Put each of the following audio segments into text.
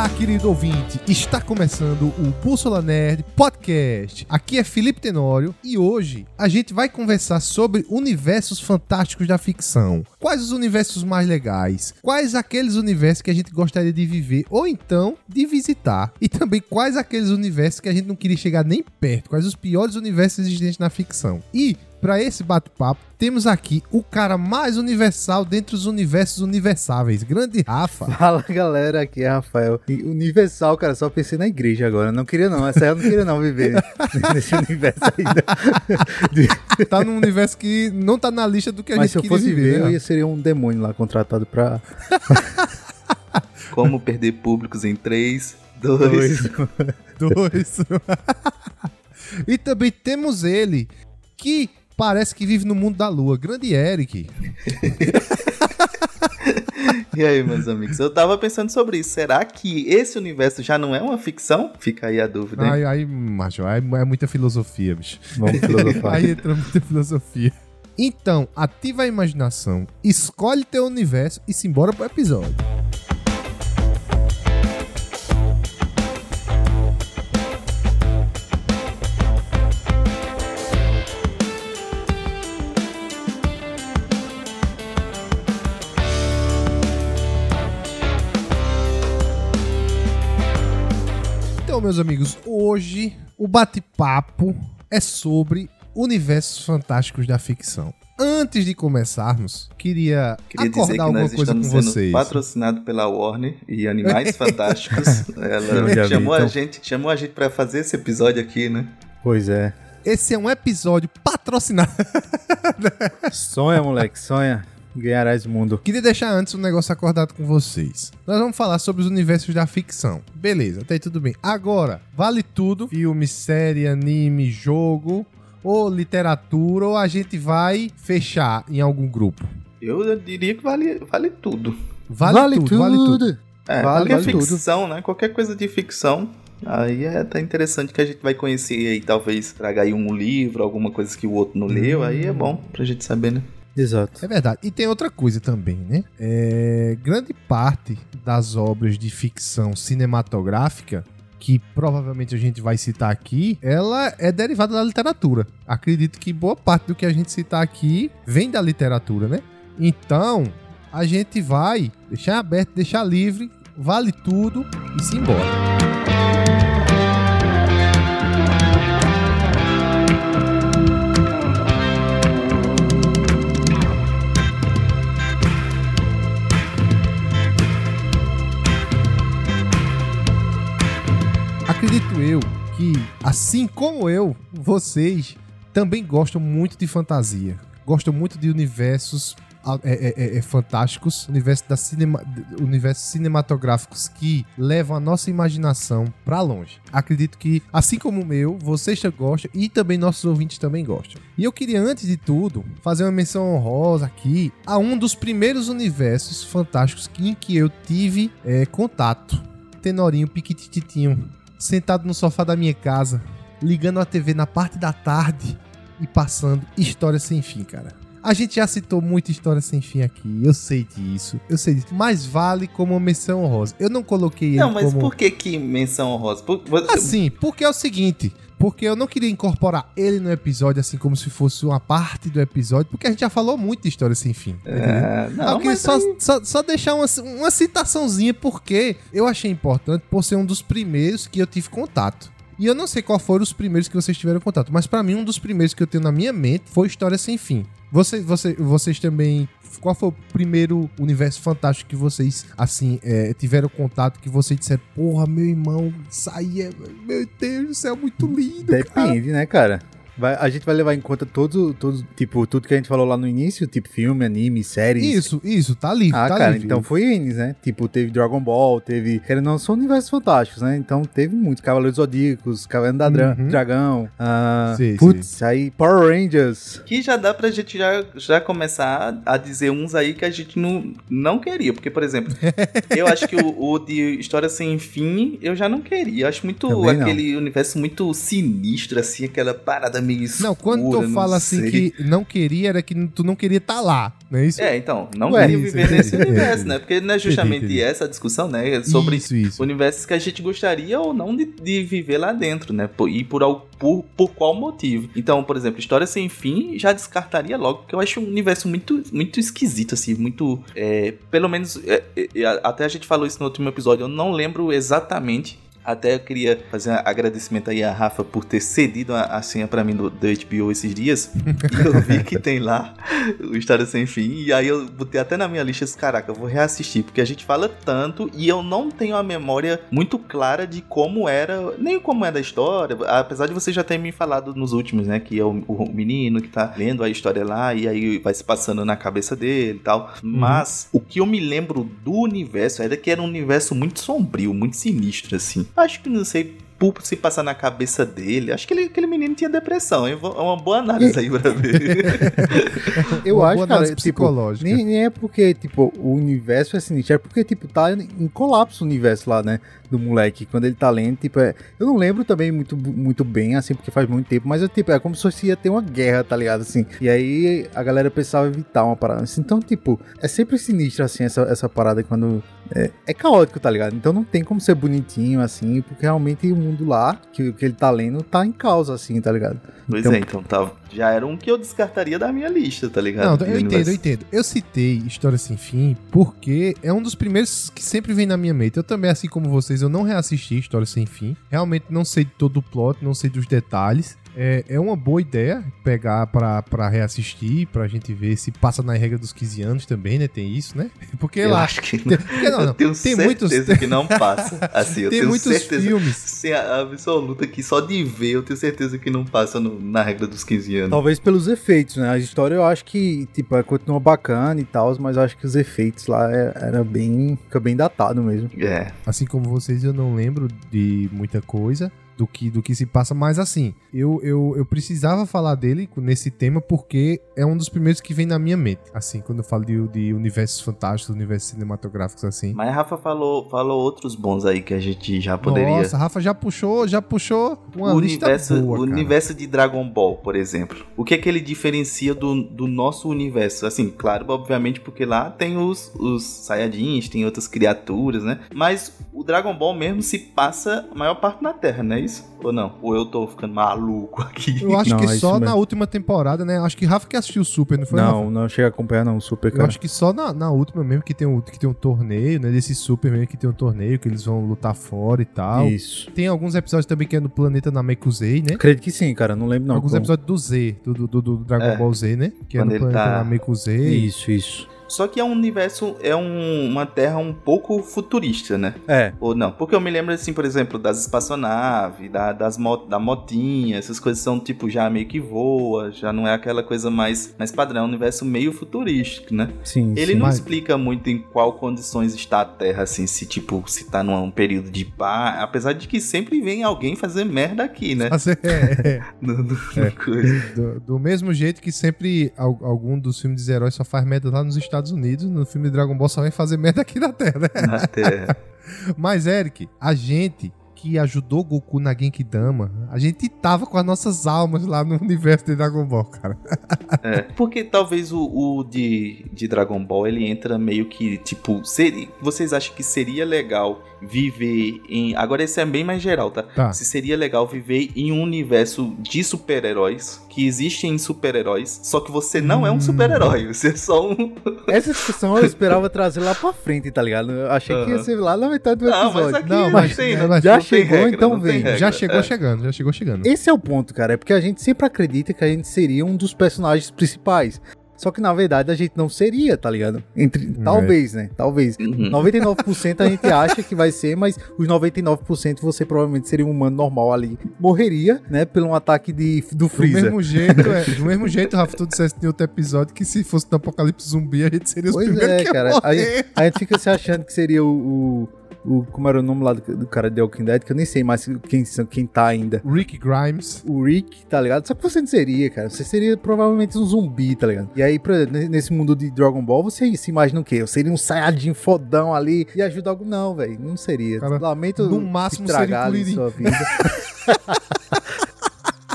Olá, querido ouvinte! Está começando o Bússola Nerd Podcast. Aqui é Felipe Tenório e hoje a gente vai conversar sobre universos fantásticos da ficção. Quais os universos mais legais? Quais aqueles universos que a gente gostaria de viver ou então de visitar? E também quais aqueles universos que a gente não queria chegar nem perto? Quais os piores universos existentes na ficção? E para esse bate-papo, temos aqui o cara mais universal dentre os universos universáveis, grande Rafa. Fala galera, aqui é Rafael. E universal, cara, só pensei na igreja agora. Não queria não, essa eu não queria não viver nesse universo ainda. tá num universo que não tá na lista do que a Mas gente se eu fosse viver. viver, né? eu ia ser um demônio lá contratado pra. Como perder públicos em 3, 2. Dois. e também temos ele, que parece que vive no mundo da lua, grande Eric. E aí, meus amigos? Eu tava pensando sobre isso. Será que esse universo já não é uma ficção? Fica aí a dúvida. hein? Aí, aí, macho, aí é muita filosofia, bicho. Vamos filosofar. Aí entra muita filosofia. Então, ativa a imaginação, escolhe teu universo e simbora pro episódio. Então, meus amigos, hoje o bate-papo é sobre universos fantásticos da ficção. Antes de começarmos, queria, Queria dizer acordar que alguma nós coisa com estamos sendo vocês. patrocinados pela Warner e Animais Fantásticos. Ela vi, chamou, a então. gente, chamou a gente pra fazer esse episódio aqui, né? Pois é. Esse é um episódio patrocinado. Sonha, moleque, sonha. Ganharás mundo. Queria deixar antes um negócio acordado com vocês. Nós vamos falar sobre os universos da ficção. Beleza, até aí tudo bem. Agora, vale tudo: filme, série, anime, jogo, ou literatura, ou a gente vai fechar em algum grupo. Eu diria que vale, vale tudo. Vale, tudo, vale tudo. É, Vale, qualquer vale tudo. ficção, né? Qualquer coisa de ficção. Aí é até interessante que a gente vai conhecer aí, talvez traga aí um livro, alguma coisa que o outro não leu. Aí é bom pra gente saber, né? Exato. É verdade. E tem outra coisa também, né? É, grande parte das obras de ficção cinematográfica que provavelmente a gente vai citar aqui, ela é derivada da literatura. Acredito que boa parte do que a gente citar aqui vem da literatura, né? Então, a gente vai deixar aberto, deixar livre, vale tudo e se embora. Acredito eu que, assim como eu, vocês também gostam muito de fantasia. Gostam muito de universos ah, é, é, é, é, fantásticos, universos, da cinema, universos cinematográficos que levam a nossa imaginação pra longe. Acredito que, assim como o meu, vocês gostam e também nossos ouvintes também gostam. E eu queria, antes de tudo, fazer uma menção honrosa aqui a um dos primeiros universos fantásticos em que eu tive é, contato. Tenorinho piquitititinho, sentado no sofá da minha casa, ligando a TV na parte da tarde e passando História Sem Fim, cara. A gente já citou muita História Sem Fim aqui, eu sei disso, eu sei disso. Mas vale como menção honrosa. Eu não coloquei ele Não, mas como... por que que menção honrosa? Por, Assim, porque é o seguinte... Porque eu não queria incorporar ele no episódio assim como se fosse uma parte do episódio, porque a gente já falou muito de História Sem Fim. tá entendendo? É, eu não, queria só, aí- só, só deixar uma, uma citaçãozinha, porque eu achei importante por ser um dos primeiros que eu tive contato. E eu não sei qual foram os primeiros que vocês tiveram contato, mas pra mim um dos primeiros que eu tenho na minha mente foi História Sem Fim. Você, você, vocês também. Qual foi o primeiro universo fantástico que vocês, assim, é, tiveram contato? Que vocês disseram, porra, meu irmão, isso aí é. Meu Deus do céu, muito lindo. cara." Depende, né, cara? Vai- a gente vai levar em conta todos, todos, tipo, tudo que a gente falou lá no início, tipo filme, anime, séries. Isso, isso, tá livre. Ah, tá cara, livre. então foi Enes, né? Tipo, teve Dragon Ball, teve. Querendo ou não, são universos fantásticos, né? Então teve muitos. Cavaleiros Zodíacos, Cavaleiro da Dra- Uhum. Dragão. Ah, Sim, putz, aí Power Rangers. Que já dá pra gente já, já começar a dizer uns aí que a gente não, não queria. Porque, por exemplo, eu acho que o, o de História Sem Fim eu já não queria. Eu acho muito Também não. aquele universo muito sinistro, assim, aquela parada meio escura, Não, quando tu fala assim sei. que não queria, era que tu não queria estar lá, não é isso? É, então, não Ué, queria isso, viver nesse universo, né? Porque não é justamente essa a discussão, né? Sobre Isso, isso. universos que a gente gostaria ou não de, de viver lá dentro, né? Por- E por, por, por qual motivo. Então, por exemplo, História Sem Fim já descartaria logo, porque eu acho um universo muito, muito esquisito, assim, muito. é, pelo menos, é, é, até a gente falou isso no último episódio, eu não lembro exatamente. Até eu queria fazer um agradecimento aí a Rafa por ter cedido a, a senha pra mim do, do HBO esses dias. E eu vi que tem lá o História Sem Fim. E aí eu botei até na minha lista, esse, caraca, eu vou reassistir, porque a gente fala tanto e eu não tenho a memória muito clara de como era, nem como é da história, apesar de você já ter me falado nos últimos, né, que é o, o menino que tá lendo a história lá e aí vai se passando na cabeça dele e tal. Mas o que eu me lembro do universo era que era um universo muito sombrio, muito sinistro, assim. Acho que não sei se passar na cabeça dele. Acho que ele- aquele menino tinha depressão, hein? É uma boa análise aí pra ver. Eu Uma acho, boa cara, análise tipo, psicológica. nem, nem é porque, tipo, o universo é sinistro, é porque, tipo, tá em colapso o universo lá, né, do moleque, quando ele tá lendo, tipo, é, eu não lembro também muito, muito bem, assim, porque faz muito tempo, mas, eu, tipo, é como se fosse ia ter uma guerra, tá ligado, assim, e aí a galera pensava evitar uma parada, assim, então, tipo, é sempre sinistro, assim, essa, essa parada quando, é, é caótico, tá ligado, então não tem como ser bonitinho, assim, porque realmente o mundo lá, que, que ele tá lendo, tá em causa, assim, tá ligado. Pois Então- é, então tá, já era um que eu descartaria da minha lista, tá ligado? Não, eu entendo, eu entendo. Eu citei História Sem Fim porque é um dos primeiros que sempre vem na minha mente. Eu também, assim como vocês, eu não reassisti História Sem Fim. Realmente não sei de todo o plot, não sei dos detalhes. É, é uma boa ideia pegar pra, pra reassistir, pra gente ver se passa na regra dos 15 anos também, né? Tem isso, né? Porque Eu lá. acho que Tem, porque não, não. eu tenho tem certeza muitos, que não passa. Assim, eu tem tenho muitos certeza. filmes. Sem a absoluta que só de ver, eu tenho certeza que não passa no- na regra dos 15 anos. Talvez pelos efeitos, né? A história eu acho que, tipo, é, continua bacana e tal, mas eu acho que os efeitos lá é- era bem. Fica bem datado mesmo. É, Assim como vocês, eu não lembro de muita coisa do que, do que se passa, mas assim, eu, eu, eu precisava falar dele nesse tema porque é um dos primeiros que vem na minha mente. Assim, quando eu falo de, de universos fantásticos, universos cinematográficos, assim. mas a Rafa falou, falou outros bons aí que a gente já poderia. Nossa, Rafa já puxou, já puxou uma o lista universo, boa, o cara. universo de Dragon Ball, por exemplo. O que é que ele diferencia do, do nosso universo? Assim, claro, obviamente, porque lá tem os, os Saiyajins, tem outras criaturas, né? Mas o Dragon Ball mesmo se passa a maior parte na Terra, não é isso? Ou não? Ou eu tô ficando maluco aqui? Eu acho Não, que é só na última temporada, né? Acho que Rafa que assistiu o Super, não foi? Rafa? não, não chega a acompanhar, não, super, Eu cara. acho que só na, na última mesmo que tem, um, que tem um torneio, né? Desse Super mesmo que tem um torneio, que eles vão lutar fora e tal. Isso. Tem alguns episódios também que é no planeta Namekusei, né? Acredito que sim, cara, não lembro não. alguns como. episódios do Z, do, do, do- Dragon É. Ball Z, né? Que é Quando no ele planeta tá- Namekusei. Isso, isso. Só que é um universo, é um- uma terra um pouco futurista, né? É, Ou não? Porque eu me lembro, assim, por exemplo, das espaçonaves, da, das mo da motinha, essas coisas são, tipo, já meio que voa, já não é aquela coisa mais, mais padrão, é um universo meio futurístico, né? sim, Ele sim. não mas- explica muito em qual condições está a Terra, assim, se, tipo, se tá num período de paz, apesar de que sempre vem alguém fazer merda aqui, né? Assim, é, é. No- no coisa. Do, do mesmo jeito que sempre al- algum dos filmes de heróis só faz merda lá nos Estados Unidos, no filme de Dragon Ball só vem fazer merda aqui na Terra, né? Na Terra. Mas, Eric, a gente que ajudou Goku na Genkidama, a gente tava com as nossas almas lá no universo de Dragon Ball, cara. É, porque talvez o, o de, de Dragon Ball ele entra meio que tipo. Seria, vocês acham que seria legal viver em. Agora esse é bem mais geral, tá? Tá. Se seria legal viver em um universo de super-heróis, que existem super-heróis, só que você não é um Hum. super-herói, você é só um. Essa discussão eu esperava trazer lá pra frente, tá ligado? Eu achei que ia ser lá na metade do Não, mas episódio. aqui Não, não, mas- tem, é, não, mas já não chegou, regra, então vem. Já chegou É. chegando, já chegou chegando. Esse é o ponto, cara. É porque a gente sempre acredita que a gente seria um dos personagens principais. Só que na verdade a gente não seria, tá ligado? Entre, talvez, né? Talvez. Uhum. 99% a gente acha que vai ser, mas os 99% você provavelmente seria um humano normal ali. Morreria, né? Pelo um ataque de, do Do Freezer. mesmo jeito, é, do mesmo jeito, Rafa, tu disseste em outro episódio que se fosse no Apocalipse Zumbi, a gente seria os Pois primeiros é, que ia cara. A a gente fica se achando que seria o, o, o- Como era o nome lá do, do cara de Walking Dead, que eu nem sei mais quem, quem tá ainda. Rick Grimes. O Rick, tá ligado? Só que você não seria, cara. Você seria provavelmente um zumbi, tá ligado? E aí, ne- nesse mundo de Dragon Ball, você se imagina o quê? Eu seria um Saiyajin fodão ali e ajuda algum. Não, velho. Não seria. Cara, Lamento no máximo estragar sua vida.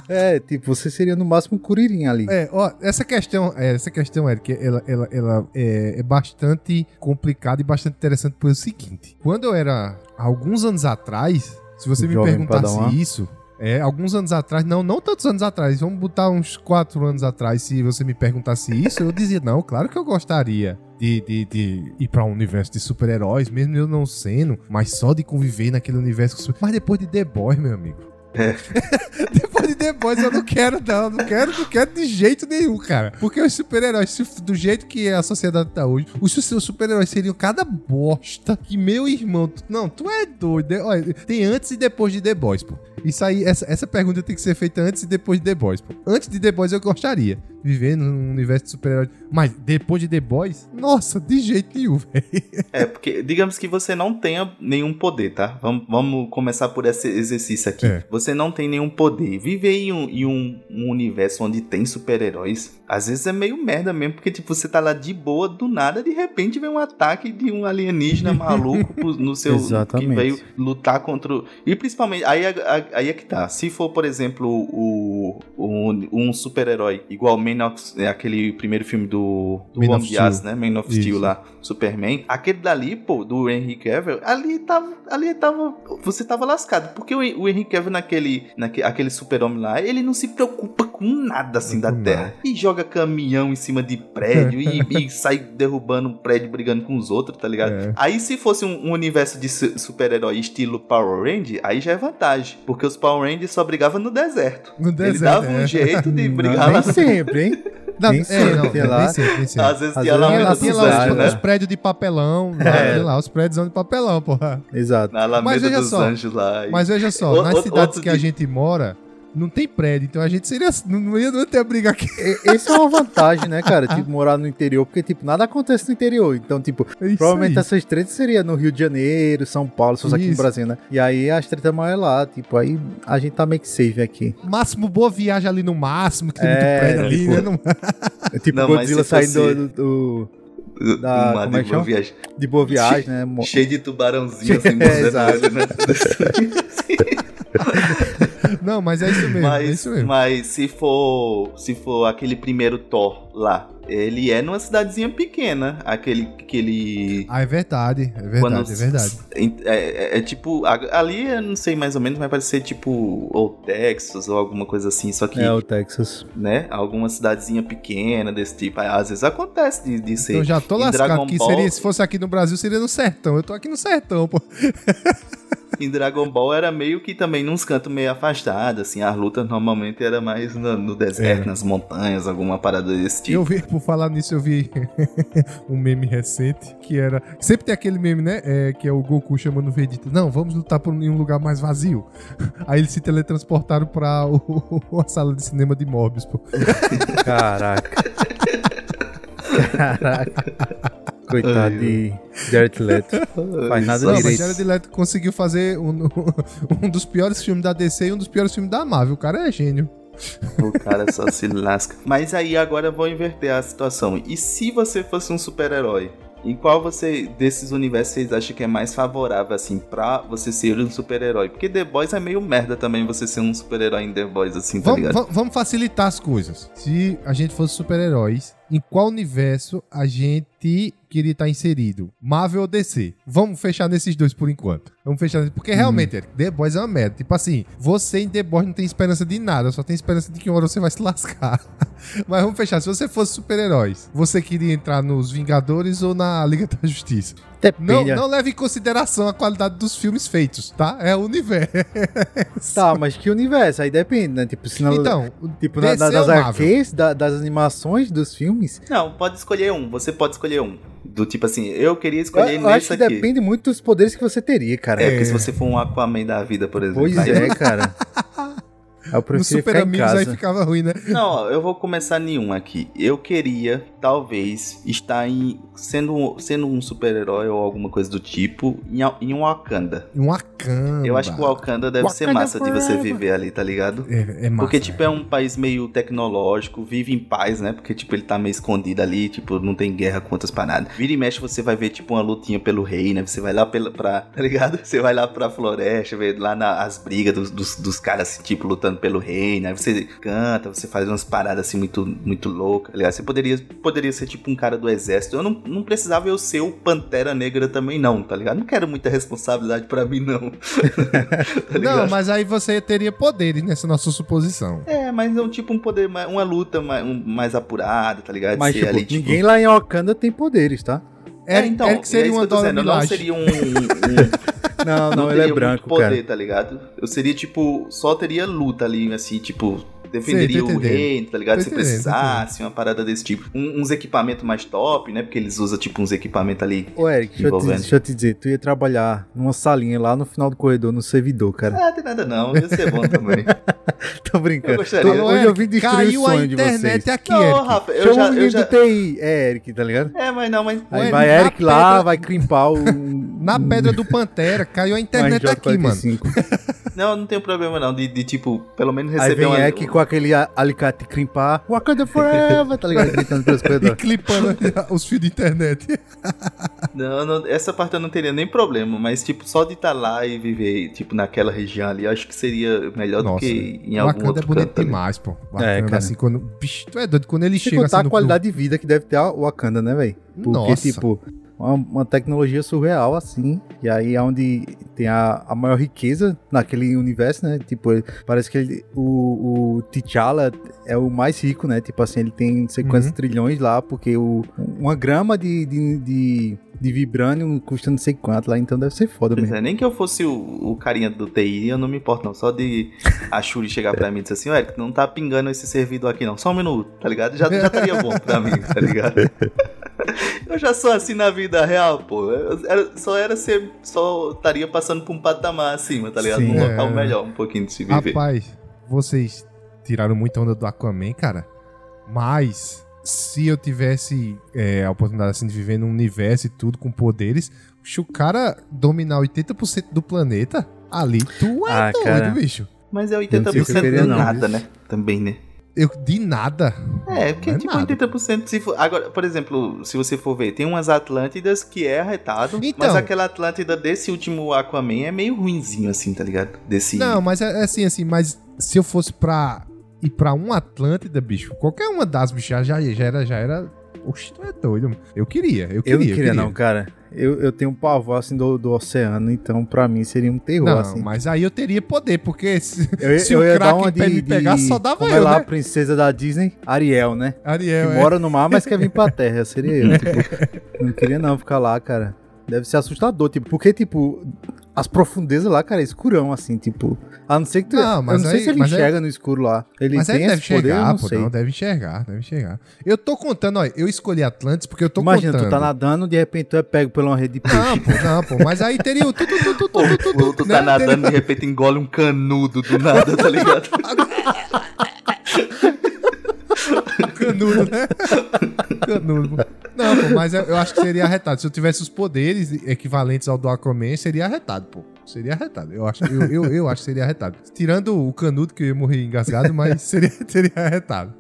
É, tipo, você seria no máximo um curirim ali. É, ó, essa questão, é, essa questão, Eric, ela, ela, ela é, é bastante complicada e bastante interessante pelo seguinte. Quando eu era, alguns anos atrás, se você me perguntasse Padawan. isso, é, alguns anos atrás, não, não tantos anos atrás, vamos botar uns quatro anos atrás, se você me perguntasse isso, eu dizia, não, claro que eu gostaria de, de, de ir pra um universo de super-heróis, mesmo eu não sendo, mas só de conviver naquele universo. Mas depois de The Boys, meu amigo. Depois de Boys eu não quero, não. Não quero, não quero de jeito nenhum, cara. Porque os super-heróis, do jeito que a sociedade tá hoje, os super-heróis seriam cada bosta que meu irmão. tu- não, tu é doido. É, Olha, tem antes e depois de The Boys, pô. Isso aí, essa, essa pergunta tem que ser feita antes e depois de The Boys, pô. Antes de The Boys eu gostaria. Viver num universo de super-heróis. Mas depois de The Boys, nossa, de jeito nenhum, velho. É, porque digamos que você não tenha nenhum poder, tá? Vamos, vamos começar por esse exercício aqui. É. Você não tem nenhum poder. Viver em um, em um, um universo onde tem super-heróis, às vezes é meio merda mesmo, porque tipo, você tá lá de boa, do nada, de repente vem um ataque de um alienígena maluco no seu. Exatamente. Que veio lutar contra. o- E principalmente, aí, a- aí é que tá. Se for, por exemplo, o, o- um super-herói, igual Man of, é aquele primeiro filme do, do Man of né? Man of Isso. Steel lá, Superman. Aquele dali, pô, do Henry Cavill, ali tava. Ali tava. Você tava lascado. Porque o, o Henry Cavill naquele, naquele aquele super-homem lá, ele não se preocupa com nada assim da Terra. E joga caminhão em cima de prédio e, e sai derrubando um prédio brigando com os outros, tá ligado? É. Aí se fosse um, um universo de su- super-herói estilo Power Ranger, aí já é vantagem. Porque os Power Rangers só brigavam no deserto. No Ele deserto, dava é. um jeito de Não, brigar lá nem sempre, hein? Não, Nem é, sempre, não, tem nem lá. sempre, nem sempre. Às vezes tinha lá lá, tinha lá os, Anjos, os né? prédios de papelão, lá, É. lá os prédios de papelão, porra. Exato. Na Alameda Mas veja dos só, Anjos lá. Mas veja só, O- nas outro- cidades outro que a gente mora, não tem prédio, então a gente seria. Não, não ia não ia ter briga aqui. Essa é uma vantagem, né, cara? Tipo, morar no interior, porque, tipo, nada acontece no interior. Então, tipo, É isso provavelmente aí. essas tretas seria no Rio de Janeiro, São Paulo, se fosse aqui no. Brasil, né? E aí as tretas maior é lá, tipo, aí a gente tá meio que safe aqui. Máximo, boa viagem ali no máximo, que tem É, muito prédio ali, tipo, né? É tipo Não, Godzilla se saindo fosse- do, do- da- Uma como é que de boa viagem. de Boa Viagem, né? Cheio de tubarãozinho assim, É, exato. bordando, né? Não, mas é isso mesmo. é Mas, isso mesmo. mas se for se for aquele primeiro Thor lá, ele é numa cidadezinha pequena, aquele aquele Ah, é verdade, é verdade, quando- é verdade. É, é- é tipo ali eu não sei mais ou menos, vai parecer tipo ou Texas ou alguma coisa assim, só que É, o Texas. né, alguma cidadezinha pequena desse tipo. Às vezes acontece de, de ser. Então já tô lascado Dragon. Ball- Seria, se fosse aqui no Brasil, seria no sertão. Eu tô aqui no sertão, pô. Em Dragon Ball era meio que também nos cantos meio afastados, assim, as lutas normalmente era mais no, no deserto, Era. nas montanhas, alguma parada desse tipo. Eu vi, por falar nisso, eu vi um meme recente que era. Sempre tem aquele meme, né? É, que é o Goku chamando o Vegeta. Não, vamos lutar por em um lugar mais vazio. Aí eles se teletransportaram pra o- a sala de cinema de Morbius, pô. Caraca. Caraca. Coitado de Jared Leto. Faz nada Não, mas direito. Jared Leto conseguiu fazer um, um dos piores filmes da DC e um dos piores filmes da Marvel. O cara é gênio. O cara só se lasca. Mas aí agora eu vou inverter a situação. E se você fosse um super-herói? Em qual você desses universos vocês acham que é mais favorável, assim, pra você ser um super-herói? Porque The Boys é meio merda também você ser um super-herói em The Boys, assim, tá Vamos, ligado? va- vamos facilitar as coisas. Se a gente fosse super-heróis, em qual universo a gente queria estar inserido? Marvel ou DC? Vamos fechar nesses dois por enquanto. Vamos fechar Porque realmente, Eric, The Boys é uma merda. Tipo assim, você em The Boys não tem esperança de nada, só tem esperança de que uma hora você vai se lascar. Mas vamos fechar. Se você fosse super-heróis, você queria entrar nos Vingadores ou na Liga da Justiça? Não, Depende. não leve em consideração a qualidade dos filmes feitos, tá? É o universo. Tá, mas que universo? Aí depende, né? Tipo, se não, Então, tipo na, na- das Marvel? arcades, da- das animações dos filmes. Não, pode escolher um. Você pode escolher um. Do tipo assim, eu queria Eu, escolher eu acho nesse que aqui. depende muito dos poderes que você teria, cara. É, porque se você for um Aquaman da vida, por exemplo. Pois aí- é, cara. Eu prefiro Super ficar em Amigos casa. aí ficava ruim, né? Não, eu vou começar nenhum aqui. Eu queria, talvez, estar em, sendo, um- sendo um super-herói ou alguma coisa do tipo em, em um Wakanda. Um Wakanda. Eu acho que o Wakanda deve ser Wakanda massa de você forever. viver ali, tá ligado? É, é massa, Porque, tipo, né? é um país meio tecnológico, vive em paz, né? Porque, tipo, ele tá meio escondido ali, tipo, não tem guerra com outras paradas. Vira e mexe, você vai ver, tipo, uma lutinha pelo rei, né? Você vai lá pela, pra, tá ligado? Você vai lá pra floresta, ver lá na, as brigas dos, dos, dos caras, assim, tipo, lutando pelo reino, aí você canta, você faz umas paradas assim muito, muito loucas, tá ligado? Você poderia, poderia ser tipo um cara do exército. Eu não, não precisava eu ser o Pantera Negra também, não, tá ligado? Não quero muita responsabilidade pra mim, não. tá Não, mas aí você teria poderes nessa nossa suposição. É, mas não tipo um poder, uma luta mais, um- mais apurada, tá ligado? Mas, tipo, ali, tipo- ninguém lá em Wakanda tem poderes, tá? É, Eric, então, Eric seria é isso uma que eu tô Dora dizendo, não seria um, um- Não, não, não ele é branco, poder, cara. tá ligado? Eu seria tipo, só teria luta ali, assim, tipo, defenderia Sei, o reino, tá ligado? Tô Se entendendo, precisasse, uma parada desse tipo. Um- uns equipamentos mais top, né? Porque eles usam, tipo, uns equipamentos ali. Ô, Eric, deixa eu, te, deixa eu te dizer, tu ia trabalhar numa salinha lá no final do corredor, no servidor, cara. Ah, tem nada não, ia ser bom também. Tô brincando. Eu gostaria. Tô- hoje eu vim destruir caiu o a sonho de vocês. internet aqui, não, Eric. Rafa, eu Chama já, o eu já... do TI, é Eric, tá ligado? É, mas não, mas... Aí Eric, vai Eric lá, pedra- vai crimpar o. Na pedra do Pantera, caiu a internet aqui, mano. Não, não tem problema não, de, de, tipo, pelo menos Aí receber vem uma... Eric com aquele alicate crimpar. Wakanda Forever, tá ligado? Gritando pelos E corredores. clipando os fios de internet. Não, não, essa parte eu não teria nem problema, mas, tipo, só de estar lá e viver, tipo, naquela região ali, eu acho que seria melhor do Nossa, que em algum Wakanda é outro bonito canto. demais, pô. É, Wakanda, cara. assim, quando... Bicho, tu é doido. Quando ele chega contar assim a no... qualidade de vida que deve ter a Wakanda, né, velho? Porque, Nossa. tipo, uma, uma tecnologia surreal, assim. E aí é onde tem a, a maior riqueza naquele universo, né? Tipo, ele- parece que ele- o, o T'Challa é o mais rico, né? Tipo assim, ele tem não sei quantos Uhum. trilhões lá, porque o, uma grama de, de, de, de vibranium custa não sei quanto lá, então deve ser foda Pois mesmo. é, nem que eu fosse o, o carinha do TI, eu não me importo não. Só de a Shuri chegar pra mim e dizer assim, Eric, não tá pingando esse servidor aqui não. Só um minuto, tá ligado? Já, já estaria bom pra mim, tá ligado? Eu já sou assim na vida real, pô. Eu era- só era ser. Só estaria passando por um patamar acima, tá ligado? Sim. Num local É. melhor, um pouquinho de se viver. Rapaz, vocês tiraram muita onda do Aquaman, cara. Mas, se eu tivesse é, a oportunidade assim, de viver num universo e tudo com poderes, se o cara dominar 80% do planeta, ali tu é Ah, doido, cara. bicho. Mas é não sei o que eu 80% queria, de não, nada, bicho. né? Também, né? Eu, de nada. É, porque Não é tipo nada. 80% se for, agora, por exemplo, se você for ver, tem umas Atlântidas que é arretado, Então. mas aquela Atlântida desse último Aquaman é meio ruinzinho assim, tá ligado? Desse Não, mas é é assim, assim, mas se eu fosse pra ir pra um Atlântida, bicho, qualquer uma das bichas já, já era, já era. Oxe, tu é doido, mano. Eu queria, eu queria. Eu não queria, não, cara. Eu, eu tenho um pavor assim do, do oceano, então pra mim seria um terror, Não, assim. mas aí eu teria poder, porque se, Eu, se eu o Kraken de, me pegar, de- só dava como eu, é lá né? a princesa da Disney? Ariel, né? Ariel, que é. mora no mar, mas quer vir pra terra. Seria eu, tipo. não queria não ficar lá, cara. Deve ser assustador, tipo, porque, tipo, as profundezas lá, cara, é escurão, assim, tipo. A não ser que tu. Não, eu mas não sei aí- se ele aí- enxerga no escuro lá. Ele Mas tem ele deve esse poder, eu enxergar, não pô, sei. não, deve enxergar, deve enxergar. Eu tô contando, ó, eu escolhi Atlantis porque eu tô Imagina, contando. tu tá nadando, de repente tu é pego por uma rede de peixe. Não, pô, não, pô, mas aí teria o tu, tu, tu, tu, tu, tu, tu, Tu, tu né? tá nadando e de repente engole um canudo do nada, tá ligado? Canudo, né? Canudo. Não, pô, mas eu acho que seria arretado. Se eu tivesse os poderes equivalentes ao do Aquaman, seria arretado, pô. Seria arretado. Eu acho, eu, eu, eu acho que seria arretado. Tirando o canudo, que eu ia morrer engasgado, mas seria, seria arretado.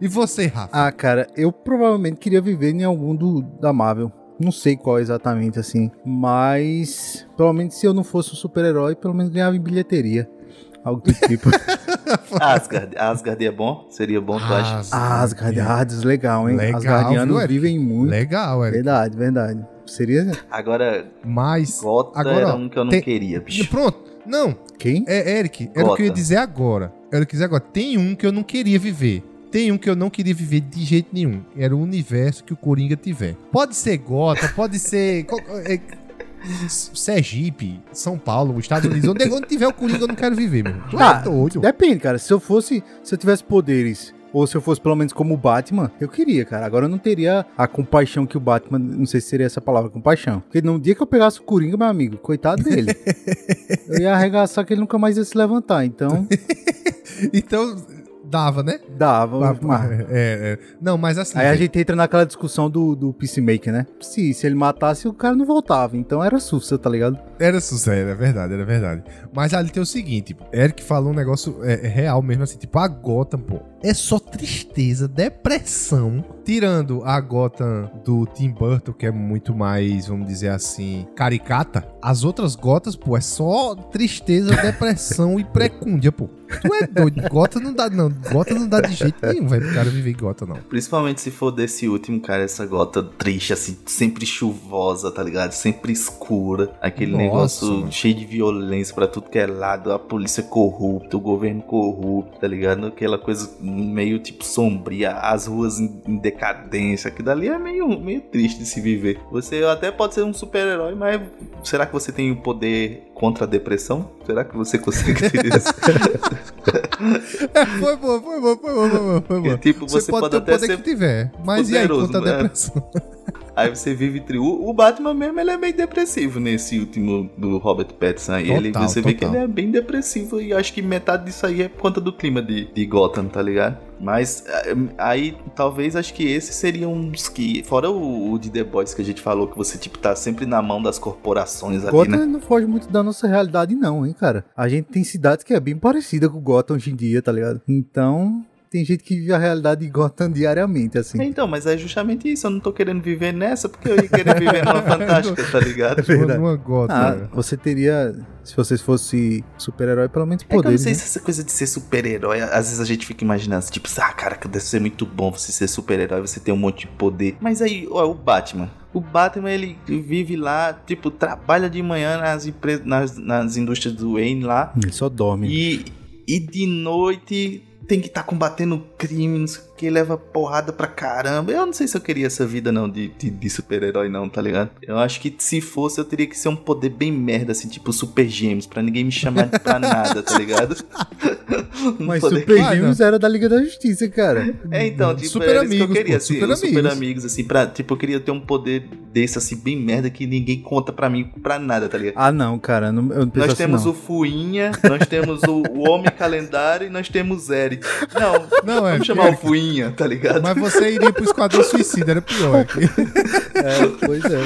E você, Rafa? Ah, cara, eu provavelmente queria viver em algum do, da Marvel. Não sei qual exatamente, assim. Mas, pelo menos se eu não fosse um super-herói, pelo menos ganhava em bilheteria. Algo do tipo. Asgard, Asgard é bom? Seria bom, tu acha? ah, as Guardianes, legal, hein? Legal, As Guardianos viu, vivem muito. Legal, é. Verdade, verdade. Seria Agora, Mas. Gota Agora, era um que eu não tem- queria, bicho. Pronto. Não, quem? é Eric. Era o que eu ia Gota. dizer agora. Era o que eu ia dizer agora. Tem um que eu não queria viver. Tem um que eu não queria viver de jeito nenhum. Era o universo que o Coringa tiver. Pode ser Gota, pode ser. É, Sergipe, São Paulo, Estados Unidos. Onde, onde tiver o Coringa, eu não quero viver, meu. Ah, é doido. Depende, cara. Se eu fosse. Se eu tivesse poderes. Ou se eu fosse pelo menos como o Batman, eu queria, cara. Agora eu não teria a compaixão que o Batman. Não sei se seria essa palavra, compaixão. Porque no dia que eu pegasse o Coringa, meu amigo, coitado dele. eu ia arregaçar que ele nunca mais ia se levantar. Então, Então, dava, né? dava. mas- É, é. Não, mas assim. Aí a gente entra naquela discussão do, do Peacemaker, né? Se, se ele matasse, o cara não voltava. Então era sussa, tá ligado? Era sucesso, era verdade, era verdade. Mas ali tem o seguinte, tipo, Eric falou um negócio é, é real mesmo, assim, tipo, a Gotham, pô, é só tristeza, depressão. Tirando a Gotham do Tim Burton, que é muito mais, vamos dizer assim, caricata, as outras Gothas, pô, é só tristeza, depressão e precúndia, pô. Tu é doido. Gota não dá, não. Gota não dá de jeito nenhum, velho, pro cara viver em Gota, não. Principalmente se for desse último, cara, essa gota triste, assim, sempre chuvosa, tá ligado? Sempre escura. Aquele Nossa, negócio mano. cheio de violência pra tudo que é lado, a polícia corrupta, o governo corrupto, tá ligado? Aquela coisa meio tipo sombria, as ruas em, em decadência. Aquilo dali é meio, meio triste de se viver. Você até pode ser um super-herói, mas será que você tem o poder contra a depressão? Será que você consegue ter isso? É, foi bom, foi bom, foi bom, foi bom. Foi bom. E, tipo, você, pode, ter o até poder ser que tiver. Mas e aí, poderoso, conta a né? depressão? Aí você vive tri... o, o Batman mesmo, ele é meio depressivo nesse último do Robert Pattinson. Aí ele, Total, você vê que total. ele é bem depressivo e acho que metade disso aí é por conta do clima de, de Gotham, tá ligado? Mas eh, aí talvez acho que esses seriam uns que, fora o, o de The Boys que a gente falou, que você tipo tá sempre na mão das corporações ali, Gotham né? não foge muito da nossa realidade, não, hein, cara. A gente tem cidades que é bem parecida com Gotham hoje em dia, tá ligado? Então, tem gente que vive a realidade de Gotham diariamente, assim. Então, mas é justamente isso. Eu não tô querendo viver nessa porque eu ia querer viver numa fantástica, tá ligado? verdade. Numa gota. Ah, você teria, se vocês fosse super-herói, pelo menos É que eu não sei né? se essa coisa de ser super-herói, às vezes a gente fica imaginando, tipo, ah, cara, que deve ser muito bom você ser super-herói, você ter um monte de poder. Mas aí, ó, o Batman. O Batman, ele vive lá, tipo, trabalha de manhã nas, empre- nas, nas indústrias do Wayne lá. Ele só dorme. E, e de noite tem que estar combatendo crime, não sei o que, leva porrada pra caramba. Eu não sei se eu queria essa vida, não, de, de, de super-herói, não, tá ligado? Eu acho que se fosse, eu teria que ser um poder bem merda, assim, tipo Super Gêmeos, pra ninguém me chamar pra nada, tá ligado? Um Mas Super Gêmeos era da Liga da Justiça, cara. É, então, tipo, Super era isso que eu amigos, queria, pô, assim, super os super amigos. amigos, assim, pra, tipo, eu queria ter um poder desse, assim, bem merda, que ninguém conta pra mim pra nada, tá ligado? Ah, não, cara. Não, eu não Nós assim, temos não. o Fuinha, nós temos o, o Homem Calendário e nós temos o Eric. Não, Não, é. vamos chamar Eric, o Fuinha, tá ligado? Mas você iria pro Esquadrão Suicida, era pior. É, pois é.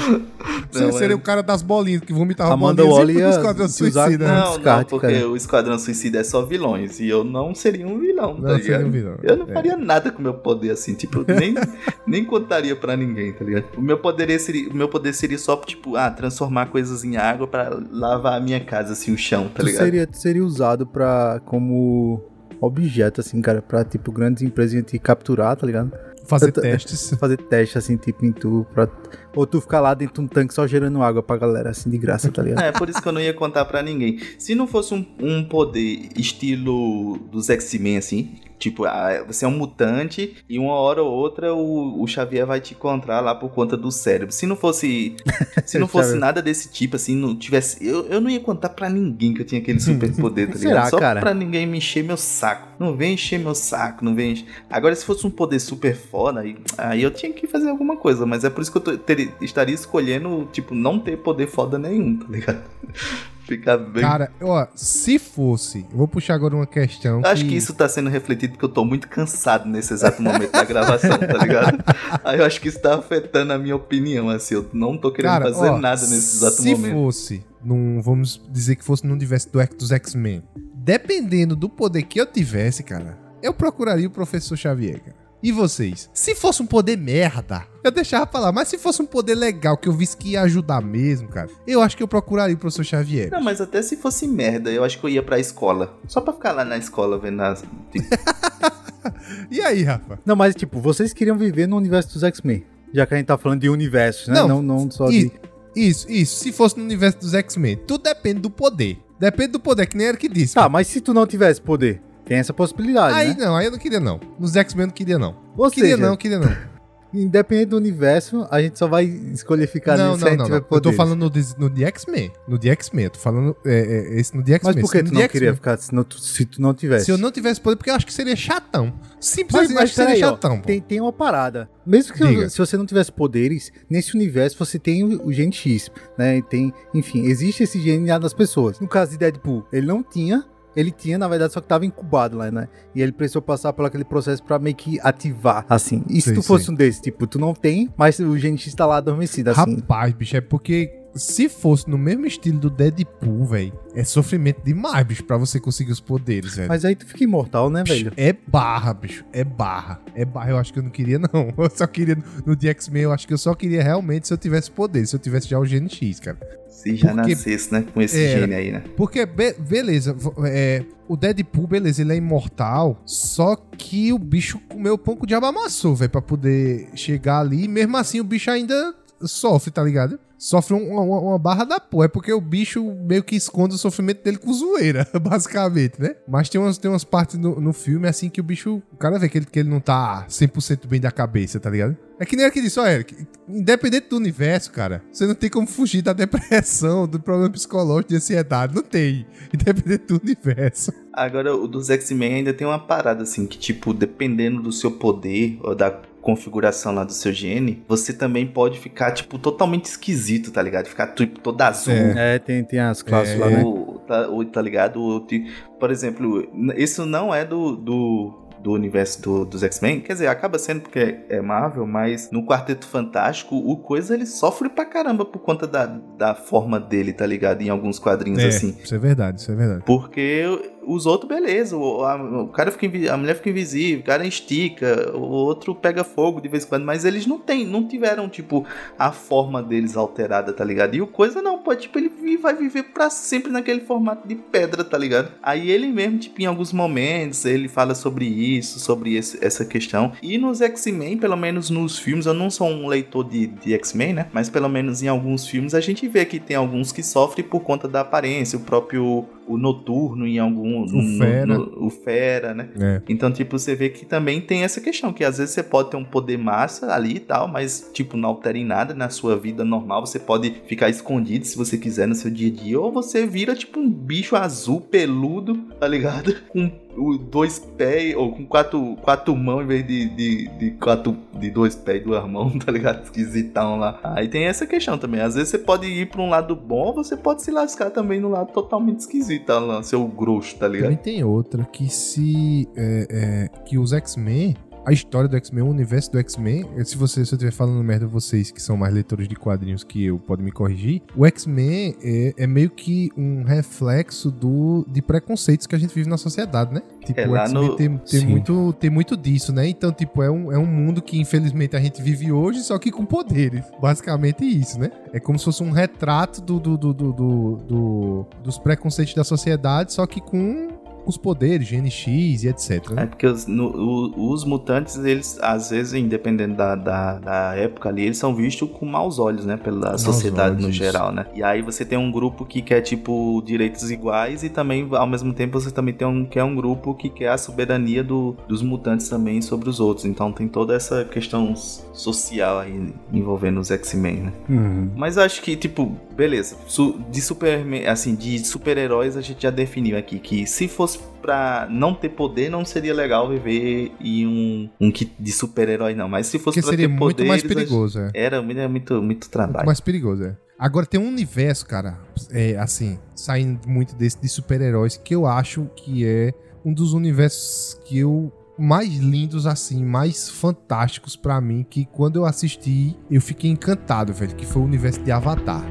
Você Não, seria é- o cara das bolinhas que vomitava Amanda bolinhas Waller e pro Esquadrão Suicida. com-? Não, não, descarte, porque cara. o Esquadrão Suicida é só vilões e eu não seria um vilão, tá Não, seria ligado? um vilão. Eu não É. faria nada com o meu poder assim, tipo, nem, nem contaria pra ninguém, tá ligado? O meu poder seria, o meu poder seria só, tipo, ah, transformar coisas em água pra lavar a minha casa, assim, o chão, tá tu ligado? seria, seria usado pra, como objeto, assim, cara, pra, tipo, grandes empresas te capturar, tá ligado? Fazer testes. Fazer teste, assim, tipo, em tu, pra... Ou tu ficar lá dentro de um tanque só gerando água pra galera, assim, de graça, tá ligado? É, por isso que eu não ia contar pra ninguém. Se não fosse um, um poder estilo dos X-Men, assim, tipo, ah, você é um mutante e uma hora ou outra o, o Xavier vai te encontrar lá por conta do cérebro. Se não fosse. Se não fosse nada desse tipo, assim, não tivesse. Eu, eu não ia contar pra ninguém que eu tinha aquele super poder, tá Será, ligado? Só cara? pra ninguém me encher meu saco. Não vem encher meu saco, não vem encher. Agora, se fosse um poder super foda, aí, aí eu tinha que fazer alguma coisa, mas é por isso que eu tô- teria- estaria escolhendo, tipo, não ter poder foda nenhum, tá ligado? Ficar bem. Cara, ó, se fosse, eu vou puxar agora uma questão. Acho que isso tá sendo refletido porque eu tô muito cansado nesse exato momento da gravação, tá ligado? Aí eu acho que isso tá afetando a minha opinião, assim. Eu não tô querendo Cara, fazer ó, nada nesse exato se momento. fosse, num, vamos dizer que fosse num universo do, dos X-Men, dependendo do poder que eu tivesse, cara, eu procuraria o Professor Xavier, cara. E vocês? Se fosse um poder merda, eu deixava pra lá. Mas se fosse um poder legal, que eu visse que ia ajudar mesmo, cara, eu acho que eu procuraria o Professor Xavier. Não, mas até se fosse merda, eu acho que eu ia pra escola. Só pra ficar lá na escola vendo as. E aí, Rafa? Não, mas, tipo, vocês queriam viver no universo dos X-Men. Já que a gente tá falando de universos, né? Não, Não, não, só E- de... Isso, isso. Se fosse no universo dos X-Men, tudo depende do poder. Depende do poder, que nem era que disse. Tá, mas se tu não tivesse poder, tem essa possibilidade, aí né? não, aí eu não queria não. Nos X-Men eu não queria não. Ou queria seja, não, queria não. independente do universo, a gente só vai escolher ficar não, a não, não, não. Eu tô falando no, de- no de X-Men. No de X-Men. Eu tô falando é, é, esse no de X-Men. Mas por que tu não queria ficar se, não, tu- se tu não tivesse? Se eu não tivesse poder, porque eu acho que seria chatão. Simples Mas, assim, mas acho que seria ó, chatão. pô. tem, tem uma parada. Mesmo que Diga. se você não tivesse poderes, nesse universo você tem o, o gene X, né? Tem, enfim, existe esse gene nas pessoas. No caso de Deadpool, ele não tinha, ele tinha, na verdade, só que tava incubado lá, né? E ele precisou passar por aquele processo pra meio que ativar, assim. E se Sei, tu fosse sei. um desses, tipo, tu não tem, mas o gene X tá lá adormecido, assim. Rapaz, bicho, é porque se fosse no mesmo estilo do Deadpool, velho, é sofrimento demais, bicho, pra você conseguir os poderes, velho. Mas aí tu fica imortal, né, velho? É barra, bicho. É barra. É barra. Eu acho que eu não queria, não. Eu só queria. No The X-Men, eu acho que eu só queria realmente se eu tivesse poder. Se eu tivesse já o Gene X, cara. Se já Porque- nascesse, né? Com esse É. gene aí, né? Porque, be- beleza. É, o Deadpool, beleza, ele é imortal. Só que o bicho comeu o pão que o diabo amassou, velho, pra poder chegar ali. E mesmo assim, o bicho ainda sofre, tá ligado? Sofre um- uma, uma barra da porra. É porque o bicho meio que esconde o sofrimento dele com zoeira, basicamente, né? Mas tem umas, tem umas partes no, no filme assim que o bicho. O cara vê que ele, que ele não tá 100% bem da cabeça, tá ligado? É que nem aquele disse, ó, Eric, independente do universo, cara, você não tem como fugir da depressão, do problema psicológico, de ansiedade. Não tem. Independente do universo. Agora, o dos X-Men ainda tem uma parada assim, que tipo, dependendo do seu poder ou da configuração lá do seu gene, você também pode ficar, tipo, totalmente esquisito, tá ligado? Ficar, tipo, todo azul. É. É, tem, tem as classes É. lá, né? Ou, tá, ou, tá ligado? Ou, ti- por exemplo, isso não é do, do, do universo do- dos X-Men. Quer dizer, acaba sendo porque é Marvel, mas no Quarteto Fantástico, o Coisa ele sofre pra caramba por conta da, da forma dele, tá ligado? Em alguns quadrinhos É, assim. Isso é verdade, isso é verdade. Porque os outros, beleza. O, a, o cara fica a mulher fica invisível, o cara estica, o outro pega fogo de vez em quando, mas eles não tem, não tiveram, tipo, a forma deles alterada, tá ligado? E o coisa não, pô, tipo, ele vai viver pra sempre naquele formato de pedra, tá ligado? Aí ele mesmo, tipo, em alguns momentos, ele fala sobre isso, sobre esse- essa questão. E nos X-Men, pelo menos nos filmes, eu não sou um leitor de, de X-Men, né? Mas pelo menos em alguns filmes a gente vê que tem alguns que sofrem por conta da aparência, o próprio o noturno em algum no- Fera. no- o fera, né? É. Então, tipo, você vê que também tem essa questão, que às vezes você pode ter um poder massa ali e tal, mas, tipo, não altera em nada na sua vida normal. Você pode ficar escondido se você quiser no seu dia a dia, ou você vira, tipo, um bicho azul, peludo, tá ligado? Com o- dois pés, ou com quatro, quatro mãos em vez de, de, de, quatro, de dois pés e duas mãos, tá ligado? Esquisitão lá. Aí tem essa questão também. Às vezes você pode ir pra um lado bom, você pode se lascar também no lado totalmente esquisito, lá, seu grosso, tá ligado? Também tem outra que se. é, é, que os X-Men. A história do X-Men, o universo do X-Men. eh, Se você se eu estiver falando merda, vocês que são mais leitores de quadrinhos que eu, podem me corrigir. O X-Men é, é meio que um reflexo do, de preconceitos que a gente vive na sociedade, né? Tipo, É, o lá X-Men no- tem, tem muito, tem muito disso, né? Então, tipo, é um, é um mundo que infelizmente a gente vive hoje, só que com poderes. Basicamente isso, né? É como se fosse um retrato do, do, do, do- do- do- dos preconceitos da sociedade, só que com os poderes, GNX e etc. É Né? porque os, no- o- os mutantes, eles, às vezes, independendo da, da, da época ali, eles são vistos com maus olhos, né? Pela Maus sociedade olhos, no isso. geral, né? E aí você tem um grupo que quer, tipo, direitos iguais e também, ao mesmo tempo, você também tem um, que é um grupo que quer a soberania do, dos mutantes também sobre os outros. Então tem toda essa questão social aí envolvendo os X-Men, né? Uhum. Mas eu acho que, tipo, beleza. Su- de super, assim, de super-heróis a gente já definiu aqui que se fosse pra não ter poder, não seria legal viver em um, um kit de super-herói, não. Mas se fosse Porque pra seria ter muito mais perigoso, é. Era era muito, muito Muito trabalho. mais perigoso, é. Agora tem um universo, cara, é, assim, saindo muito desse de super-heróis, que eu acho que é um dos universos que eu mais lindos assim, mais fantásticos pra mim, que quando eu assisti, eu fiquei encantado, velho, que foi o universo de Avatar.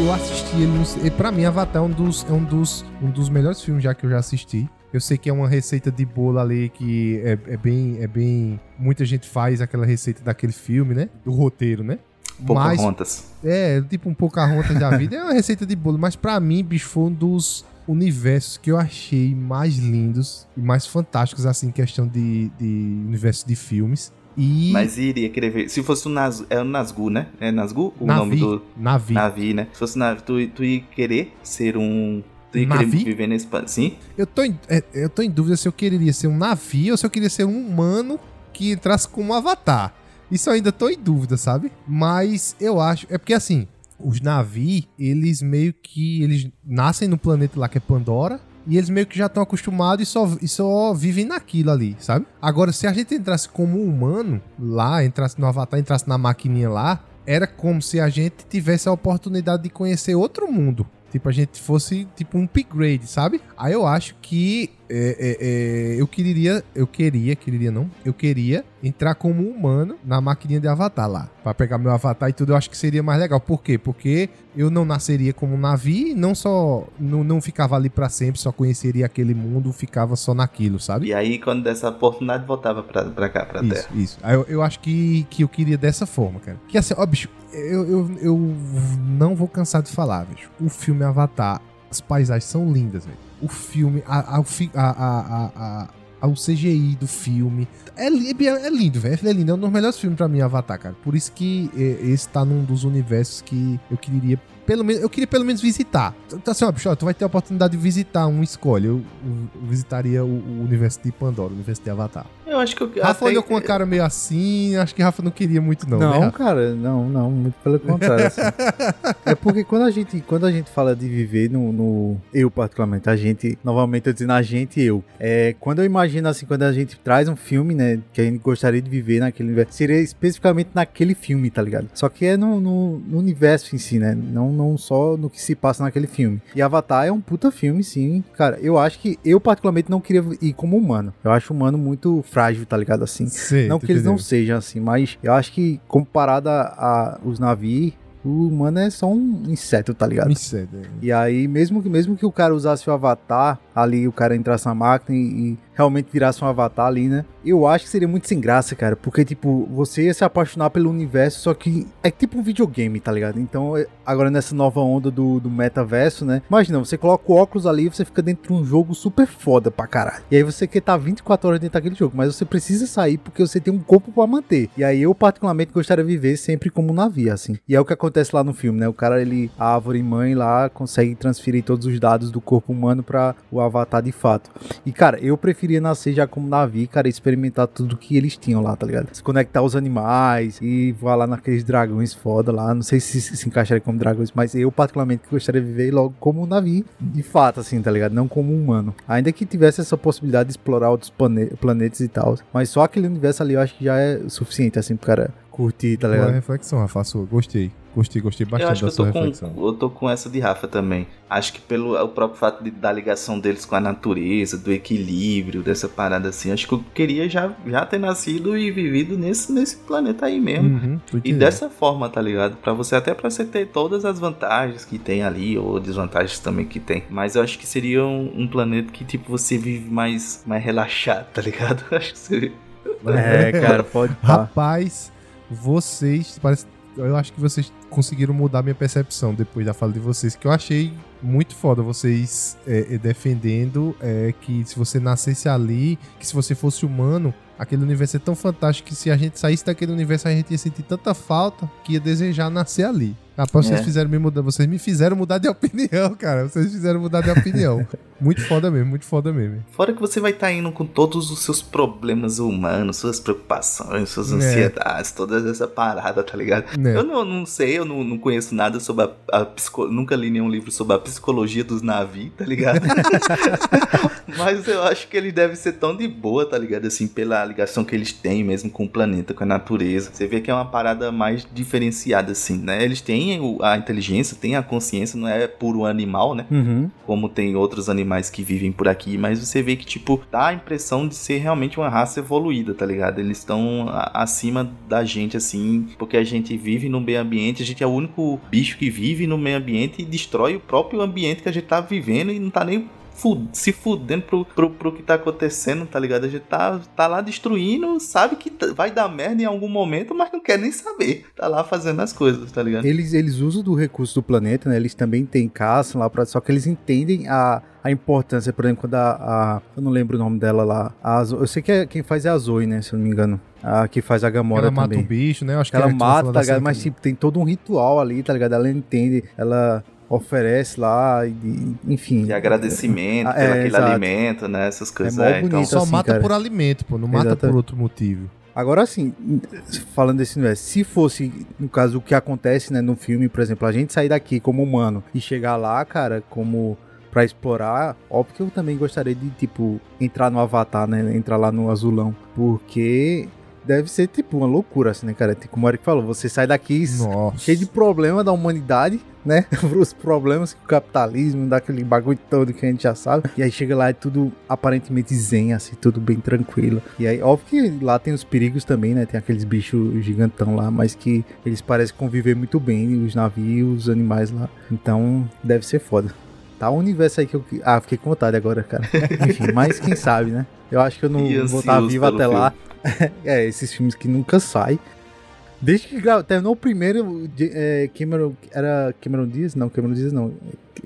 Eu assisti ele no, e pra mim Avatar é um dos é um dos um dos melhores filmes já que eu já assisti. Eu sei que é uma receita de bolo ali que é, é bem é bem muita gente faz aquela receita daquele filme, né? Do roteiro, né? Mas Pocahontas. é, tipo um Pocahontas da vida, é uma receita de bolo, mas pra mim, bicho, foi um dos universos que eu achei mais lindos e mais fantásticos assim, em questão de, de universo de filmes. E Mas iria querer ver. Se fosse o Nazgûl, é o né? É Nazgûl? O nome Navi, do Navi. Navi, né? Se fosse Navi, tu, tu ia querer ser um. Tu ia Navi? querer viver nesse. Sim? Eu tô, em, é, eu tô em dúvida se eu queria ser um navio ou se eu queria ser um humano que entrasse como avatar. Isso eu ainda tô em dúvida, sabe? Mas eu acho. É porque assim, os Navi, eles meio que. Eles nascem no planeta lá que é Pandora. E eles meio que já estão acostumados e só, e só vivem naquilo ali, sabe? Agora, se a gente entrasse como humano lá, entrasse no Avatar, entrasse na maquininha lá, era como se a gente tivesse a oportunidade de conhecer outro mundo. Tipo, a gente fosse tipo um upgrade, sabe? Aí eu acho que é, é, é, eu queria, eu queria, queria não, eu queria entrar como humano na maquininha de avatar lá, para pegar meu avatar e tudo. Eu acho que seria mais legal. Por quê? Porque eu não nasceria como um navio, não só não, não ficava ali para sempre, só conheceria aquele mundo, ficava só naquilo, sabe? E aí quando dessa oportunidade voltava pra, pra cá, pra isso, Terra. Isso. Aí eu, eu acho que, que eu queria dessa forma, cara. Que assim, ó, bicho, eu, eu, eu não vou cansar de falar, bicho. O filme Avatar, as paisagens são lindas, velho o filme, a, a, a, a, o CGI do filme. É, é, é lindo, velho. É lindo. É um dos melhores filmes pra mim, Avatar, cara. Por isso que é, esse tá num dos universos que eu queria pelo menos, eu queria pelo menos visitar. Então, assim, ó, bicho, ó, tu vai ter a oportunidade de visitar um escolhe. Eu, eu visitaria o, o, universo de Pandora, o universo de Avatar. Eu acho que eu. Rafa olhou com uma cara meio assim, acho que Rafa não queria muito, não. Não, né, cara, não, não, muito pelo contrário. Assim. é porque quando a gente, quando a gente fala de viver no, no, Eu, particularmente, a gente, novamente eu dizendo a gente eu. É, quando eu imagino assim, quando a gente traz um filme, né, que a gente gostaria de viver naquele universo, seria especificamente naquele filme, tá ligado? Só que é no, no, no universo em si, né? Não, não só no que se passa naquele filme. E Avatar é um puta filme, sim. Cara, eu acho que eu, particularmente, não queria ir como humano. Eu acho o humano muito fraco frágil, tá ligado? Assim. Sei, não que eles não sejam assim, mas eu acho que comparado a, a os navios, o humano é só um inseto, tá ligado? Inseto. É. E aí, mesmo que, mesmo que o cara usasse o avatar, ali o cara entrasse na máquina e, e realmente virasse um avatar ali, né? Eu acho que seria muito sem graça, cara. Porque, tipo, você ia se apaixonar pelo universo, só que é tipo um videogame, tá ligado? Então, é, agora nessa nova onda do, do metaverso, né? Imagina, você coloca o óculos ali e você fica dentro de um jogo super foda pra caralho. E aí você quer estar tá 24 horas dentro daquele jogo, mas você precisa sair porque você tem um corpo para manter. E aí eu, particularmente, gostaria de viver sempre como um navio, assim. E é o que acontece lá no filme, né? O cara, ele, a árvore mãe lá, consegue transferir todos os dados do corpo humano para o avatar de fato. E, cara, eu preferia nascer já como navio, cara, e experimentar tudo que eles tinham lá, tá ligado? Se conectar aos animais e voar lá naqueles dragões foda lá. Não sei se se, encaixaria como dragões, mas eu, particularmente, gostaria de viver logo como um navio, de fato, assim, tá ligado? Não como um humano. Ainda que tivesse essa possibilidade de explorar outros planetas e tal. Mas só aquele universo ali eu acho que já é suficiente, assim, pro cara curtir, tá ligado? Boa reflexão, Rafa, gostei. Gostei, gostei bastante eu acho que eu tô reflexão. Com, eu tô com essa de Rafa também. Acho que pelo o próprio fato de, da ligação deles com a natureza, do equilíbrio, dessa parada assim, acho que eu queria já, já ter nascido e vivido nesse, nesse planeta aí mesmo. Uhum, e dessa forma, tá ligado? Para você, até pra você ter todas as vantagens que tem ali, ou desvantagens também que tem. Mas eu acho que seria um, um planeta que, tipo, você vive mais, mais relaxado, tá ligado? Acho que seria. É, cara, pode. Rapaz, vocês. Parece eu acho que vocês conseguiram mudar minha percepção depois da fala de vocês, que eu achei muito foda vocês é, defendendo é, que se você nascesse ali, que se você fosse humano, aquele universo é tão fantástico que se a gente saísse daquele universo a gente ia sentir tanta falta que ia desejar nascer ali. Rapaz, vocês, é. fizeram me mudar, vocês me fizeram mudar de opinião, cara. Vocês fizeram mudar de opinião. muito foda mesmo, muito foda mesmo. Fora que você vai estar tá indo com todos os seus problemas humanos, suas preocupações, suas é. ansiedades, toda essa parada, tá ligado? É. Eu não, não sei, eu não, não conheço nada sobre a, a psico... Nunca li nenhum livro sobre a psicologia dos navios, tá ligado? Mas eu acho que ele deve ser tão de boa, tá ligado? Assim, pela ligação que eles têm mesmo com o planeta, com a natureza. Você vê que é uma parada mais diferenciada, assim, né? Eles têm a inteligência, tem a consciência, não é puro animal, né? Uhum. Como tem outros animais que vivem por aqui, mas você vê que, tipo, dá a impressão de ser realmente uma raça evoluída, tá ligado? Eles estão acima da gente, assim, porque a gente vive no meio ambiente, a gente é o único bicho que vive no meio ambiente e destrói o próprio ambiente que a gente tá vivendo e não tá nem se fudendo pro, pro, pro que tá acontecendo, tá ligado? A gente tá, tá lá destruindo, sabe que vai dar merda em algum momento, mas não quer nem saber. Tá lá fazendo as coisas, tá ligado? Eles, eles usam do recurso do planeta, né? Eles também têm caça lá, pra, só que eles entendem a, a importância, por exemplo, quando a, a, Eu não lembro o nome dela lá. A eu sei que é, quem faz é a Zoe, né? Se eu não me engano. A que faz a Gamora ela também. Ela mata o bicho, né? Acho que ela mata, tá ligado? Mas tipo, tem todo um ritual ali, tá ligado? Ela entende, ela oferece lá, e, enfim. De agradecimento é, pelo aquele exato. alimento, né? Essas coisas. É, é então... Só assim, mata cara. por alimento, pô, não mata Exatamente. por outro motivo. Agora sim, falando desse universo, se fosse, no caso, o que acontece né, no filme, por exemplo, a gente sair daqui como humano e chegar lá, cara, como pra explorar, óbvio que eu também gostaria de, tipo, entrar no Avatar, né? Entrar lá no Azulão. Porque deve ser, tipo, uma loucura, assim, né, cara? Tipo, Como o Eric falou, você sai daqui Nossa. cheio de problema da humanidade, né? Os problemas que o capitalismo, daquele bagulho todo que a gente já sabe. E aí chega lá e tudo aparentemente zen, assim, tudo bem tranquilo. E aí, óbvio que lá tem os perigos também, né? Tem aqueles bichos gigantão lá, mas que eles parecem conviver muito bem, os navios, os animais lá. Então, deve ser foda. Tá um universo aí que eu. Ah, fiquei com vontade agora, cara. Enfim, mas quem sabe, né? Eu acho que eu não E vou estar ansioso vivo até lá. é, esses filmes que nunca saem. Desde que terminou o primeiro, é, Cameron. Era Cameron Diaz? Não, Cameron Diaz não.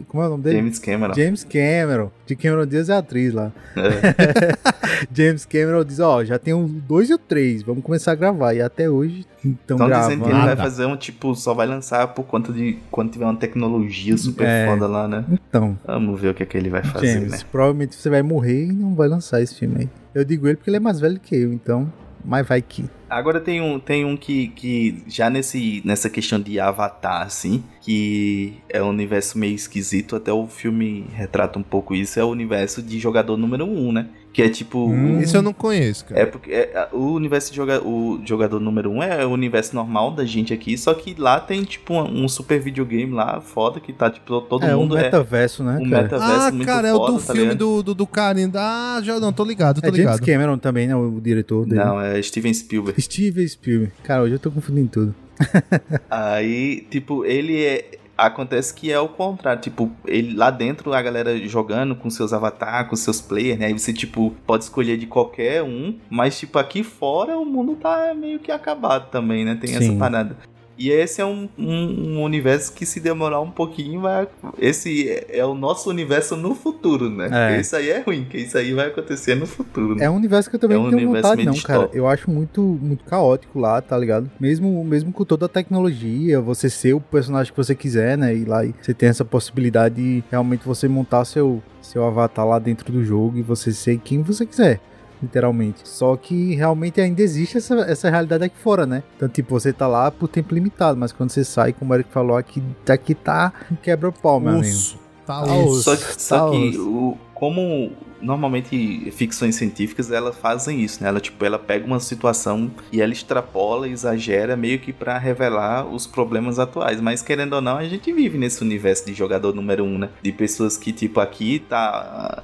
Como é o nome dele? James Cameron. James Cameron. De Cameron Diaz é a atriz lá. É. James Cameron diz: Ó, já tem o 2 e o 3, vamos começar a gravar. E até hoje estão gravando. dizendo que ele vai fazer um tipo, só vai lançar por conta de quando tiver uma tecnologia super É. foda lá, né? Então, Vamos ver o que é que ele vai fazer, James, né? provavelmente você vai morrer e não vai lançar esse filme aí. Eu digo ele porque ele é mais velho que eu, então. Mas vai que. Agora tem um, tem um que, que já nesse, nessa questão de Avatar, assim, que é um universo meio esquisito, até o filme retrata um pouco isso, é o universo de jogador número um, né? Que é tipo. Hum. o- Esse eu não conheço, cara. É porque é, o universo de joga, o jogador número um é o universo normal da gente aqui, só que lá tem tipo um, um super videogame lá, foda, que tá tipo todo é mundo um é metaverso, né? um cara? metaverso Ah, muito cara, é foda, o do tá filme ligado? do, do, do carinha. Ah, já não, tô ligado, tô É James ligado. Cameron também, né? O diretor dele. Não, é Steven Spielberg. Steven Spielberg. Cara, hoje eu tô confundindo tudo. Aí, tipo, ele é. Acontece que é o contrário, tipo, ele lá dentro a galera jogando com seus avatares, com seus players, né? Aí você, tipo, pode escolher de qualquer um, mas, tipo, aqui fora o mundo tá meio que acabado também, né? Tem essa Sim. parada. E esse é um, um, um universo que se demorar um pouquinho, vai. Esse é, é o nosso universo no futuro, né? É. Isso aí é ruim, que isso aí vai acontecer no futuro, né? É um universo que eu também É um não tenho vontade, não, cara. Eu acho muito, muito caótico lá, tá ligado? Mesmo, mesmo com toda a tecnologia, você ser o personagem que você quiser, né? E lá e você tem essa possibilidade de realmente você montar seu, seu avatar lá dentro do jogo e você ser quem você quiser. Literalmente. Só que realmente ainda existe essa, essa realidade aqui fora, né? Então, tipo, você tá lá por tempo limitado, mas quando você sai, como o Eric falou, aqui, aqui tá um quebra-pau, meu amigo. Osso. Tá Tá osso. Só, que- só Tá que osso. o, como normalmente ficções científicas elas fazem isso, né? Ela tipo ela pega uma situação e ela extrapola, exagera meio que pra revelar os problemas atuais. Mas querendo ou não, a gente vive nesse universo de jogador número um, né? De pessoas que tipo aqui tá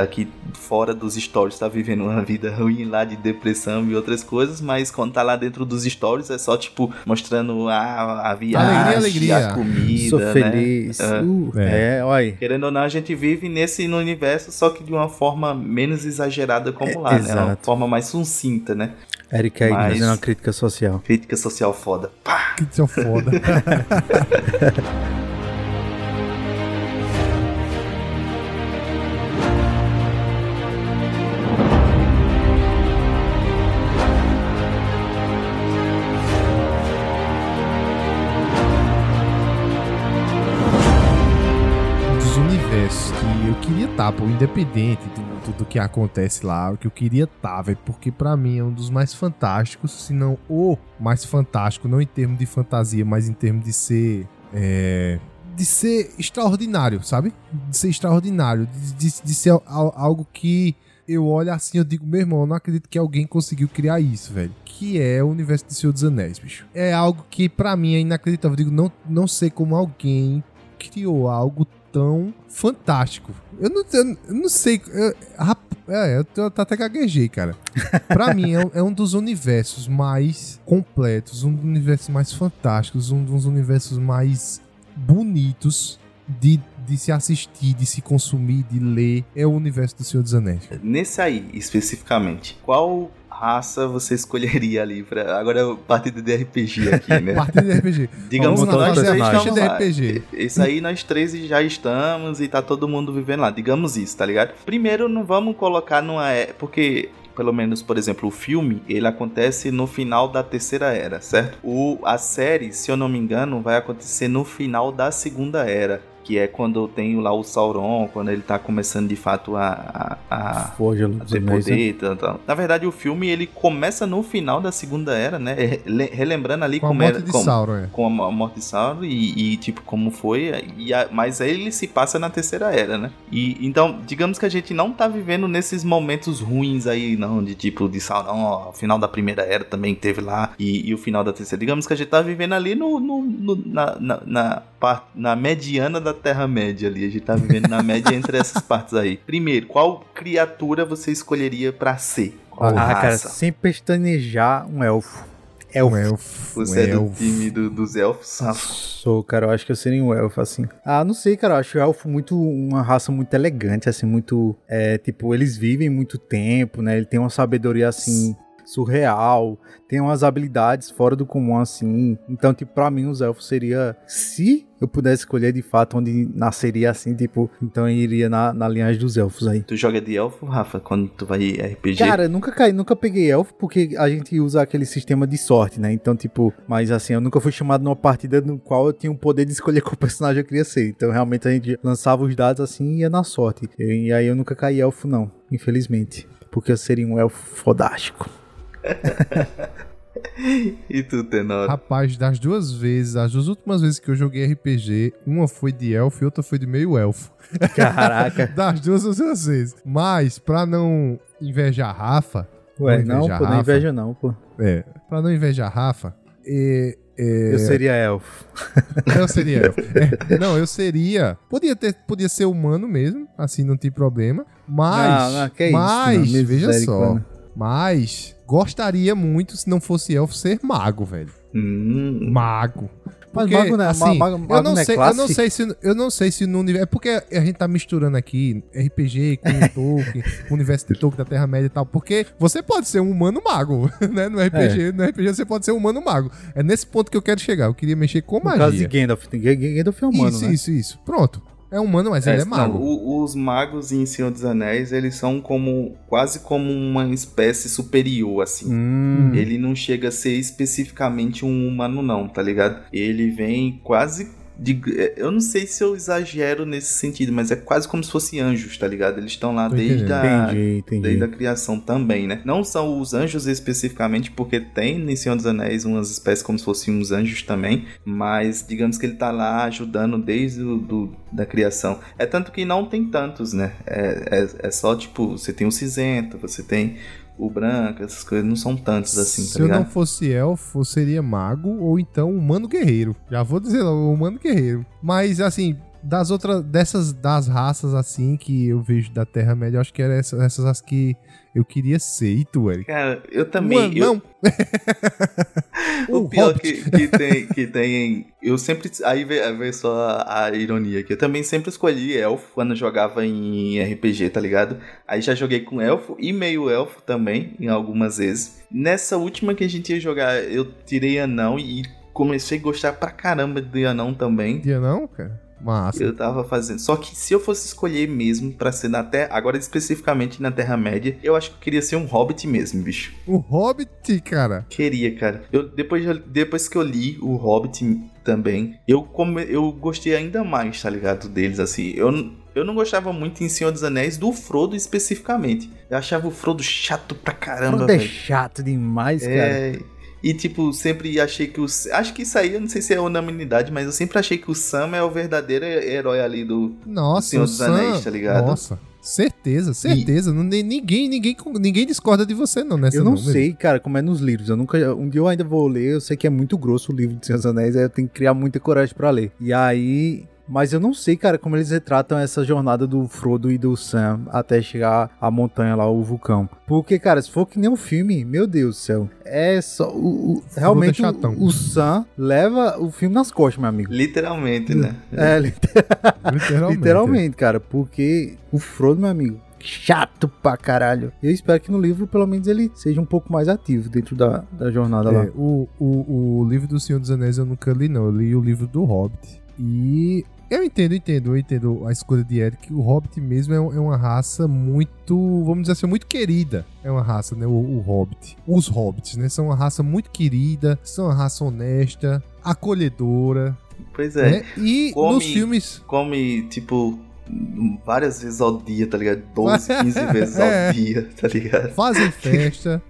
aqui fora dos stories tá vivendo uma vida ruim lá de depressão e outras coisas, mas quando tá lá dentro dos stories é só tipo mostrando a, a viagem, alegria. a comida, Sou né? feliz. É. Uh, É. é, olha. Querendo ou não, a gente vive nesse no universo, só que de uma forma menos exagerada como É, lá, né? Uma exato. forma mais sucinta, né? Eric aí Mas- fazendo uma crítica social. Crítica social foda. Pá! Que seu foda. queria estar, pô, independente do, do, do que acontece lá, o que eu queria estar, velho, porque pra mim é um dos mais fantásticos, se não o mais fantástico, não em termos de fantasia, mas em termos de ser. é, de ser extraordinário, sabe? De ser extraordinário, de, de- de ser al- algo que eu olho assim eu digo, meu irmão, eu não acredito que alguém conseguiu criar isso, velho. Que é o universo do Senhor dos Anéis, bicho. É algo que pra mim é inacreditável. Eu digo, não, não sei como alguém criou algo tão fantástico. Eu não, eu não sei. eu- é, eu, eu até gaguejei, cara. Pra mim, é um, é um dos universos mais completos, um dos universos mais fantásticos, um dos universos mais bonitos de, de se assistir, de se consumir, de ler. É o universo do Senhor dos Anéis. Nesse aí, especificamente, qual raça você escolheria ali pra. Agora partida de RPG aqui, né? Partida de RPG. Digamos Vamos nós três estamos lá. RPG. Isso aí nós três já estamos e tá todo mundo vivendo lá. Digamos isso, tá ligado? Primeiro, não vamos colocar numa. é- Porque. Pelo menos, por exemplo, o filme, ele acontece no final da terceira era, certo? O, a série, se eu não me engano, vai acontecer no final da segunda era. Que é quando tem lá o Sauron, quando ele tá começando de fato a, a, a, Forja a ter Anéis, né? poder e tal, tal. Na verdade, o filme ele começa no final da Segunda Era, né? Re- Relembrando ali Com a como morte era. de como- Sauron, é. com a mo- a morte de Sauron e, e, tipo como foi, e a- mas aí ele se passa na terceira era, né? E então, digamos que a gente não tá vivendo nesses momentos ruins aí, não, de tipo de Sauron, ó, o final da primeira era também teve lá e, e o final da terceira. Digamos que a gente tá vivendo ali no, no- no- na, na, na, na mediana da Terra-média ali. A gente tá vivendo na média entre essas partes aí. Primeiro, qual criatura você escolheria pra ser? Qual Ah, cara, raça? sem pestanejar um elfo. Elfo. Um elfo. Você um é do time do- dos elfos, Rafa? Sou, cara, eu acho que eu seria um elfo, assim. Ah, não sei, cara, eu acho o elfo muito, uma raça muito elegante, assim, muito, é, tipo, eles vivem muito tempo, né, ele tem uma sabedoria, assim, surreal, tem umas habilidades fora do comum, assim, então, tipo, pra mim os elfos seria, se eu pudesse escolher, de fato, onde nasceria, assim, tipo, então eu iria na, na linhagem dos elfos aí. Tu joga de elfo, Rafa, quando tu vai RPG? Cara, eu nunca caí, nunca peguei elfo porque a gente usa aquele sistema de sorte, né? Então, tipo, mas assim, eu nunca fui chamado numa partida no qual eu tinha o poder de escolher qual personagem eu queria ser. Então, realmente a gente lançava os dados assim e ia na sorte. E, e aí eu nunca caí elfo, não, infelizmente. Porque eu seria um elfo fodástico. E tu, Tenor? Rapaz, das duas vezes, as duas últimas vezes que eu joguei RPG, uma foi de elfo e outra foi de meio elfo. Caraca. Das duas as duas vezes. Mas, pra não invejar Rafa, Ué, Não não, inveja pô, não Rafa. inveja não, pô. é, pra não invejar Rafa, é, é, Eu seria elfo. eu seria elfo. É, não, eu seria. Podia, ter, podia ser humano mesmo, assim, não tem problema. Mas, Não, não, que isso, mas, não, veja só. misericórdia. Mas, gostaria muito, se não fosse elfo, ser mago, velho. Hum, Mago. Mas Porque, mago não é- assim, mago- eu, mago não não é sei, eu classe? não sei se eu não sei se no universo, é porque a gente tá misturando aqui RPG com Tolkien, universo de Tolkien da Terra Média e tal, porque você pode ser um humano mago, né? No RPG, É. no RPG você pode ser um humano mago. É nesse ponto que eu quero chegar. Eu queria mexer com No caso de magia. Gandalf. Gandalf é humano, isso, né? isso, isso. Pronto. É humano, mas ele é não, mago. o- os magos em Senhor dos Anéis, eles são como quase como uma espécie superior, assim. Hum, Ele não chega a ser especificamente um humano, não, tá ligado? Ele vem quase. De, eu não sei se eu exagero nesse sentido, mas é quase como se fossem anjos, tá ligado? Eles estão lá desde a, entendi, entendi. desde a criação também, né? Não são os anjos especificamente, porque tem em Senhor dos Anéis umas espécies como se fossem uns anjos também, mas digamos que ele tá lá ajudando desde o, do, da criação. É tanto que não tem tantos, né? É, é, é só tipo, você tem o cinzento, você tem o branco, essas coisas não são tantos assim, Se tá eu ligado? não fosse elfo, eu seria mago ou então humano guerreiro. Já vou dizer logo, humano guerreiro. Mas assim, das outras dessas das raças assim que eu vejo da Terra Média, eu acho que eram essas, essas as que eu queria ser. E tu, Eric? Cara, eu também. Mano, eu- não. O O pior que, que tem, que tem. Eu sempre. Aí vê, vê só a, a ironia aqui. Eu também sempre escolhi elfo quando jogava em RPG, tá ligado? Aí já joguei com elfo e meio elfo também, em algumas vezes. Nessa última que a gente ia jogar, eu tirei anão e comecei a gostar pra caramba de anão também. Dia não, cara? Massa. Eu tava fazendo. Só que se eu fosse escolher mesmo pra ser na Terra. Agora especificamente na Terra-média, eu acho que eu queria ser um hobbit mesmo, bicho. O Hobbit, cara. Queria, cara. Eu, depois, de- depois que eu li o Hobbit também, eu, come, eu gostei ainda mais, tá ligado? Deles, assim. Eu, eu não gostava muito em Senhor dos Anéis do Frodo especificamente. Eu achava o Frodo chato pra caramba, Frodo é velho. chato demais, cara. E, tipo, sempre achei que o. Acho que isso aí, eu não sei se é unanimidade, mas eu sempre achei que o Sam é o verdadeiro herói ali do. Nossa, Senhor o dos Sam- Anéis, tá ligado? Nossa, certeza, certeza. Não, nem- ninguém, ninguém, ninguém discorda de você não nessa Eu não não, sei, cara, como é nos livros. Eu nunca. Um dia eu ainda vou ler. Eu sei que é muito grosso o livro de Senhor dos Anéis. Aí eu tenho que criar muita coragem pra ler. E aí. Mas eu não sei, cara, como eles retratam essa jornada do Frodo e do Sam até chegar à montanha lá, o vulcão. Porque, cara, se for que nem um filme, meu Deus do céu. É só. O, o- realmente é o, chatão. o Sam leva o filme nas costas, meu amigo. Literalmente, né? É, Literalmente. Literalmente, cara, porque o Frodo, meu amigo, chato pra caralho. Eu espero que no livro, pelo menos, ele seja um pouco mais ativo dentro da, da jornada É, lá. o, o, o livro do Senhor dos Anéis eu nunca li, não. Eu li o livro do Hobbit. E eu entendo, entendo, eu entendo a escolha de Eric. O Hobbit mesmo é, é uma raça muito, vamos dizer assim, muito querida. É uma raça, né? O, o Hobbit. Os Hobbits, né? São uma raça muito querida, são uma raça honesta, acolhedora. Pois é. né? E Come- nos filmes. Come, tipo, várias vezes ao dia, tá ligado? 12, 15 vezes É. ao dia, tá ligado? Fazem festa.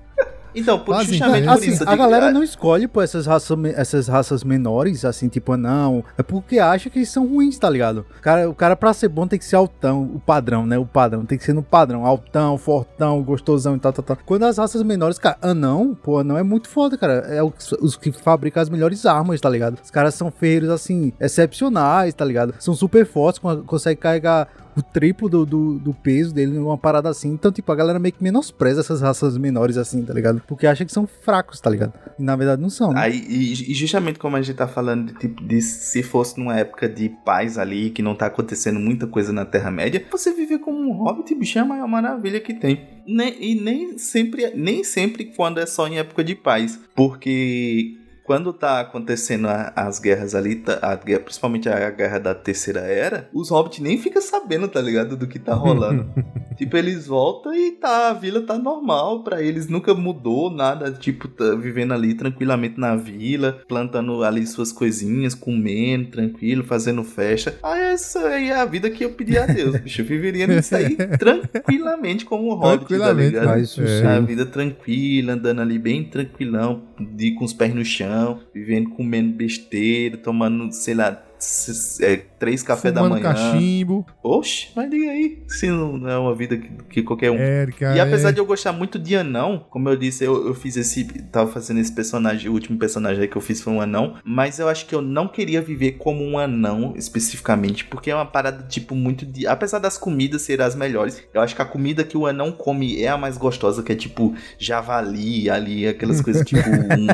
Então, por, Fazem justamente festa. por Assim, isso. a galera ah, não escolhe pô, essas, raças, essas raças menores, assim, tipo, não. É porque acha que eles são ruins, tá ligado? O cara, o cara pra ser bom tem que ser altão, o padrão, né? O padrão, tem que ser no padrão. Altão, fortão, gostosão e tal, tal, tal. Quando as raças menores, cara, anão, pô, anão é muito foda, cara. É os, os que fabricam as melhores armas, tá ligado? Os caras são ferreiros, assim, excepcionais, tá ligado? São super fortes, con- conseguem carregar o triplo do, do, do peso dele numa parada assim. Então, tipo, a galera meio que menospreza essas raças menores assim, tá ligado? Porque acha que são fracos, tá ligado? E na verdade não são, né? Aí, e, e justamente como a gente tá falando de, tipo, de se fosse numa época de paz ali, que não tá acontecendo muita coisa na Terra-média, você viver como um hobbit, bicho, é a maior maravilha que tem. Nem, e nem sempre, nem sempre quando é só em época de paz. Porque quando tá acontecendo a- as guerras ali, tá- a guerra- principalmente a guerra da Terceira Era, os hobbits nem ficam sabendo, tá ligado, do que tá rolando. tipo, eles voltam e tá, a vila tá normal pra eles, nunca mudou nada, tipo, tá vivendo ali tranquilamente na vila, plantando ali suas coisinhas, comendo, tranquilo, fazendo festa. Ah, essa aí é a vida que eu pedi a Deus, bicho. Eu viveria nisso aí tranquilamente como um hobbit, tá Tranquilamente, ligado? Faz isso É. A vida tranquila, andando ali bem tranquilão, de, com os pés no chão, vivendo, comendo besteira, tomando, sei lá, é, três café da manhã. cachimbo. Oxe, mas diga aí, se não não é uma vida que, que qualquer um. Érica. E apesar é. de eu gostar muito de anão, como eu disse, eu, eu fiz esse. Tava fazendo esse personagem, o último personagem aí que eu fiz foi um anão. Mas eu acho que eu não queria viver como um anão especificamente, porque é uma parada, tipo, muito de. Apesar das comidas serem as melhores, eu acho que a comida que o anão come é a mais gostosa, que é tipo javali ali, aquelas coisas tipo. um-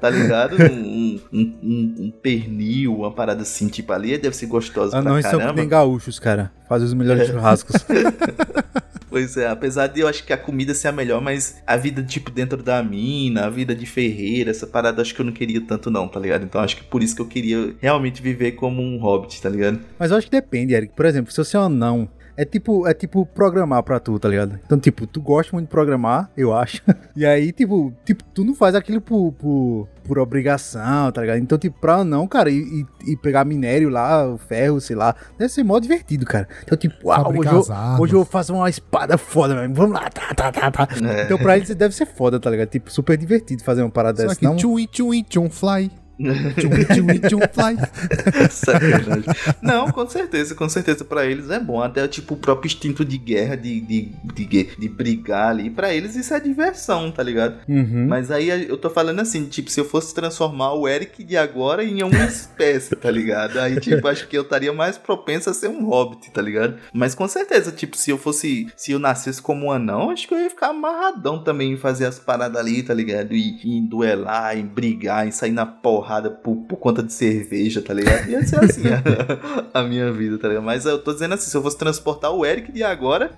tá ligado? Um, um, um- um pernil, uma parada assim, tipo ali, deve ser gostosa Anões pra são caramba. que nem gaúchos, cara. Fazem os melhores churrascos. Pois é, apesar de eu acho que a comida ser a melhor, mas a vida, tipo, dentro da mina, a vida de ferreira, essa parada, acho que eu não queria tanto, não, tá ligado? Então acho que por isso que eu queria realmente viver como um hobbit, tá ligado? Mas eu acho que depende, Eric. Por exemplo, se você é um anão, é tipo, é tipo programar pra tu, tá ligado? Então, tipo, tu gosta muito de programar, eu acho. E aí, tipo, tipo tu não faz aquilo por, por, por obrigação, tá ligado? Então, tipo, pra anão, cara, e, e- pegar minério lá, ferro, sei lá, deve ser mó divertido, cara. Então, tipo, uau, hoje eu, hoje eu vou fazer uma espada foda, velho. Vamos lá, tá, tá, tá, tá. É. Então, pra eles deve ser foda, tá ligado? Tipo, super divertido fazer uma parada Só dessa. que Não, tchum, tchum, tchum, fly. Tchum. Sacanagem. Não, com certeza, com certeza pra eles é bom. Até tipo o próprio instinto de guerra, de, de, de, de brigar ali, pra eles isso é diversão, tá ligado? Uhum. Mas aí eu tô falando assim, tipo, se eu fosse transformar o Eric de agora em uma espécie, tá ligado? Aí, tipo, acho que eu estaria mais propenso a ser um hobbit, tá ligado? Mas com certeza, tipo, se eu fosse. Se eu nascesse como um anão, acho que eu ia ficar amarradão também em fazer as paradas ali, tá ligado? E, em duelar, em brigar, em sair na porrada por, por conta de cerveja, tá ligado? Ia ser assim a, a minha vida, tá ligado? Mas eu tô dizendo assim, se eu fosse transportar o Eric de agora,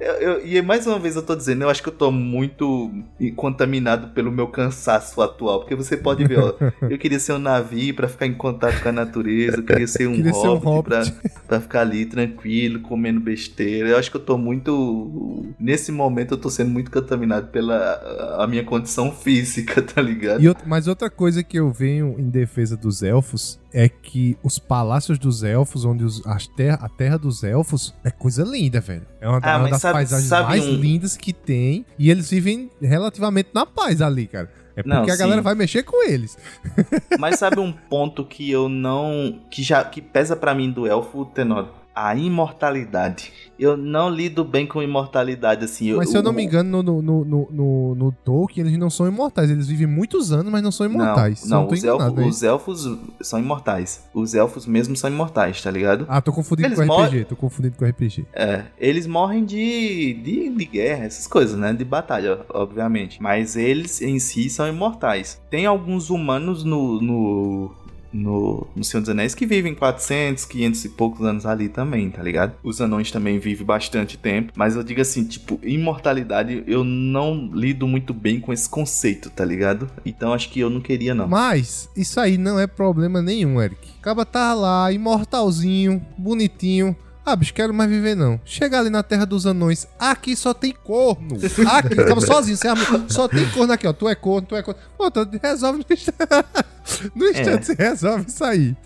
eu, eu- e mais uma vez eu tô dizendo, eu acho que eu tô muito contaminado pelo meu cansaço atual, porque você pode ver, ó, eu queria ser um navio pra ficar em contato com a natureza, eu queria ser um Queria ser um hobbit, pra, hobbit. pra ficar ali tranquilo, comendo besteira. Eu acho que eu tô muito. Nesse momento eu tô sendo muito contaminado pela a minha condição física, tá ligado? E mas outra coisa que eu venho em defesa dos elfos é que os palácios dos elfos, onde os, as terra, a terra dos elfos, é coisa linda, velho. É uma, Ah, é uma das sabe- paisagens sabe mais um- lindas que tem. E eles vivem relativamente na paz ali, cara. É porque Não, a galera vai mexer com eles. Mas sabe um ponto que eu não. que já que pesa pra mim do elfo, Tenor? A imortalidade. Eu não lido bem com imortalidade, assim. Mas se eu não o- me engano, no, no, no, no, no Tolkien, eles não são imortais. Eles vivem muitos anos, mas não são imortais. Eu Não, não os, enganado, elfos, é os elfos são imortais. Os elfos mesmo são imortais, tá ligado? Ah, tô confundindo Eles com mor- RPG. Tô confundindo com RPG. É, eles morrem de, de, de guerra, essas coisas, né? De batalha, obviamente. Mas eles em si são imortais. Tem alguns humanos no, no, no, no Senhor dos Anéis que vivem 400, 500 e poucos anos ali também, tá ligado? Os anões também vivem bastante tempo. Mas eu digo assim, tipo, imortalidade, eu não lido muito bem com esse conceito, tá ligado? Então acho que eu não queria, não. Mas isso aí não é problema nenhum, Eric. Acaba tá lá, imortalzinho, bonitinho. Ah, bicho, quero mais viver não. Chega ali na terra dos anões, aqui só tem corno. Aqui, acaba sozinho, sem arma. Só tem corno aqui, ó. Tu é corno, tu é corno. Pô, tu resolve. No instante é. você resolve sair.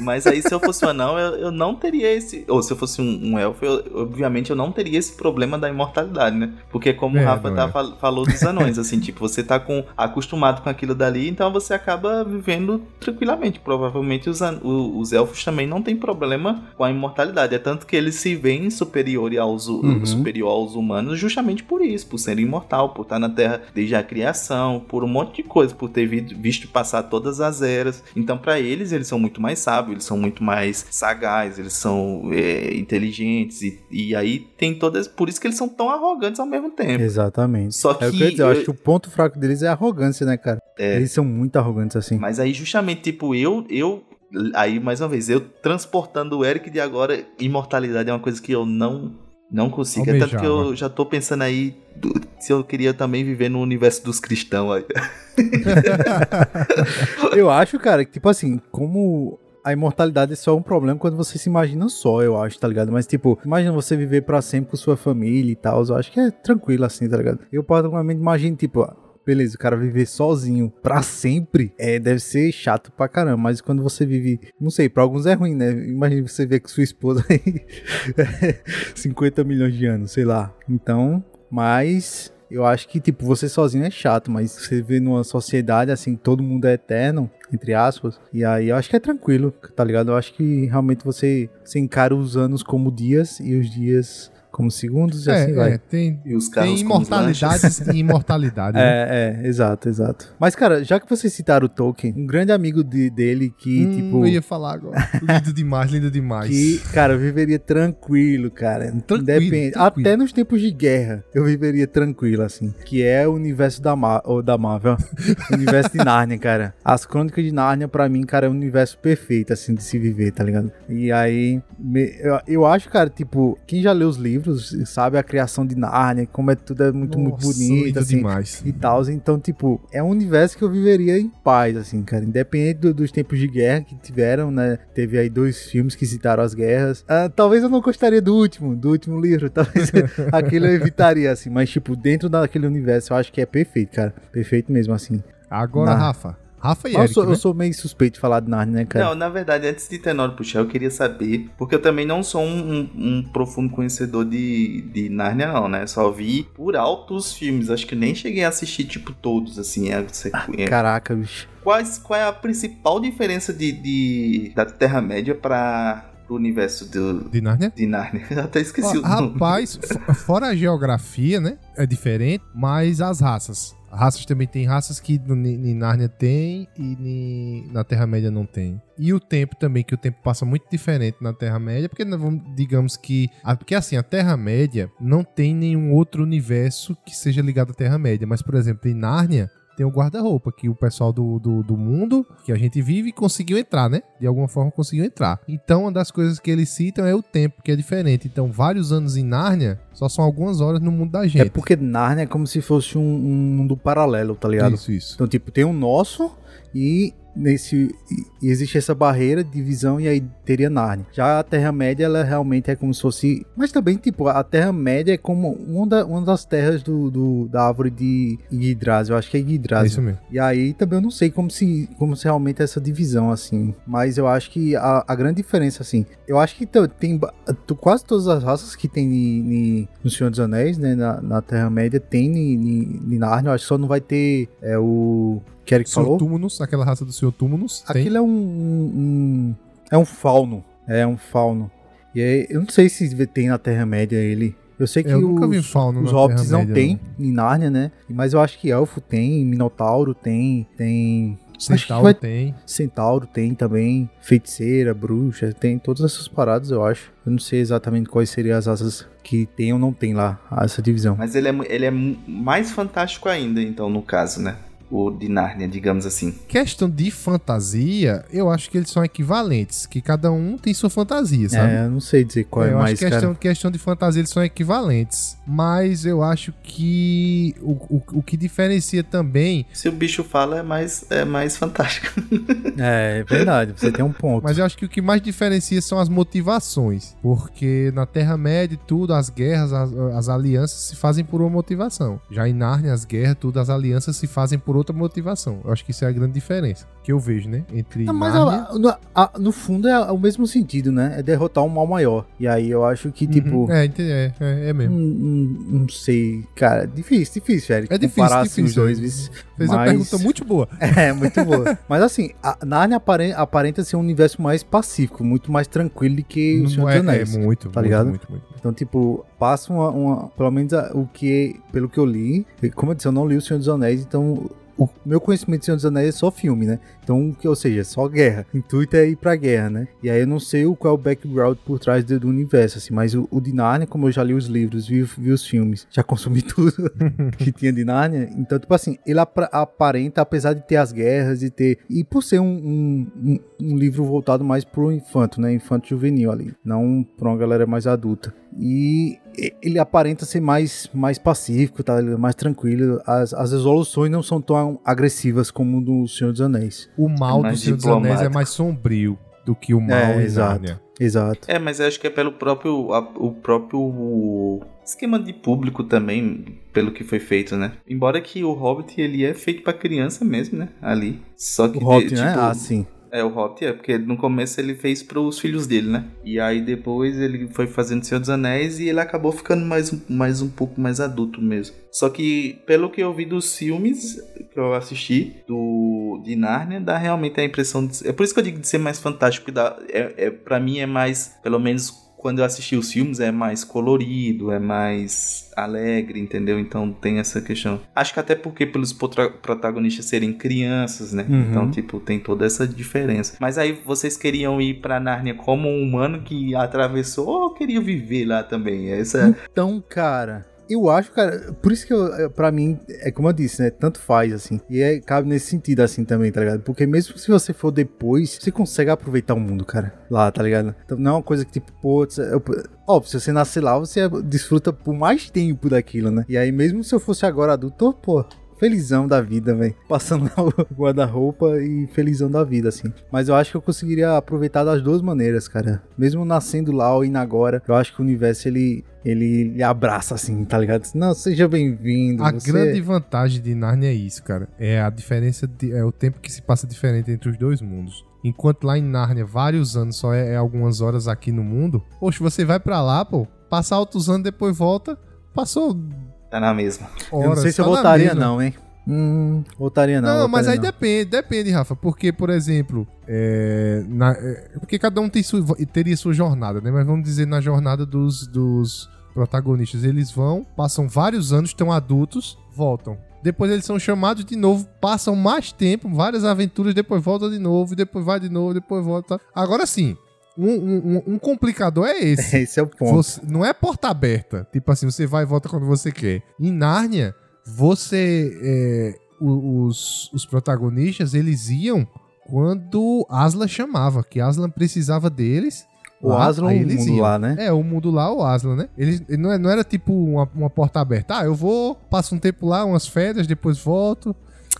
Mas aí, se eu fosse um anão, eu, eu não teria esse. Ou se eu fosse um, um elfo, eu, obviamente eu não teria esse problema da imortalidade, né? Porque, como é, o Rafa tá, é. falou dos anões, assim, tipo, você tá com, acostumado com aquilo dali, então você acaba vivendo tranquilamente. Provavelmente os, os elfos também não tem problema com a imortalidade. É tanto que eles se veem superior aos, uhum. superior aos humanos justamente por isso, por ser imortal, por estar na Terra desde a criação, por um monte de coisa, por ter visto passar todas as eras. Então, para eles, eles são muito mais sábios, eles são muito mais sagazes, eles são é, inteligentes, e, e aí tem todas. Por isso que eles são tão arrogantes ao mesmo tempo. Exatamente. Só que. É eu, dizer, eu, eu acho que o ponto fraco deles é a arrogância, né, cara? É. Eles são muito arrogantes assim. Mas aí, justamente, tipo, eu, eu aí mais uma vez, eu transportando o Eric de agora, imortalidade é uma coisa que eu não não consigo. É tanto que eu já tô pensando aí do, se eu queria também viver no universo dos cristãos aí. eu acho, cara, que tipo assim, como a imortalidade é só um problema quando você se imagina só, eu acho, tá ligado? Mas, tipo, imagina você viver para sempre com sua família e tal. Eu acho que é tranquilo assim, tá ligado? Eu, particularmente, imagino, tipo, beleza, o cara viver sozinho para sempre é, deve ser chato pra caramba. Mas quando você vive, não sei, pra alguns é ruim, né? Imagina você ver com sua esposa aí 50 milhões de anos, sei lá. Então, mas eu acho que, tipo, você sozinho é chato, mas você vê numa sociedade assim, todo mundo é eterno, entre aspas, e aí eu acho que é tranquilo, tá ligado? Eu acho que realmente você, você encara os anos como dias e os dias como segundos e é, assim vai. É, tem, e os tem imortalidades e imortalidade. Né? É, é, exato, exato. Mas, cara, já que vocês citaram o Tolkien, um grande amigo de, dele que, hum, tipo... Eu ia falar agora. lindo demais, lindo demais. Que, cara, eu viveria tranquilo, cara. Tranquilo, Independ... tranquilo. Até nos tempos de guerra, eu viveria tranquilo, assim. Que é o universo da, Mar... ou da Marvel. o universo de Nárnia, cara. As Crônicas de Nárnia, pra mim, cara, é um universo perfeito, assim, de se viver, tá ligado? E aí, me... eu, eu acho, cara, tipo, quem já leu os livros, livros, sabe? A criação de Narnia, como é tudo é muito, Nossa, muito bonito, assim, demais. e tal. Então, tipo, é um universo que eu viveria em paz, assim, cara. Independente do, dos tempos de guerra que tiveram, né? Teve aí dois filmes que citaram as guerras. Ah, talvez eu não gostaria do último, do último livro. Talvez aquele eu evitaria, assim. Mas, tipo, dentro daquele universo, eu acho que é perfeito, cara. Perfeito mesmo, assim. Agora, Na... Rafa, Rafa e Eric, eu, sou, né? eu sou meio suspeito de falar de Narnia, né, cara? Não, na verdade, antes de Tenório puxar, eu queria saber, porque eu também não sou um, um, um, profundo conhecedor de, de Narnia, não, né? Só vi por alto os filmes, acho que nem cheguei a assistir, tipo, todos, assim. É, você, ah, Caraca, bicho. Quais, qual é a principal diferença de, de da Terra-média para universo do, de Narnia? De Narnia. Eu até esqueci Ó, o nome. Rapaz, fora a geografia, né? É diferente, mas as raças. Raças também tem raças que em Nárnia tem e na Terra-média não tem. E o tempo também, que o tempo passa muito diferente na Terra-média, porque vamos, digamos que. Porque assim, a Terra-média não tem nenhum outro universo que seja ligado à Terra-média. Mas, por exemplo, em Nárnia, tem o guarda-roupa, que o pessoal do, do, do, mundo que a gente vive conseguiu entrar, né? De alguma forma conseguiu entrar. Então, uma das coisas que eles citam é o tempo, que é diferente. Então, vários anos em Nárnia só são algumas horas no mundo da gente. É porque Nárnia é como se fosse um, um mundo paralelo, tá ligado? Isso, isso. Então, tipo, tem o nosso e nesse existe essa barreira de divisão e aí teria Narnia. Já a Terra-média, ela realmente é como se fosse... Mas também, tipo, a Terra-média é como uma, da, uma das terras do, do, da árvore de Yggdrasil. Eu acho que é Yggdrasil. É isso mesmo. E aí também eu não sei como se, como se realmente é essa divisão, assim. Mas eu acho que a, a grande diferença, assim... Eu acho que tem quase todas as raças que tem ni, no Senhor dos Anéis, né? Na, na Terra-média, tem em Narnia. Eu acho que só não vai ter é, o que Eric falou. Túmulos, aquela raça do Senhor Túmulos. Aquilo é um, um, É um fauno. É um fauno. E aí, eu não sei se tem na Terra-média ele. Eu sei que eu os, fauno os hobbits não tem em Nárnia, né? Mas eu acho que elfo tem, minotauro tem, tem Centauro vai... tem. Centauro tem também. Feiticeira, bruxa, tem todas essas paradas, eu acho. Eu não sei exatamente quais seriam as asas que tem ou não tem lá, essa divisão. Mas ele é, ele é mais fantástico ainda, então, no caso, né? O de Nárnia, digamos assim. Questão de fantasia, eu acho que eles são equivalentes, que cada um tem sua fantasia, sabe? É, eu não sei dizer qual é, é mais, acho questão, cara. questão de fantasia, eles são equivalentes, mas eu acho que o, o, o que diferencia também... Se o bicho fala, é mais, é mais fantástico. é, é verdade, você tem um ponto. Mas eu acho que o que mais diferencia são as motivações, porque na Terra-média tudo, as guerras, as, as alianças se fazem por uma motivação. Já em Nárnia, as guerras, tudo, as alianças se fazem por outra motivação. Eu acho que isso é a grande diferença que eu vejo, né? Entre Não, mas a- no, a- no fundo é o mesmo sentido, né? É derrotar um mal maior. E aí eu acho que, tipo. Uhum. É, entendi, é, é, é mesmo. Não, não- não sei, cara. Difícil, difícil, Eric. É difícil, comparar assim, os difícil. dois. vis- Fez uma mas- pergunta muito boa. É, muito boa. Mas assim, a Narnia apare- aparenta ser um universo mais pacífico, muito mais tranquilo do que o Senhor é, dos Anéis. é muito, tá muito, ligado? Muito, muito. Então, tipo, passa uma, uma- Pelo menos a- o que. Pelo que eu li. Como eu disse, eu não li o Senhor dos Anéis, então. O meu conhecimento do Senhor dos Anéis é só filme, né? Então, ou seja, só guerra. O intuito é ir pra guerra, né? E aí eu não sei o qual é o background por trás do, universo, assim. Mas o, o de Narnia, como eu já li os livros, vi, vi os filmes, já consumi tudo que tinha de Narnia. Então, tipo assim, ele apra- aparenta, apesar de ter as guerras e ter. E por ser um, um, um- um livro voltado mais pro infanto, né? Infanto juvenil ali. Não pra uma galera mais adulta. E- ele aparenta ser mais, mais pacífico, tá? Ele é mais tranquilo. As, as resoluções não são tão agressivas como o do Senhor dos Anéis. O mal do mais Senhor dos Anéis é mais sombrio do que o mal É, em exato. Exato. É, mas eu acho que é pelo próprio, a- o próprio esquema de público também, pelo que foi feito, né? Embora que o Hobbit, ele é feito pra criança mesmo, né? Ali. Só que, O Hobbit, de- né? tipo, Ah, sim. É, o Hobbit é, porque no começo ele fez pros filhos dele, né? E aí depois ele foi fazendo Senhor dos Anéis e ele acabou ficando mais, um- mais um pouco mais adulto mesmo. Só que, pelo que eu vi dos filmes que eu assisti, do de Nárnia, dá realmente a impressão de... É por isso que eu digo de ser mais fantástico, porque dá, é, é, pra mim é mais, pelo menos quando eu assisti os filmes, é mais colorido, é mais alegre, entendeu? Então tem essa questão. Acho que até porque pelos protagonistas serem crianças, né? Uhum. Então, tipo, tem toda essa diferença. Mas aí vocês queriam ir pra Nárnia como um humano que atravessou ou queriam viver lá também? Essa Então, cara, eu acho, cara, por isso que eu, eh, pra mim, é como eu disse, né? Tanto faz, assim. E é, cabe nesse sentido, assim, também, tá ligado? Porque mesmo se você for depois, você consegue aproveitar o mundo, cara. Lá, tá ligado? Então não é uma coisa que, tipo, pô, eu- se você nascer lá, você desfruta por mais tempo daquilo, né? E aí, mesmo se eu fosse agora adulto, pô. Felizão da vida, velho. Passando lá o guarda-roupa e felizão da vida, assim. Mas eu acho que eu conseguiria aproveitar das duas maneiras, cara. Mesmo nascendo lá ou indo agora, eu acho que o universo ele, ele abraça, assim, tá ligado? Não, seja bem-vindo. A você- grande vantagem de Narnia é isso, cara. É a diferença, de, é o tempo que se passa diferente entre os dois mundos. Enquanto lá em Nárnia, vários anos só é, é algumas horas aqui no mundo. Poxa, você vai pra lá, pô, passa altos anos, depois volta. Passou tá na mesma. horas. Eu não sei se eu tá na votaria, não, hein? Hum, votaria não. Não, mas aí votaria não. depende, depende, Rafa. Porque, por exemplo, é, na- é, porque cada um tem sua, teria sua jornada, né? Mas vamos dizer na jornada dos, dos protagonistas. Eles vão, passam vários anos, estão adultos, voltam. Depois eles são chamados de novo, passam mais tempo, várias aventuras, depois voltam de novo, e depois vai de novo, depois volta. Agora sim, um, um- um- complicador é esse. Esse é o ponto. Você- não é porta aberta. Tipo assim, você vai e volta quando você quer. Em Nárnia, você. é, os, os protagonistas, eles iam quando Aslan chamava, que Aslan precisava deles. O lá, Aslan, aí o mundo iam. lá, né? É, o mundo lá, o Aslan, né? Eles, ele não, é- não era tipo uma, uma porta aberta. Ah, eu vou, passo um tempo lá, umas férias, depois volto.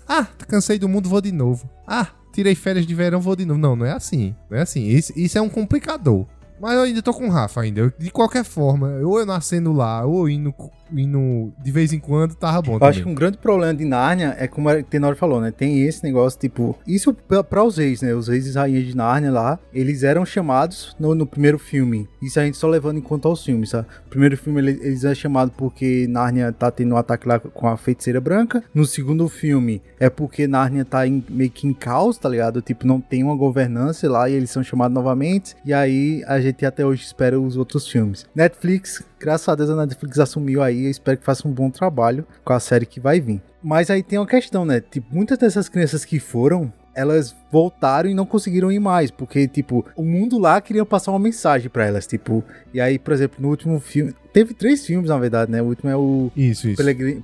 Ah, cansei do mundo, vou de novo. Ah, tirei férias de verão, vou de novo. Não, não é assim. Não é assim. Isso, isso é um complicador. Mas eu ainda tô com o Rafa ainda. Eu- de qualquer forma, ou eu nascendo lá, ou indo, indo de vez em quando, tava bom Eu acho que também. um grande problema de Nárnia é como a Tenório falou, né? Tem esse negócio, tipo. Isso pra, pra os reis, né? Os reis e rainhas de Nárnia lá, eles eram chamados no, no primeiro filme. Isso a gente só levando em conta os filmes, sabe? O primeiro filme ele- eles eram chamados porque Nárnia tá tendo um ataque lá com a feiticeira branca. No segundo filme é porque Nárnia tá em- meio que em caos, tá ligado? Tipo, não tem uma governança lá e eles são chamados novamente. E aí a gente até hoje espera os outros filmes. Netflix, graças a Deus a Netflix assumiu aí. Eu espero que faça um bom trabalho com a série que vai vir. Mas aí tem uma questão, né? Tipo, muitas dessas crianças que foram, elas voltaram e não conseguiram ir mais, porque, tipo, o mundo lá queria passar uma mensagem pra elas, tipo, e aí, por exemplo, no último filme, teve três filmes, na verdade, né? O último é o Isso, isso. Pelegrin-.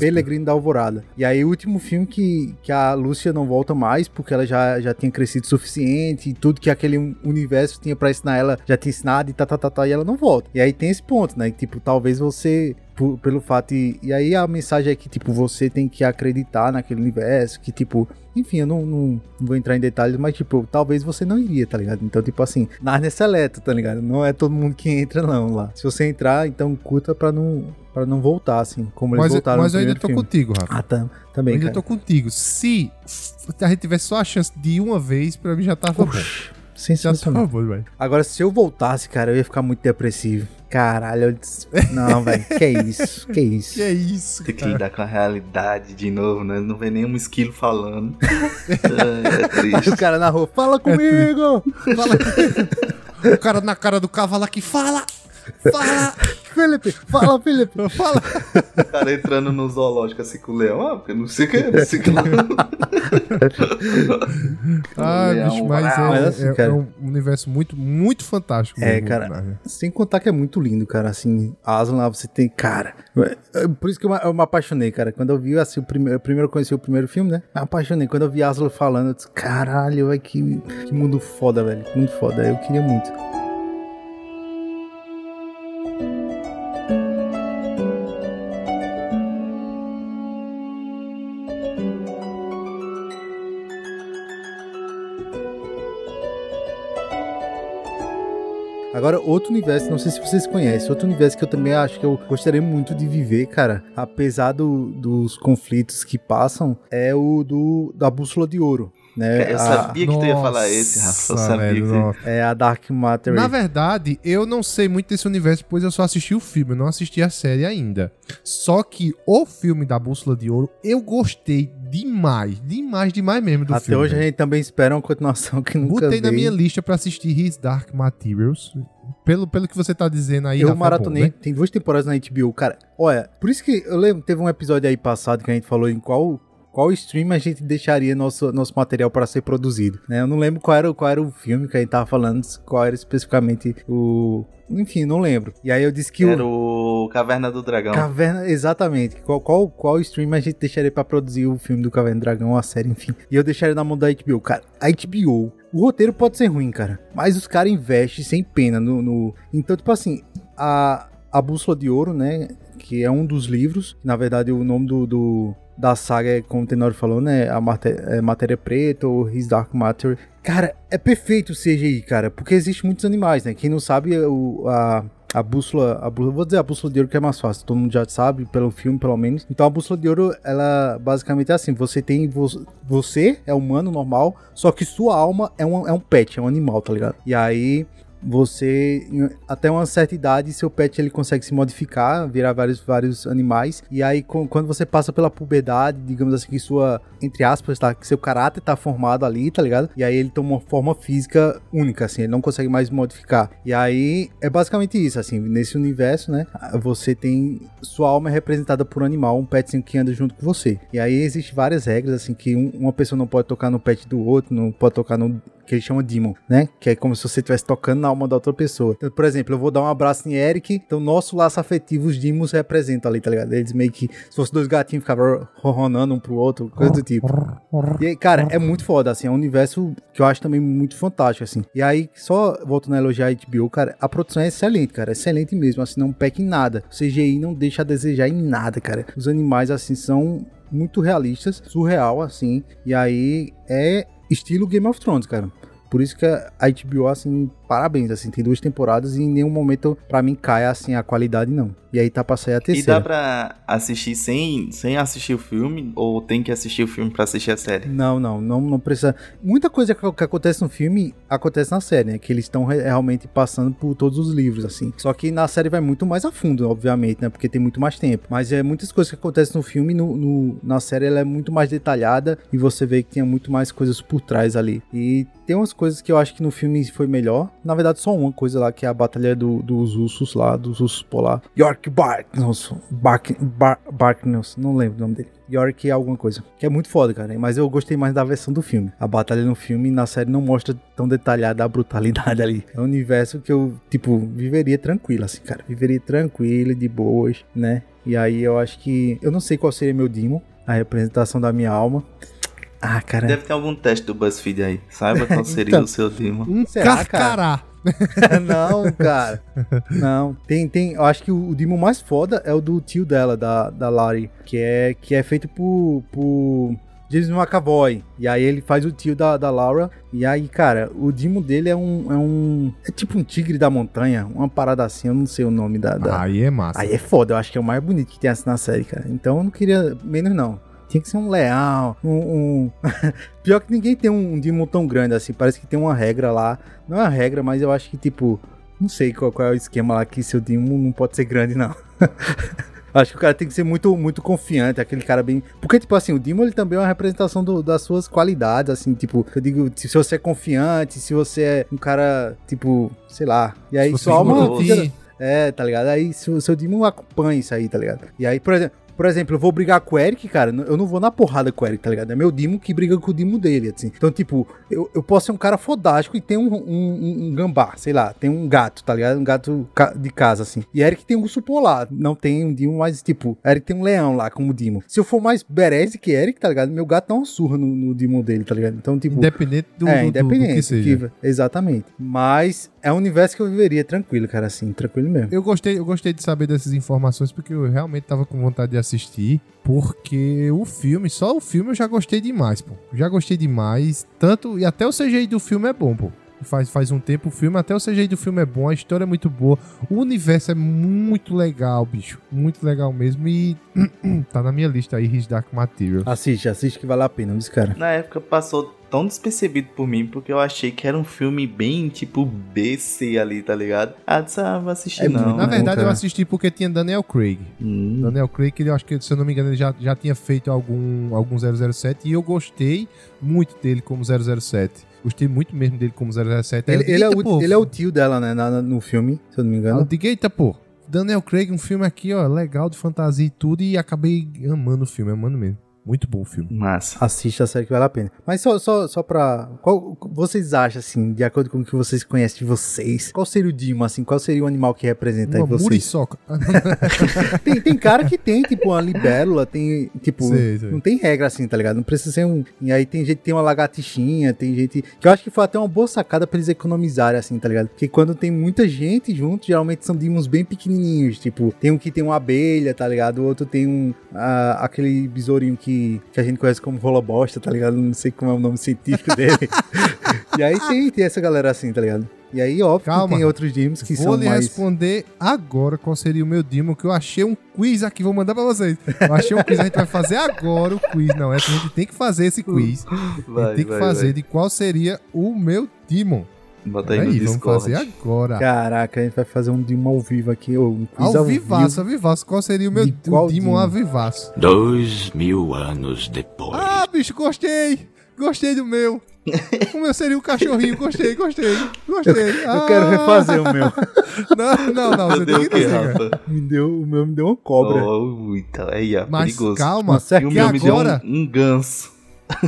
Pelegrino da Alvorada. E aí, o último filme que, que a Lúcia não volta mais, porque ela já, já tinha crescido o suficiente, e tudo que aquele universo tinha pra ensinar ela já tinha ensinado, e tá, tá, tá, tá, e ela não volta. E aí tem esse ponto, né? Tipo, talvez você. pelo fato. E, e aí a mensagem é que, tipo, você tem que acreditar naquele universo, que, tipo. Enfim, eu não, não, não vou entrar em detalhes, mas, tipo, talvez você não iria, tá ligado? Então, tipo assim, Narnia é seleto, tá ligado? Não é todo mundo que entra, não, lá. Se você entrar, então curta pra não, pra não voltar, assim, como eles Mas, voltaram mas eu ainda tô filme. contigo, Rafa. Ah, tá, Eu também, ainda cara. tô contigo. Se a gente tivesse só a chance de ir uma vez, pra mim já tava bom. Sensacional. tava bom, velho. Agora, se eu voltasse, cara, eu ia ficar muito depressivo. Caralho, eu disse, não, velho, que isso, que isso. Que é isso, Tem que lidar com a realidade de novo, né? Não vê nenhum esquilo falando. Ai, é Aí triste. o cara na rua, fala comigo! Fala. o cara na cara do cavalo aqui, fala! Fala! Felipe, fala, Felipe! Fala! O cara entrando no zoológico assim com o leão, ah, porque não sei o que, não sei o que lá. Ah, Leão, bicho, mas é, Mas assim, é- cara- é um universo muito, muito fantástico. É, mesmo, cara. né? Sem contar que é muito lindo, cara, assim, Aslan lá você tem, cara, é por isso que eu, me- eu me apaixonei, cara, quando eu vi, assim, o primeiro, eu primeiro conheci o primeiro filme, né, me apaixonei, quando eu vi Aslan falando, eu disse, caralho, velho, que, que mundo foda, velho, que mundo foda, eu queria muito. Agora, outro universo, não sei se vocês conhecem, outro universo que eu também acho que eu gostaria muito de viver, cara, apesar do- dos conflitos que passam, é o do da Bússola de Ouro, né? Eu A- sabia que tu ia falar esse, Rafa. Eu Nossa, sabia velho, que nossa. é a Dark Matter. Na verdade, eu não sei muito desse universo, pois eu só assisti o filme, eu não assisti a série ainda. Só que o filme da Bússola de Ouro, eu gostei demais, demais, demais mesmo do Até filme. hoje a gente também espera uma continuação que nunca Botei na minha lista pra assistir His Dark Materials. Pelo, pelo que você tá dizendo aí, Eu Rafa, é maratonei, bom, né? tem duas temporadas na HBO, cara. Olha, por isso que eu lembro, teve um episódio aí passado que a gente falou em qual qual stream a gente deixaria nosso, nosso material para ser produzido, né? Eu não lembro qual era, qual era o filme que a gente tava falando, qual era especificamente o... Enfim, não lembro. E aí eu disse que era o... o Caverna do Dragão. Caverna, exatamente. Qual, qual, qual stream a gente deixaria pra produzir o filme do Caverna do Dragão, a série, enfim. E eu deixaria na mão da HBO. Cara, a HBO, o roteiro pode ser ruim, cara. Mas os caras investem sem pena no, no- Então, tipo assim, a, a Bússola de Ouro, né? Que é um dos livros. Na verdade, o nome do. do- da saga é, como o Tenório falou, né? A Mate- é Matéria Preta ou His Dark Matter. Cara, é perfeito o CGI, cara. Porque existem muitos animais, né? Quem não sabe, o, a, a bússola, a vou dizer a bússola de ouro que é mais fácil, todo mundo já sabe, pelo filme pelo menos. Então a bússola de ouro, ela basicamente é assim: você tem. vo- Você é humano normal, só que sua alma é um, é um pet, é um animal, tá ligado? E aí. Você, até uma certa idade, seu pet ele consegue se modificar, virar vários, vários animais. E aí, com- quando você passa pela puberdade, digamos assim, que sua, entre aspas, tá, que seu caráter tá formado ali, tá ligado? E aí ele toma uma forma física única, assim, ele não consegue mais modificar. E aí é basicamente isso, assim, nesse universo, né? Você tem. Sua alma é representada por um animal, um petzinho que anda junto com você. E aí existem várias regras, assim, que um- uma pessoa não pode tocar no pet do outro, não pode tocar no que ele chama Demon, né? Que é como se você estivesse tocando na alma da outra pessoa. Então, por exemplo, eu vou dar um abraço em Eric, então nosso laço afetivo, os Demons representam ali, tá ligado? Eles meio que, se fossem dois gatinhos, ficavam ronronando um pro outro, coisa do tipo. E aí, cara, é muito foda, assim, é um universo que eu acho também muito fantástico, assim. E aí, só voltando a elogiar a HBO, cara, a produção é excelente, cara, excelente mesmo, assim, não peca em nada. O CGI não deixa a desejar em nada, cara. Os animais, assim, são muito realistas, surreal, assim, e aí é estilo Game of Thrones, cara. Por isso que a HBO, assim, parabéns, assim, tem duas temporadas e em nenhum momento, pra mim, cai, assim, a qualidade, não. E aí tá pra sair a E terceira. dá pra assistir sem, sem assistir o filme? Ou tem que assistir o filme pra assistir a série? Não, não, não, não precisa. Muita coisa que, que acontece no filme acontece na série, né? Que eles estão re- realmente passando por todos os livros, assim. Só que na série vai muito mais a fundo, obviamente, né? Porque tem muito mais tempo. Mas é muitas coisas que acontecem no filme, no, no- na série ela é muito mais detalhada e você vê que tinha muito mais coisas por trás ali. E tem umas coisas que eu acho que no filme foi melhor. Na verdade, só uma coisa lá, que é a batalha do- dos ursos lá, dos ursos polar. York Barkness, Bark, Bar, Barkness, não lembro o nome dele. York é alguma coisa. Que é muito foda, cara. Mas eu gostei mais da versão do filme. A batalha no filme, na série, não mostra tão detalhada a brutalidade ali. É um universo que eu, tipo, viveria tranquilo, assim, cara. Viveria tranquilo, de boas, né? E aí eu acho que. Eu não sei qual seria meu Demon, a representação da minha alma. Ah, cara. Deve ter algum teste do BuzzFeed aí. Saiba qual seria Então. o seu Demon. Um Será, carcará. não, cara. Não. Tem, tem. Eu acho que o, o mais foda é o do tio dela, da, da Lari. Que é, que é feito por. por James McAvoy. E aí ele faz o tio da, da Laura. E aí, cara, o Dimo dele é um, é um. É tipo um tigre da montanha. Uma parada assim, eu não sei o nome da. da... Aí é massa. Aí é foda, eu acho que é o mais bonito que tem assim na série, cara. Então eu não queria menos, não. Tinha que ser um leal, um. um... Pior que ninguém tem um Demon tão grande assim. Parece que tem uma regra lá. Não é uma regra, mas eu acho que, tipo. Não sei qual, qual é o esquema lá que seu Demon não pode ser grande, não. Acho que o cara tem que ser muito, muito confiante, aquele cara bem. Porque, tipo assim, o Demon ele também é uma representação do, das suas qualidades, assim, tipo, eu digo, se você é confiante, se você é um cara, tipo, sei lá. E aí sua alma. Fica, é, tá ligado? Aí o seu Demon acompanha isso aí, tá ligado? E aí, por exemplo, por exemplo, eu vou brigar com o Eric, cara, eu não vou na porrada com o Eric, tá ligado? É meu Dimo que briga com o Dimo dele, assim. Então, tipo, eu, eu posso ser um cara fodástico e ter um, um, um, gambá, sei lá, tem um gato, tá ligado? Um gato de casa, assim. E Eric tem um urso polar, não tem um Dimo, mas, tipo, Eric tem um leão lá como Dimo. Se eu for mais bereze que Eric, tá ligado? Meu gato dá uma surra no, no Dimo dele, tá ligado? Então, tipo... Independente do, é, do, independente do que seja. Que, exatamente. Mas é um universo que eu viveria tranquilo, cara, assim, tranquilo mesmo. Eu gostei, eu gostei de saber dessas informações porque eu realmente tava com vontade de assistir, porque o filme, só o filme eu já gostei demais, pô. Já gostei demais, tanto e até o CGI do filme é bom, pô. Faz, faz um tempo o filme, até o CGI do filme é bom, a história é muito boa, o universo é muito legal, bicho. Muito legal mesmo. E tá na minha lista aí, His Dark Material. Assiste, assiste que vale a pena, viu, cara? Na época passou tão despercebido por mim, porque eu achei que era um filme bem, tipo, BC ali, tá ligado? Ah, ah vou assistir é, não. Na verdade, eu assisti porque tinha Daniel Craig. Hum. Daniel Craig, eu acho que, se eu não me engano, ele já, já tinha feito algum, algum 007 e eu gostei muito dele como 007. Gostei muito mesmo dele como 007. Ele, ele, é, o, ele é o tio dela, né, na, no filme, se eu não me engano. Eu digo, eita, pô, Daniel Craig, um filme aqui, ó, legal de fantasia e tudo, e acabei amando o filme, amando mesmo. Muito bom o filme. Massa. Assista a série que vale a pena. Mas só, só, só pra. Qual vocês acham, assim, de acordo com o que vocês conhecem de vocês? Qual seria o Dimo, assim? Qual seria o animal que representa uma vocês? Muriçoca. tem, tem cara que tem, tipo, uma libélula, tem. Tipo, sei, sei. não tem regra assim, tá ligado? Não precisa ser um. E aí tem gente que tem uma lagartixinha, tem gente. Que eu acho que foi até uma boa sacada pra eles economizarem, assim, tá ligado? Porque quando tem muita gente junto, geralmente são Dimos bem pequenininhos. Tipo, tem um que tem uma abelha, tá ligado? O outro tem um. Uh, aquele besourinho que que, a gente conhece como rola bosta, tá ligado? Não sei como é o nome científico dele. e aí tem, tem essa galera assim, tá ligado? E aí, óbvio Calma, que tem outros Demons que vou são mais... Vou lhe responder agora qual seria o meu Demon, que eu achei um quiz aqui, vou mandar pra vocês. Eu achei um quiz, a gente vai fazer agora o quiz. Não, é a gente tem que fazer esse quiz. Vai, tem que vai, fazer vai. de qual seria o meu Demon. Bota aí, aí no vamos Discord. fazer agora. Caraca, a gente vai fazer um Demon ao vivo aqui. Um quiz ao, ao vivaço, ao vivaço. Qual seria o meu o Demon ao vivaço? Dois mil anos depois. Ah, bicho, gostei. Gostei do meu. O meu seria um cachorrinho. Gostei, gostei. Gostei. Ah. Eu quero refazer o meu. Não, não, não. Você tem que dizer? Me deu, o meu me deu uma cobra. Oh, então, aí, é Mas perigoso. calma, Mas, e o meu agora... me deu um, um ganso.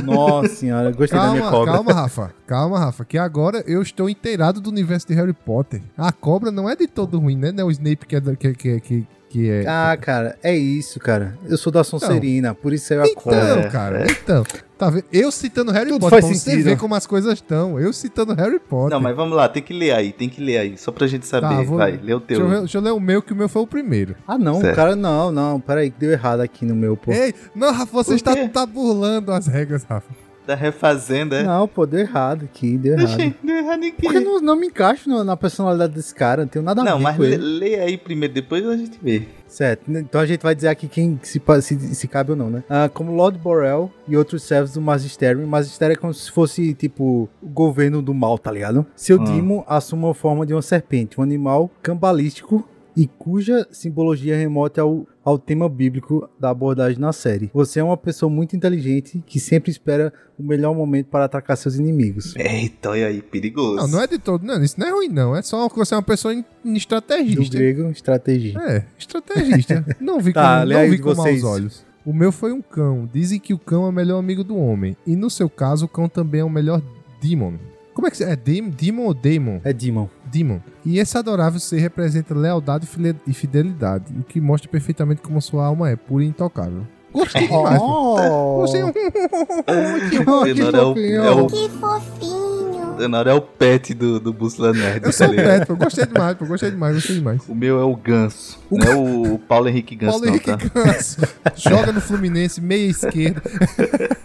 Nossa senhora, gostei calma, da minha cobra. Calma, Rafa. Calma, Rafa. Que agora eu estou inteirado do universo de Harry Potter. A cobra não é de todo ruim, né? Não é o Snape que é, que, que, que, que é. Ah, cara, é isso, cara. Eu sou da Sonserina, então, por isso eu então, cobra. Então, cara, então. Tá vendo? Eu citando Harry Tudo Potter, faz sentido. você ver como as coisas estão. Eu citando Harry Potter. Não, mas vamos lá, tem que ler aí, tem que ler aí, só pra gente saber. Tá, vou... Vai, lê o teu. Deixa eu, deixa eu, ler o meu, que o meu foi o primeiro. Ah, não, certo. cara, não, não. Peraí, deu errado aqui no meu, pô. Ei, não, Rafa, você está tá burlando as regras, Rafa. Tá refazendo, é? Não, pô, deu errado aqui, deu errado. deu errado aqui. Porque não, não me encaixo no, na personalidade desse cara, não tenho nada a não, ver com ele. Não, mas lê aí primeiro, depois a gente vê. Certo, então a gente vai dizer aqui quem se, se, se cabe ou não, né? Ah, como Lord Borel e outros servos do Magistério. O Magistério é como se fosse, tipo, o governo do mal, tá ligado? Seu ah. Dimo assume a forma de uma serpente, um animal cambalístico e cuja simbologia remota ao, ao tema bíblico da abordagem na série. Você é uma pessoa muito inteligente que sempre espera o melhor momento para atacar seus inimigos. Eita, olha aí, perigoso. Não, não é de todo, não, isso não é ruim não, é só que você é uma pessoa estrategista. Do grego, estrategista. É, estrategista. não vi tá, com, não vi com maus olhos. O meu foi um cão. Dizem que o cão é o melhor amigo do homem. E no seu caso, o cão também é o melhor demon. Como é que é? Demon ou Demon? É Demon. Demon. E esse adorável ser representa lealdade e fidelidade, o que mostra perfeitamente como sua alma é pura e intocável. Gostei demais. Oh. Gostei. que, é o, que fofinho. Denaro é o pet do, do Bússola Nerd. Eu tá sou o pet, pô. Gostei demais, pô. Gostei demais, gostei demais. O meu é o Ganso. O não é o Paulo Henrique Ganso, Paulo Henrique não, tá? Ganso. Joga no Fluminense, meia esquerda.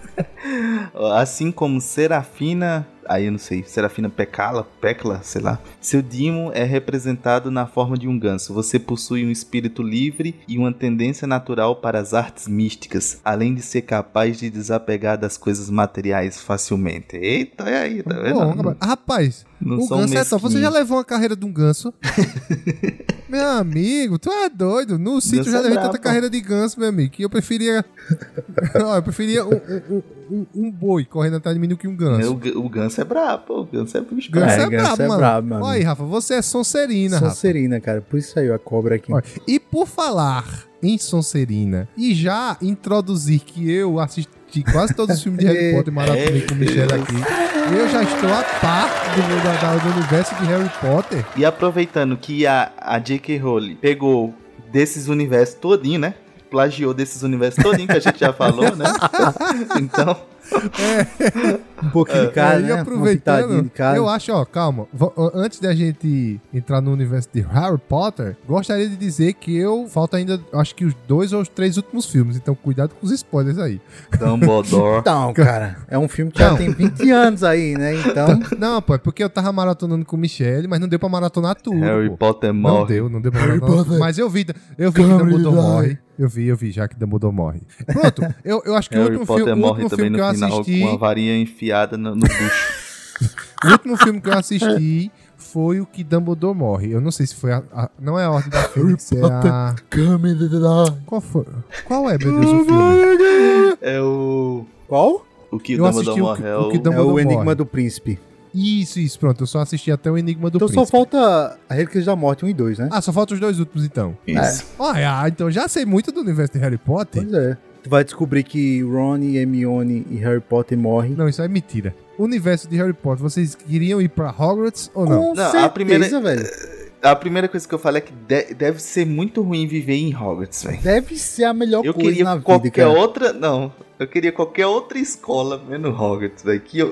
Assim como Serafina, aí eu não sei, Serafina Pecala, Pecla, sei lá. Seu Dimo é representado na forma de um ganso. Você possui um espírito livre e uma tendência natural para as artes místicas, além de ser capaz de desapegar das coisas materiais facilmente. Eita, é aí, tá vendo? Bom, rapaz, Não o ganso é top. Você já levou uma carreira de um ganso? meu amigo, tu é doido. No sítio já é levei tanta carreira de ganso, meu amigo, que eu preferia. Eu preferia um, um- um- um boi correndo atrás de mim do que um É, ganso. O, ga- o ganso é brabo, pô. Ganso é bicho Ganso é, É, ganso brabo, é mano. brabo, mano. Olha aí, Rafa, você é Sonserina, Rafa. Sonserina, cara. Por isso saiu a cobra aqui. Olha, E por falar em Sonserina, e já introduzir que eu assisti quase todos os filmes de Harry Potter maratonei com o Michelle aqui, eu já estou a par do, do, do universo de Harry Potter. E aproveitando que a, a J.K. Rowling pegou desses universos todinho, né? Plagiou desses universos todinho que a gente já falou, né? então, Um pouquinho de É, e né? Uma aproveitando, de cada. eu acho, ó, calma, antes da gente entrar no universo de Harry Potter, gostaria de dizer que eu, falta ainda, acho que os dois ou os três últimos filmes, então cuidado com os spoilers aí. Dumbledore. Então, cara, é um filme que já Não. tem 20 anos aí, né? Então, Não, pô, é porque eu tava maratonando com o Michelle, mas não deu pra maratonar tudo, Harry pô. Potter Não morre. deu, não deu pra maratonar. Mas eu vi, eu vi Dumbledore morre. Eu vi, eu vi já que Dumbledore morre. Pronto, eu, eu acho que o último Potter filme, o morre último filme que eu no final assisti, com uma varinha enfiada no, no bucho. o último filme que eu assisti foi o que Dumbledore morre. Eu não sei se foi a, a- não é a Ordem da Fênix, é a qual foi? Qual é, meu Deus, o filme? É o. Qual? O que Eu Dumbledore o morre que- é o o. que É o Enigma morre. do Príncipe. Isso, isso, pronto. Eu só assisti até o Enigma do Então Príncipe. só falta a Relíquias da Morte 1 e 2, né? Ah, só faltam os dois últimos então. Isso. Ah, ah, então já sei muito do universo de Harry Potter. Pois é. Tu vai descobrir que Ron, Hermione e Harry Potter morrem. Não, isso é mentira. O universo de Harry Potter, vocês queriam ir pra Hogwarts ou não? Com Não, a certeza, primeira- velho. A primeira coisa que eu falei é que de- deve ser muito ruim viver em Hogwarts, velho. Deve ser a melhor Eu coisa queria na vida, qualquer cara. outra. Não. Eu queria qualquer outra escola menos Hogwarts, velho. Que eu,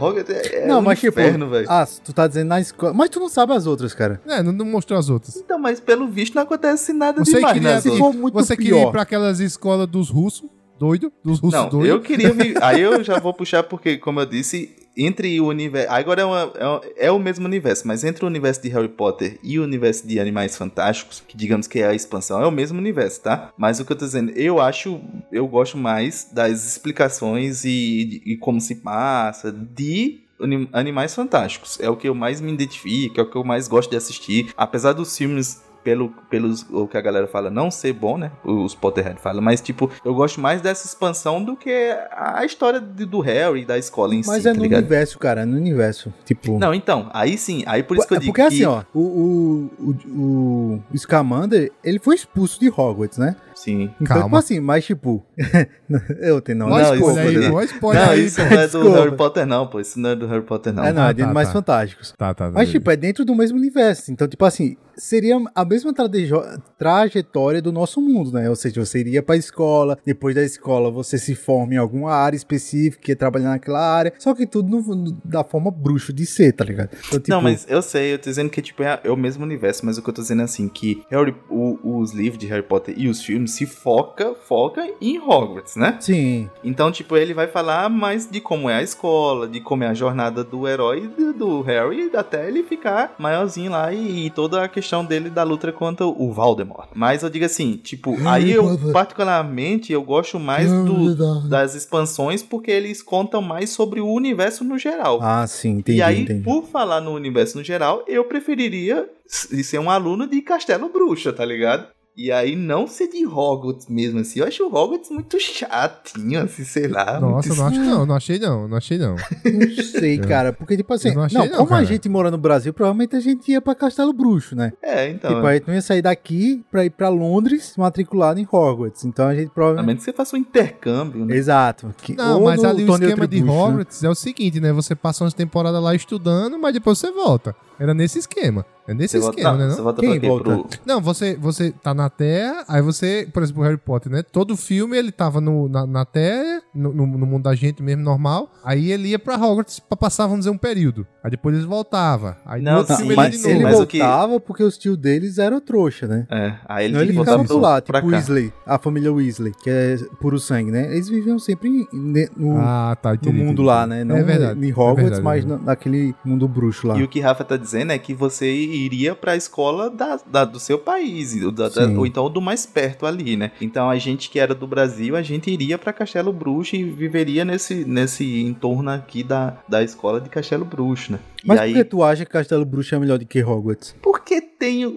Hogwarts é, é não, um mas tipo, inferno, velho. ah, tu tá dizendo na escola. Mas tu não sabe as outras, cara. É, não, não mostrou as outras. Então, mas pelo visto não acontece nada Você demais, queria, né? se for muito você queria pior. ir pra aquelas escolas dos russos, doido, dos russos Não, doidos. eu queria. Aí eu já vou puxar porque, como eu disse, entre o universo. Agora é, uma- é, é o mesmo universo, mas entre o universo de Harry Potter e o universo de Animais Fantásticos, que digamos que é a expansão, é o mesmo universo, tá? Mas o que eu tô dizendo, eu acho. Eu gosto mais das explicações e, e como se passa de. Anim- Animais Fantásticos. É o que eu mais me identifico, é o que eu mais gosto de assistir. Apesar dos filmes pelo pelos, o que a galera fala não ser bom, né? Os Potterhead falam, mas tipo, eu gosto mais dessa expansão do que a história de- do Harry, da escola em Mas si, é tá no ligado? universo, cara. É no universo. Tipo. Não, então, aí sim, aí por isso que eu É digo Porque que... assim, ó, o, o, o, o Scamander, ele foi expulso de Hogwarts, né? Sim. Então, Calma. tipo assim, mas tipo. eu tenho não. Ó, Não, isso- aí, ó, spoiler Não, aí. isso não é do. Harry Potter não, pô, isso não é do Harry Potter não. É, não, Ah, é de tá, Animais tá. Fantásticos. Tá, tá, tá. Mas, tipo, é dentro do mesmo universo. Então, tipo assim, seria a mesma trajetória do nosso mundo, né? Ou seja, você iria pra escola, depois da escola você se forma em alguma área específica, ia trabalhar naquela área, só que tudo no- no- da forma bruxo de ser, tá ligado? Então, tipo, Não, mas eu sei, eu tô dizendo que tipo, é, é o mesmo universo, mas o que eu tô dizendo é assim, que Harry, o- os livros de Harry Potter e os filmes se foca, foca em Hogwarts, né? Sim, Então, tipo, ele vai falar mais de como é a escola, de como é a jornada do herói do, Harry, até ele ficar maiorzinho lá e, e toda a questão dele da luta contra o Voldemort. Mas eu digo assim, tipo, aí eu, particularmente, eu gosto mais do, das expansões porque eles contam mais sobre o universo no geral. Ah, sim, entendi, e aí, entendi. por falar no universo no geral, eu preferiria ser um aluno de Castelo Bruxa, tá ligado? E aí, não ser de Hogwarts mesmo, assim. Eu acho o Hogwarts muito chatinho, assim, sei lá. Nossa, muito não acho não, não achei não, não achei não. Não sei, cara, porque, tipo assim, Eu não não, achei não, como a cara. gente mora no Brasil, provavelmente a gente ia pra Castelo Bruxo, né? É, então. tipo, a gente não ia sair daqui pra ir pra Londres matriculado em Hogwarts. Então a gente A provavelmente. menos que você faça um intercâmbio, né? Exato. Que- Não, ou mas no ali o esquema de né? Hogwarts é o seguinte, né? Você passa umas temporadas lá estudando, mas depois você volta. Era nesse esquema. É nesse Você volta, esquema, não, né? você Não? volta Quem pra volta? Pro... Não, você, você tá na Terra, aí você, por exemplo, o Harry Potter, né? Todo filme ele tava no, na, na Terra, no, no, no mundo da gente mesmo, normal. Aí ele ia pra Hogwarts pra passar, vamos dizer, um período. Aí depois ele voltava. Aí no Não, outro sim, filme mas ele sim, de ele novo. mas o que- voltava porque os tios deles eram trouxa, né? É, aí ele tem ele ficava por lá, tipo cá. Weasley, a família Weasley, que é puro sangue, né? Eles viviam sempre no, Ah, tá, no entendi. mundo entendi. lá, né? Não é verdade. em é Hogwarts, verdade, mas é verdade. naquele mundo bruxo lá. E o que Rafa tá dizendo é que você iria pra escola da, da- do seu país, ou, da- ou então do mais perto ali, né? Então a gente que era do Brasil, a gente iria pra Castelo Bruxo e viveria nesse, nesse entorno aqui da, da escola de Castelo Bruxo, né? Mas e por aí, que tu acha que Castelo Bruxo é melhor do que Hogwarts? porque tem um,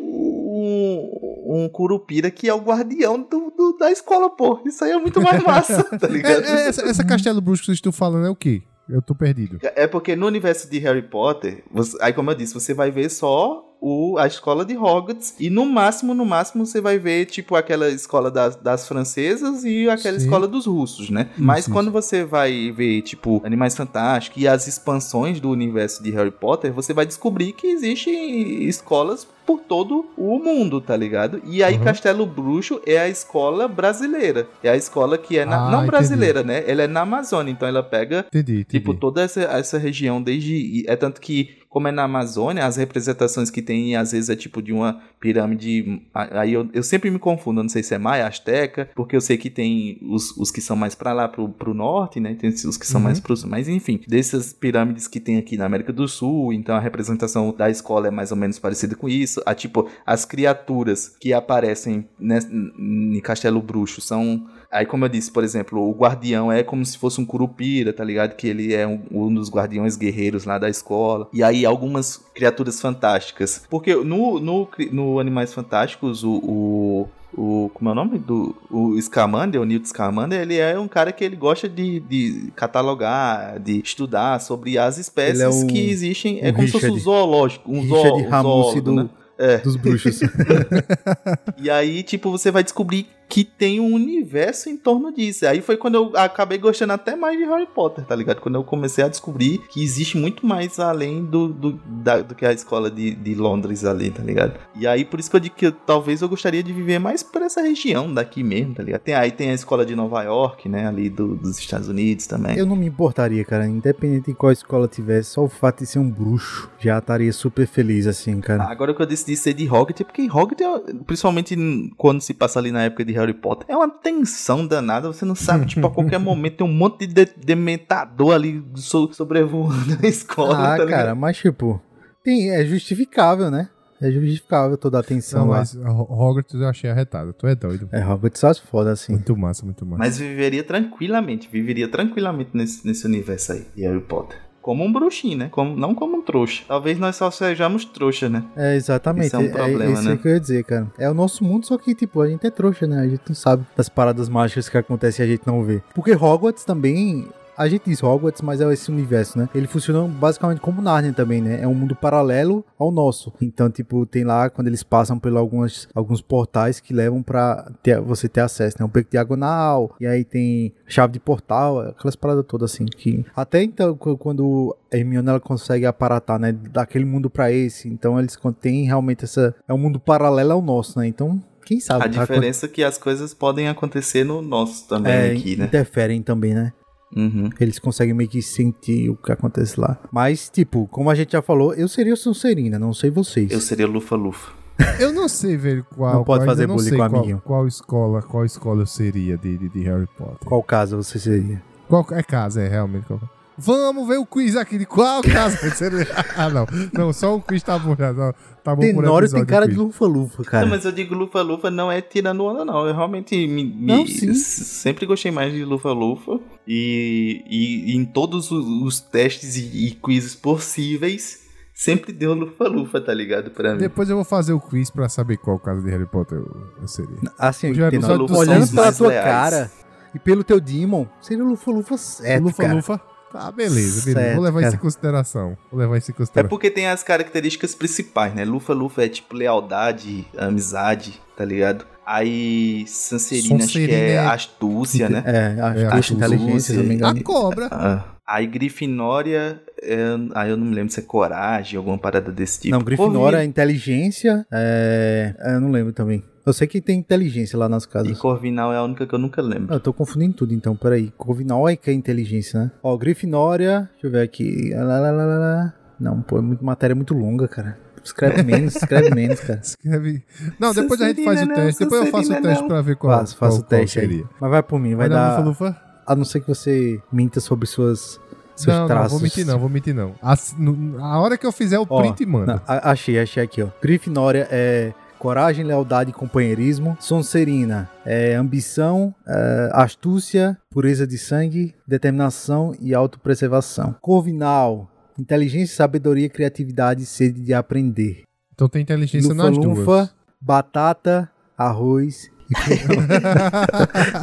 um Curupira que é o guardião do, do- da escola, pô. Isso aí é muito mais massa, tá ligado? É, é, essa, essa Castelo Bruxo que vocês estão falando é o quê? Eu tô perdido. É porque no universo de Harry Potter, você- aí como eu disse, você vai ver só o, a escola de Hogwarts e no máximo, no máximo você vai ver tipo aquela escola das, das francesas e aquela Sim. escola dos russos, né? Mas isso. quando você vai ver tipo Animais Fantásticos e as expansões do universo de Harry Potter, você vai descobrir que existem escolas por todo o mundo, tá ligado? E aí Uhum. Castelo Bruxo é a escola brasileira. É a escola que é na, Ah, não entendi. brasileira, né? Ela é na Amazônia, então ela pega Entendi, entendi. Tipo, toda essa, essa região, desde. É tanto que, como é na Amazônia, as representações que tem, às vezes, é tipo de uma pirâmide. Aí eu, eu sempre me confundo, eu não sei se é Maia, Azteca, porque eu sei que tem os, os que são mais pra lá, pro, pro norte, né? Tem os que são Uhum. mais pro sul. Mas enfim, dessas pirâmides que tem aqui na América do Sul, então a representação da escola é mais ou menos parecida com isso. A, tipo, as criaturas que aparecem ness- em Castelo Bruxo são Aí, como eu disse, por exemplo, o guardião é como se fosse um curupira, tá ligado? Que ele é um, um dos guardiões guerreiros lá da escola. E aí, algumas criaturas fantásticas. Porque no, no, no Animais Fantásticos, o. o o, como é o nome? Do, o Scamander, o Newt Scamander, ele é um cara que ele gosta de, de catalogar, de estudar sobre as espécies Ele é que existem. É como se fosse um Richard- zoológico, um, zoo, Richard um zoólogo, do, né? É. dos bruxos. E aí, tipo, você vai descobrir que tem um universo em torno disso. Aí foi quando eu acabei gostando até mais de Harry Potter, tá ligado? Quando eu comecei a descobrir que existe muito mais além do, do, da- do que a escola de, de Londres ali, tá ligado? E aí, por isso que eu digo que eu- talvez eu gostaria de viver mais por essa região daqui mesmo, tá ligado? Tem, aí tem a escola de Nova York, né? Ali do- dos Estados Unidos também. Eu não me importaria, cara. Independente de qual escola tivesse, só o fato de ser um bruxo já estaria super feliz, assim, cara. Agora que eu decidi ser de Hogwarts, é porque Hogwarts, principalmente quando se passa ali na época de Harry Potter, é uma tensão danada. Você não sabe, tipo, a qualquer momento tem um monte de, de- dementador ali so- sobrevoando a escola, Ah, tá cara, mas tipo, tem, é justificável, né? É justificável toda a atenção Não, lá. mas Ho- Hogwarts eu achei arretado. Tu é doido. É, Hogwarts só foda, assim. Muito massa, muito massa. Mas viveria tranquilamente, viveria tranquilamente nesse, nesse universo aí, de Harry Potter. Como um bruxinho, né? Como, não como um trouxa. Talvez nós só sejamos trouxa, né? É, exatamente. Isso é um problema, isso né? aí que eu ia dizer, cara. É o nosso mundo, só que, tipo, a gente é trouxa, né? A gente não sabe das paradas mágicas que acontecem e a gente não vê. Porque Hogwarts também. A gente diz Hogwarts, mas é esse universo, né? Ele funciona basicamente como Narnia também, né? É um mundo paralelo ao nosso. Então, tipo, tem lá, quando eles passam por algumas, alguns portais que levam pra ter- você ter acesso, né? Um beco diagonal, e aí tem chave de portal, aquelas paradas todas assim. que Até então, qu- quando a Hermione ela consegue aparatar, né? Daquele mundo pra esse. Então, eles contêm realmente essa... É um mundo paralelo ao nosso, né? Então, quem sabe? A diferença é que as coisas podem acontecer no nosso também É, aqui, né? interferem também, né? Uhum. Eles conseguem meio que sentir o que acontece lá. Mas, tipo, como a gente já falou, eu seria o Sonserina, não sei vocês. Eu seria Lufa-Lufa. Eu não sei, velho, qual. Não pode qual- fazer eu não bullying sei com o amiguinho. qual escola, qual escola eu seria de, de, de Harry Potter. Qual caso você seria? Qual é casa, é realmente. Qual... Vamos ver o quiz aqui de qual casa ah, não. Não, só o quiz tá bom já. Tá, tá bom por Tenório tem cara de lufa-lufa, cara. Não, mas eu digo Lufa-Lufa não é tirando onda, não. Eu realmente me, me- Não, sim. sempre gostei mais de Lufa-Lufa. E, e- e em todos os, os testes e, e quizzes possíveis, sempre deu Lufa-Lufa, tá ligado? Pra mim. Depois eu vou fazer o quiz pra saber qual casa de Harry Potter eu, eu seria. Assim, Já- só olhando pela tua leais. cara e pelo teu Demon, seria o lufa-lufa certo, Lufa, cara. Lufa. Tá, beleza, beleza. Certo, vou levar isso cara. em consideração. Vou levar isso em É consideração. porque tem as características principais, né? Lufa-Lufa é tipo lealdade, amizade, tá ligado? Aí Sancerina acho que é é- astúcia, né? É, acho É, que astúcia. inteligência, se não me A engano. cobra. Ah, aí Grifinória é, aí eu não me lembro se é coragem, alguma parada desse tipo. não, Grifinória é inteligência. É... é, Eu não lembro também. Eu sei que tem inteligência lá nas E casas. Corvinal é a única que eu nunca lembro. Eu tô confundindo tudo, então, peraí. Corvinal é que é inteligência, né? Ó, Grifinória, deixa eu ver aqui. Lá, lá, lá, lá, lá. Não, pô, é muito, matéria muito longa, cara. Escreve menos, escreve menos, cara. Escreve. Não, depois a gente faz o Sonserina teste. não, Depois eu faço o teste não. pra ver qual, Faça, faça qual- o teste aí. Mas vai por mim, vai, Vai dar dar. lufa-lufa? A não ser que você minta sobre suas, seus Não, não, traços. vou mentir não, vou mentir não. A, no- a hora que eu fizer o Ó, print, manda. Não, a- achei, achei aqui, ó. Grifinória é coragem, lealdade e companheirismo. Sonserina é ambição, é, astúcia, pureza de sangue, determinação e autopreservação. Corvinal, inteligência, sabedoria, criatividade e sede de aprender. Então tem inteligência nas duas. Lufa-lufa, batata, arroz e feijão.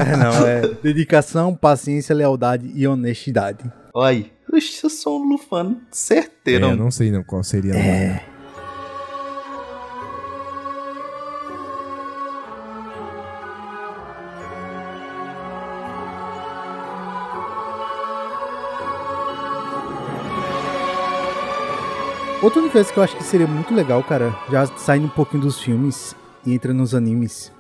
É, não, é dedicação, paciência, lealdade e honestidade. Olha eu sou um lufano certeiro. É, eu não sei não qual seria. É. Outro universo que eu acho que seria muito legal, cara, já saindo um pouquinho dos filmes e entra nos animes.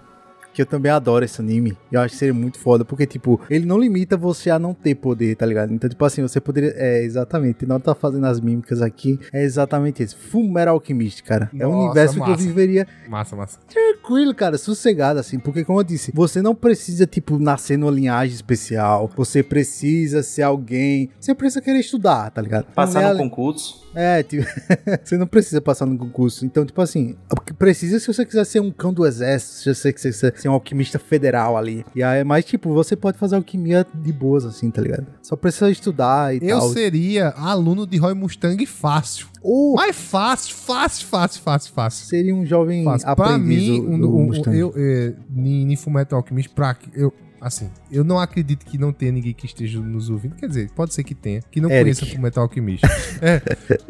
Que eu também adoro esse anime. Eu acho que seria muito foda. Porque, tipo, ele não limita você a não ter poder, tá ligado? Então, tipo assim, você poderia. É, exatamente. Na hora que tá fazendo as mímicas aqui, é exatamente isso. Metal Alchemist, cara. é um Nossa, universo que eu massa. viveria Massa, massa. tranquilo, cara, sossegado, assim, porque como eu disse, você não precisa, tipo, nascer numa linhagem especial, você precisa ser alguém, você precisa querer estudar, tá ligado? Passar Não é no ali- concurso. É, tipo, você não precisa passar no concurso, então, tipo assim, o que precisa se você quiser ser um cão do exército, se você quiser ser- ser um alquimista federal ali, e aí, mas, tipo, você pode fazer alquimia de boas, assim, tá ligado? Só precisa estudar e Eu tal. seria aluno de Roy Mustang fácil. Ou Mas fácil, fácil, fácil, fácil, fácil. seria um jovem fácil. Pra aprendiz mim, do, um, do um, eu, é, em Fullmetal Alchemist, pra, eu, assim, eu não acredito que não tenha ninguém que esteja nos ouvindo. Quer dizer, pode ser que tenha, que não Eric. conheça Fullmetal Alchemist. É,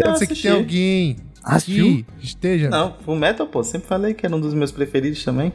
pode ser que tenha alguém Assistiu? que esteja... Não, o Metal, pô, sempre falei que era um dos meus preferidos também.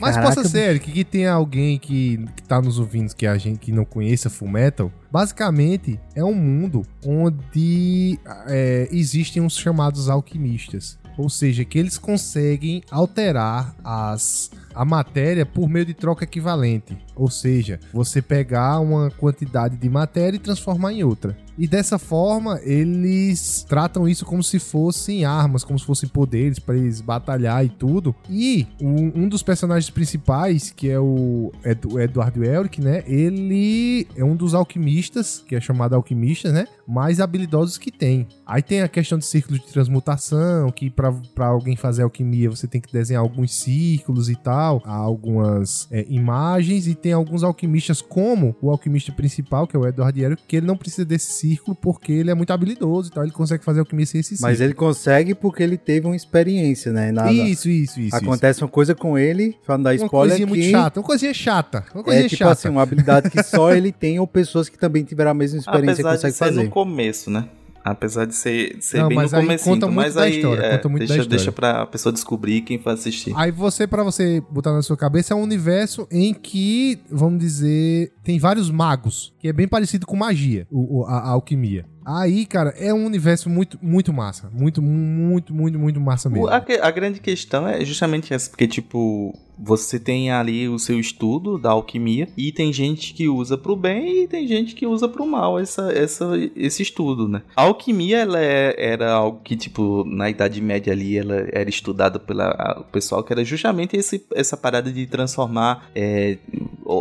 Mas Caraca, possa ser, Eric, que tenha alguém que, que tá nos ouvindo que a gente que não conheça Full Metal. Basicamente, é um mundo onde é, existem uns chamados alquimistas. Ou seja, que eles conseguem alterar as, a matéria por meio de troca equivalente. Ou seja, você pegar uma quantidade de matéria e transformar em outra. E dessa forma, eles tratam isso como se fossem armas, como se fossem poderes para eles batalhar e tudo. E um, um dos personagens principais, que é o Ed, o Eduardo Elric, né? Ele é um dos alquimistas, que é chamado alquimista, né? Mais habilidosos que tem. Aí tem a questão de círculos de transmutação, que para alguém fazer alquimia você tem que desenhar alguns círculos e tal, algumas é, imagens, e tem alguns alquimistas, como o alquimista principal, que é o Edward Elric, que ele não precisa desse círculo porque ele é muito habilidoso e tal, ele consegue fazer alquimia sem esse círculo. Mas ele consegue porque ele teve uma experiência, né? Na, Isso, isso, isso. Acontece uma coisa com ele, falando da isso. Uma spoiler, coisinha muito que chata, uma coisinha chata, uma coisinha é tipo chata. assim, uma habilidade que só ele tem ou pessoas que também tiveram a mesma experiência Apesar de conseguem ser fazer. no começo, né? Apesar de ser, de ser Não, bem mas no começo, conta muito mas da aí história, é, conta deixa, deixa pra pessoa descobrir quem vai assistir. Aí você, pra você botar na sua cabeça, é um universo em que, vamos dizer, tem vários magos, que é bem parecido com magia, o- a, a alquimia. Aí, cara, é um universo muito, muito massa. Muito, muito, muito, muito massa mesmo. A, a grande questão é justamente essa, porque, tipo, você tem ali o seu estudo da alquimia e tem gente que usa pro bem e tem gente que usa pro mal essa, essa, esse estudo, né? A alquimia, ela é- era algo que, tipo, na Idade Média ali, ela era estudada pelo pessoal que era justamente esse, essa parada de transformar é,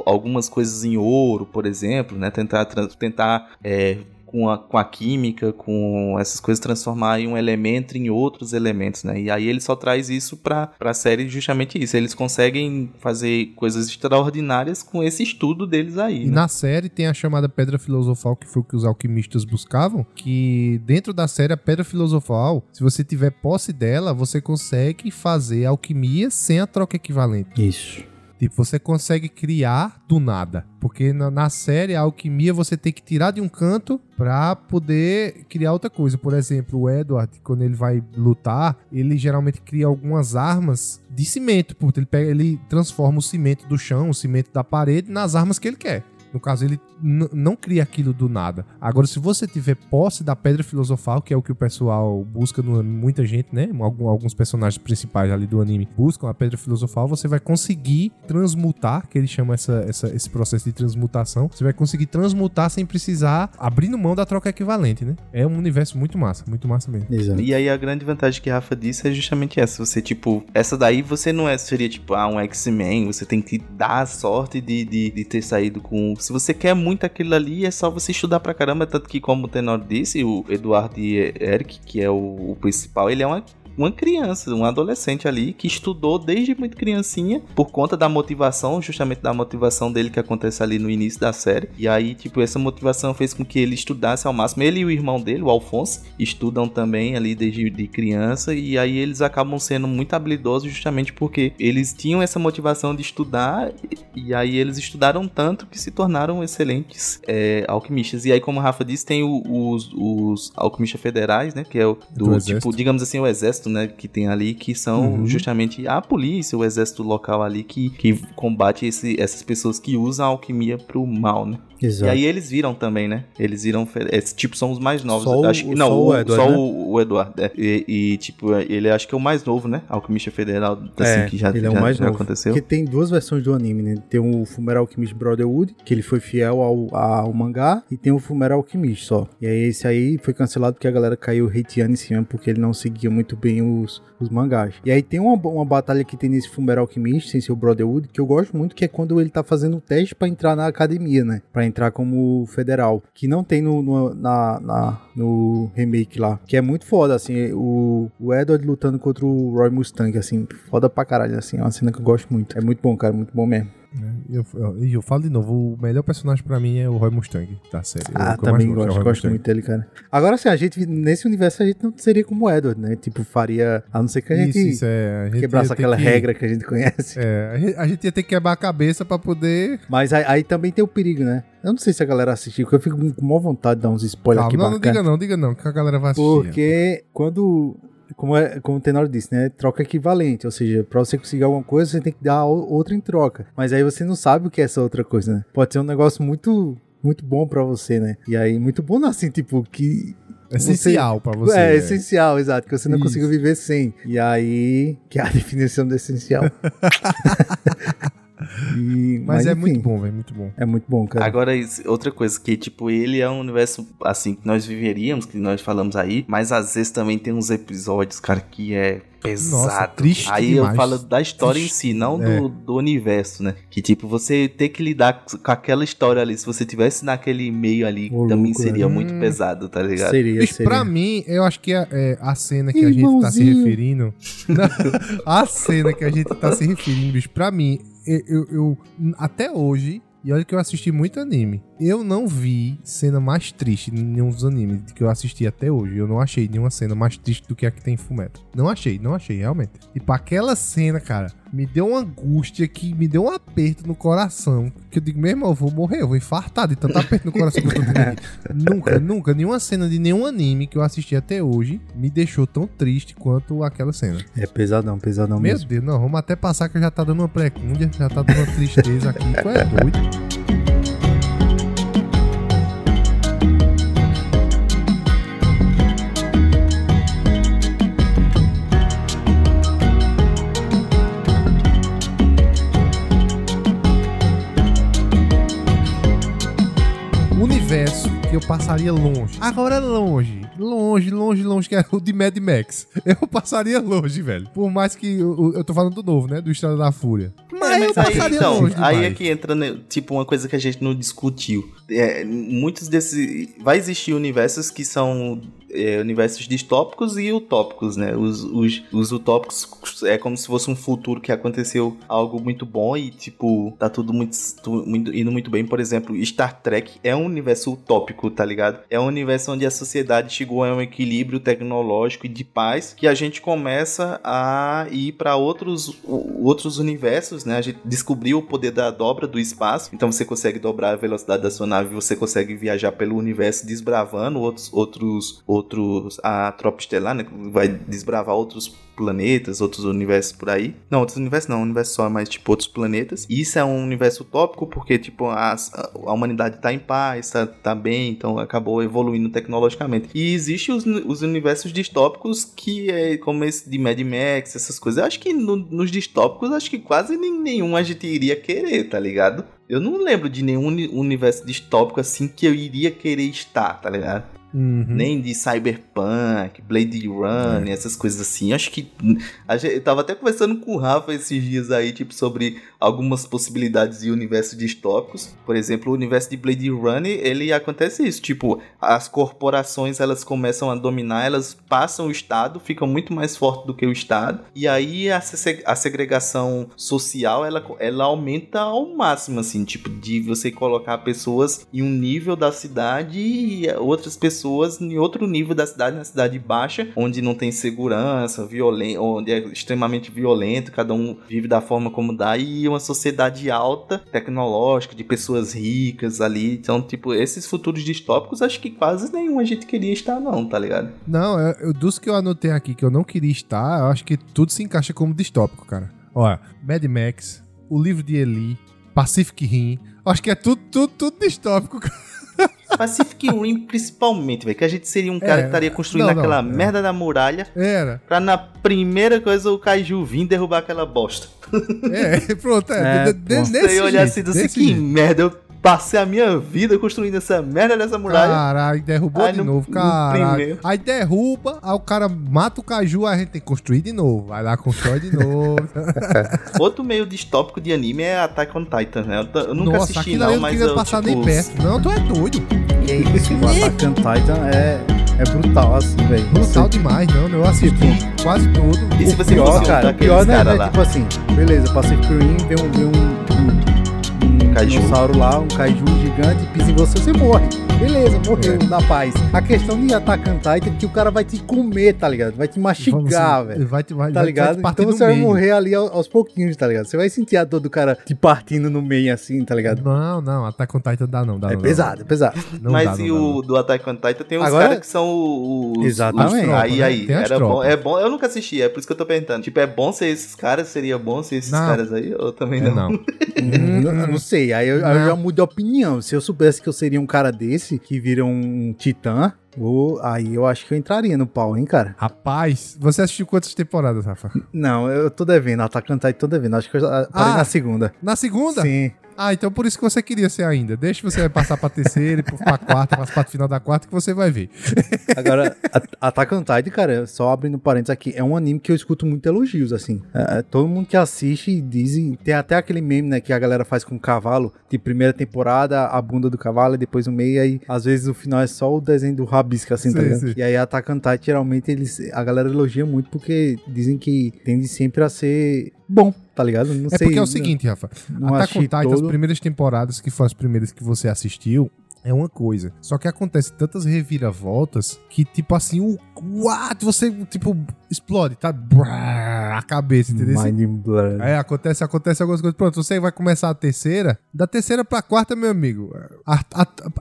algumas coisas em ouro, por exemplo, né? Tentar, tentar é, com a, com a química, com essas coisas, transformar em um elemento em outros elementos, né? E aí ele só traz isso pra, pra série justamente isso. Eles conseguem fazer coisas extraordinárias com esse estudo deles aí. E né? na série tem a chamada Pedra Filosofal, que foi o que os alquimistas buscavam, que dentro da série a Pedra Filosofal, se você tiver posse dela, você consegue fazer alquimia sem a troca equivalente. Isso. Tipo, você consegue criar do nada. Porque na, na série, a alquimia você tem que tirar de um canto pra poder criar outra coisa. Por exemplo, o Edward, quando ele vai lutar, ele geralmente cria algumas armas de cimento. Porque ele, pega, ele transforma o cimento do chão, o cimento da parede, nas armas que ele quer. No caso, ele não cria aquilo do nada. Agora, se você tiver posse da pedra filosofal, que é o que o pessoal busca no anime, muita gente, né? Algum- alguns personagens principais ali do anime buscam a pedra filosofal, você vai conseguir transmutar, que ele chama essa, essa- esse processo de transmutação. Você vai conseguir transmutar sem precisar abrindo mão da troca equivalente, né? É um universo muito massa, muito massa mesmo. Exato. E aí a grande vantagem que Rafa disse é justamente essa. Você, tipo, essa daí você não é, seria tipo, ah, um X-Men. Você tem que dar a sorte de, de, de ter saído com. Se você quer muito aquilo ali, é só você estudar pra caramba. Tanto que, como o Tenor disse, o Eduardo Eric, que é o, o principal, ele é uma uma criança, um adolescente ali que estudou desde muito criancinha por conta da motivação, justamente da motivação dele que acontece ali no início da série. E aí, tipo, essa motivação fez com que ele estudasse ao máximo. Ele e o irmão dele, o Alfonso, estudam também ali desde de criança e aí eles acabam sendo muito habilidosos justamente porque eles tinham essa motivação de estudar e aí eles estudaram tanto que se tornaram excelentes é, alquimistas. E aí, como o Rafa disse, tem os, os alquimistas federais, né? Que é o Do do, tipo, digamos assim, o exército, né? Que tem ali, que são Uhum. justamente a polícia, o exército local ali que, que combate esse- essas pessoas que usam a alquimia pro mal, né? Exato. E aí eles viram também, né? Eles viram. Esse tipo são os mais novos. Só acho que, só não, o o, Edward, só né? o, o Eduardo. é. E, e, tipo, ele acho que é o mais novo, né? Alquimista Federal, assim, É, que já, ele é o já- mais já novo. aconteceu. Porque tem duas versões do anime, né? Tem o Fullmetal Alchemist Brotherhood, que ele foi fiel ao, ao mangá, e tem o Fullmetal Alchemist só. E aí esse aí foi cancelado porque a galera caiu hateando em cima, porque ele não seguia muito bem os, os mangás. E aí tem uma, uma batalha que tem nesse Fullmetal Alchemist, sem ser o Brotherhood, que eu gosto muito, que é quando ele tá fazendo o teste pra entrar na academia, né? Pra entrar como federal. Que não tem no, no, na, na- no remake lá. Que é muito foda, assim, o, o Edward lutando contra o Roy Mustang, assim, foda pra caralho, assim, é uma cena que eu gosto muito. É muito bom, cara, muito bom mesmo. Né? E eu, eu- eu falo de novo, o melhor personagem pra mim é o Roy Mustang da série. Ah, O que eu também gosto é gosto, gosto muito dele, cara. Agora, assim, a gente, nesse universo, a gente não seria como o Edward, né? Tipo, faria, a não ser que a gente Isso, isso é. a gente quebrasse aquela que- regra que a gente conhece. É, a gente, a gente ia ter que quebrar a cabeça pra poder. Mas aí, aí também tem o perigo, né? Eu não sei se a galera assistiu, porque eu fico com maior vontade de dar uns spoilers Calma, aqui não, não bacana. diga não, diga não, que a galera vai assistir. Porque quando. Como, é, como o Tenor disse, né? Troca equivalente. Ou seja, pra você conseguir alguma coisa, você tem que dar outra em troca. Mas aí você não sabe o que é essa outra coisa, né? Pode ser um negócio muito. Muito bom pra você, né? E aí, muito bom assim, tipo, que. Essencial pra você. é, é. essencial, exato, que você não Isso. conseguiu viver sem. E aí, que é a definição do essencial. E- Mas, é enfim, muito bom, velho, muito bom. É muito bom, cara. Agora, outra coisa, que tipo, ele é um universo assim que nós viveríamos, que nós falamos aí, mas às vezes também tem uns episódios, cara, que é pesado. Nossa, triste aí demais. eu falo da história Triste. em si, não É. do, do universo, né? Que tipo, você ter que lidar com aquela história ali, se você tivesse naquele meio ali, Ô, também louco, seria né? muito Hum. pesado, tá ligado? Seria, Bicho, seria. pra mim, eu acho que a, é, a cena que a gente tá se Irmãozinho. referindo. a cena que a gente tá se referindo, bicho, pra mim, eu, eu- eu- até hoje, e olha que eu assisti muito anime, eu não vi cena mais triste em nenhum dos animes que eu assisti até hoje. Eu não achei nenhuma cena mais triste do que a que tem em Fumeto. Não achei, não achei, realmente. Tipo, aquela cena, cara, me deu uma angústia que me deu um aperto no coração. Que eu digo, meu irmão, eu vou morrer, eu vou infartar de tanto aperto no coração que eu tô tendo. Nunca, nunca, nenhuma cena de nenhum anime que eu assisti até hoje me deixou tão triste quanto aquela cena. É pesadão, pesadão Meu mesmo. Deus, não, vamos até passar que já tá dando uma precúndia, já tá dando uma tristeza aqui. Tu é doido? Eu passaria longe. Agora longe. Longe, longe, longe, que é o de Mad Max. Eu passaria longe, velho. Por mais que. Eu, eu tô falando do novo, né? Do Estrada da Fúria. Mas, É, eu aí, passaria então, longe. aí é demais. que entra, né, tipo, uma coisa que a gente não discutiu. É, muitos desses. Vai existir universos que são é, universos distópicos e utópicos, né? Os, os, os utópicos é como se fosse um futuro que aconteceu algo muito bom e, tipo, tá tudo muito, muito- indo muito bem. Por exemplo, Star Trek é um universo utópico, tá ligado? É um universo onde a sociedade chegou a um equilíbrio tecnológico e de paz que a gente começa a ir para outros, outros universos, né? A gente descobriu o poder da dobra do espaço, então você consegue dobrar a velocidade da sua nave, você consegue viajar pelo universo desbravando outros, outros. A tropa estelar, né? Vai desbravar outros planetas, outros universos por aí. Não, outros universos não, um universo só, mas tipo outros planetas. E isso é um universo utópico porque, tipo, a, a humanidade tá em paz, tá, tá bem, então acabou evoluindo tecnologicamente. E existem os, os universos distópicos que é como esse de Mad Max, essas coisas. Eu acho que no, nos distópicos, acho que quase nenhum a gente iria querer, tá ligado? Eu não lembro de nenhum universo distópico assim que eu iria querer estar, tá ligado? Uhum. Nem de Cyberpunk, Blade Runner, é. essas coisas assim. Acho que. Eu tava até conversando com o Rafa esses dias aí, tipo, sobre algumas possibilidades de universos distópicos. Por exemplo, o universo de Blade Runner, ele acontece isso. Tipo, as corporações elas começam a dominar, elas passam o Estado, ficam muito mais fortes do que o Estado. E aí a, a segregação social ela, ela aumenta ao máximo, assim, tipo, de você colocar pessoas em um nível da cidade e outras pessoas pessoas em outro nível da cidade, na cidade baixa, onde não tem segurança, violento, onde é extremamente violento, cada um vive da forma como dá, e uma sociedade alta, tecnológica, de pessoas ricas ali. Então, tipo, esses futuros distópicos, acho que quase nenhum a gente queria estar, não, tá ligado? Não, eu, eu, dos que eu anotei aqui que eu não queria estar, eu acho que tudo se encaixa como distópico, cara. Olha, Mad Max, o livro de Eli, Pacific Rim, acho que é tudo, tudo, tudo distópico, cara. Pacific Rim, principalmente, velho. Que a gente seria um cara é, que estaria construindo não, não, aquela é. merda da muralha. Era. Pra na primeira coisa o Kaiju vir derrubar aquela bosta. É, pronto. É, é de, de, nesse olhar assim, assim, que merda. Eu passei a minha vida construindo essa merda dessa muralha. Caralho, derrubou aí de no, novo, caralho. Aí derruba, aí o cara mata o caju, aí a gente tem que construir de novo. Vai lá, constrói de novo. Outro meio distópico de anime é Attack on Titan, né? Eu, eu nunca Nossa, assisti não, eu mas eu, passar tipo... nem perto. Não, tu é doido. Que isso, o Attack on Titan é... É brutal, assim, velho. Brutal você... demais, não. Eu assisti tipo, quase tudo. E se você pior, cara, pior, né, né? Tipo assim, beleza, passei por um, vê um, um kaiju. dinossauro lá, um kaiju gigante, pisa em você, você morre. Beleza, morreu, é. na paz. A questão de atacar Titan é que o cara vai te comer, tá ligado? Vai te mastigar, velho. Vai te vai, tá ligado? Vai então você vai morrer ali aos, pouquinhos, tá ligado? Você vai sentir a dor do cara te partindo no meio assim, tá ligado? Não, não, Attack on Titan dá não, dá É não, pesado, é pesado. Não Mas dá, e o do Attack on Titan tem os caras que são os... Exatamente. Os aí, né? aí, era bom, é bom, eu nunca assisti, é por isso que eu tô perguntando. Tipo, é bom ser esses caras? Seria bom ser esses não. caras aí? Ou também não? Não. não, não sei, aí eu, eu já mudo de opinião. Se eu soubesse que eu seria um cara desse, que vira um titã, Aí eu acho que eu entraria no pau, hein, cara? Rapaz, você assistiu quantas temporadas, Rafa? Não, eu tô devendo, Attack on Titan tô devendo. Acho que eu parei ah, na segunda. Na segunda? Sim. Ah, então por isso que você queria ser ainda. Deixa você passar pra terceira e pra quarta, pra parte final da quarta que você vai ver. Agora, Attack on Titan, cara, só abrindo parênteses aqui, é um anime que eu escuto muito elogios, assim. É, é todo mundo que assiste dizem... Tem até aquele meme, né, que a galera faz com o cavalo, de primeira temporada, a bunda do cavalo, e depois o meio, aí às vezes o final é só o desenho do rabisco, assim, tá sim, tá ligado? Sim. E aí Attack on Titan, geralmente, eles, a galera elogia muito porque dizem que tende sempre a ser bom, tá ligado? Não é sei, porque é o seguinte, Rafa. Attack on Titan, todo... as primeiras temporadas, que foram as primeiras que você assistiu, é uma coisa. Só que acontece tantas reviravoltas que, tipo assim, o what? Você, tipo, explode, tá? A cabeça, entendeu? Mind blood. É, acontece, acontece algumas coisas. Pronto, você vai começar a terceira. Da terceira pra quarta, meu amigo.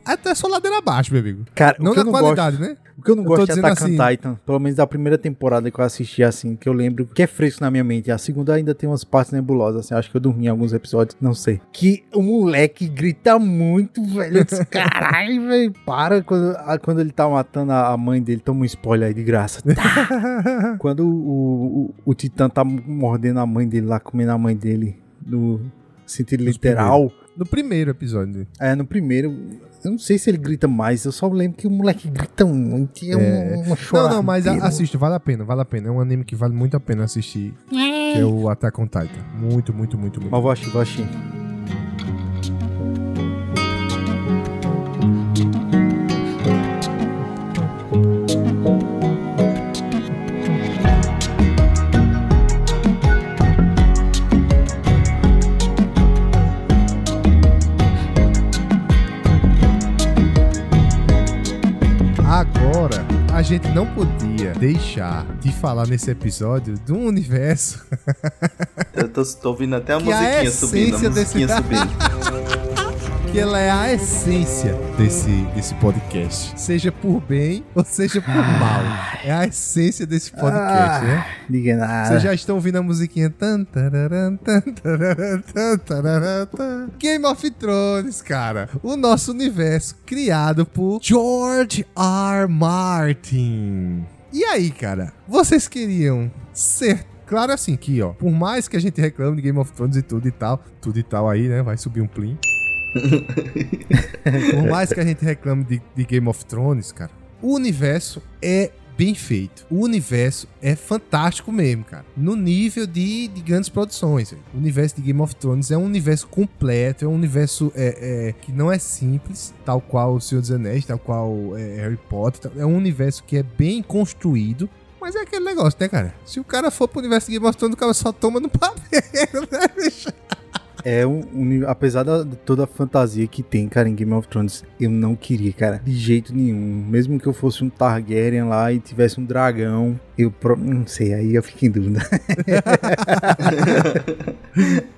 Até só ladeira abaixo, meu amigo. Cara, não da qualidade, gosto, né? O que eu não eu gosto de Attack assim, Titan, pelo menos da primeira temporada que eu assisti, assim, que eu lembro, que é fresco na minha mente. A segunda ainda tem umas partes nebulosas, assim. Acho que eu dormi em alguns episódios, não sei. Que o moleque grita muito, velho. Eu disse, caralho, velho, para. Quando, quando ele tá matando a mãe dele, toma um spoiler aí de graça. Tá. quando o, o, o Titã tá mordendo a mãe dele lá, comendo a mãe dele, no sentido literal. No primeiro episódio. É, no primeiro. Eu não sei se ele grita mais, eu só lembro que o moleque grita muito. É, é. uma Não, não, mas assiste, vale a pena, vale a pena. É um anime que vale muito a pena assistir. É. Que é o Attack on Titan. Muito, muito, muito, muito. Mas vou assistir, vou assistir. Gente não podia deixar de falar nesse episódio de um universo. Eu tô, tô ouvindo até a musiquinha a subindo. A musiquinha desse... subindo. que ela é a essência desse, desse podcast. Seja por bem ou seja por mal. É a essência desse podcast, né? Diga nada. Vocês já estão ouvindo a musiquinha? Game of Thrones, cara. O nosso universo criado por George R. Martin. E aí, cara? Vocês queriam ser. Claro assim que, ó, por mais que a gente reclame de Game of Thrones e tudo e tal, tudo e tal aí, né? Vai subir um plim. por mais que a gente reclame de, de Game of Thrones, cara, o universo é bem feito. O universo é fantástico mesmo, cara. No nível de, de grandes produções. O universo de Game of Thrones é um universo completo, é um universo é, é, que não é simples, tal qual o Senhor dos Anéis, tal qual é, Harry Potter. tal- É um universo que é bem construído. Mas é aquele negócio, né, cara? Se o cara for pro universo de Game of Thrones, o cara só toma no papel, né, bicho? É um, uni- apesar da, de toda a fantasia que tem, cara, em Game of Thrones, eu não queria, cara, de jeito nenhum. Mesmo que eu fosse um Targaryen lá e tivesse um dragão, eu pro- não sei, aí eu fico em dúvida.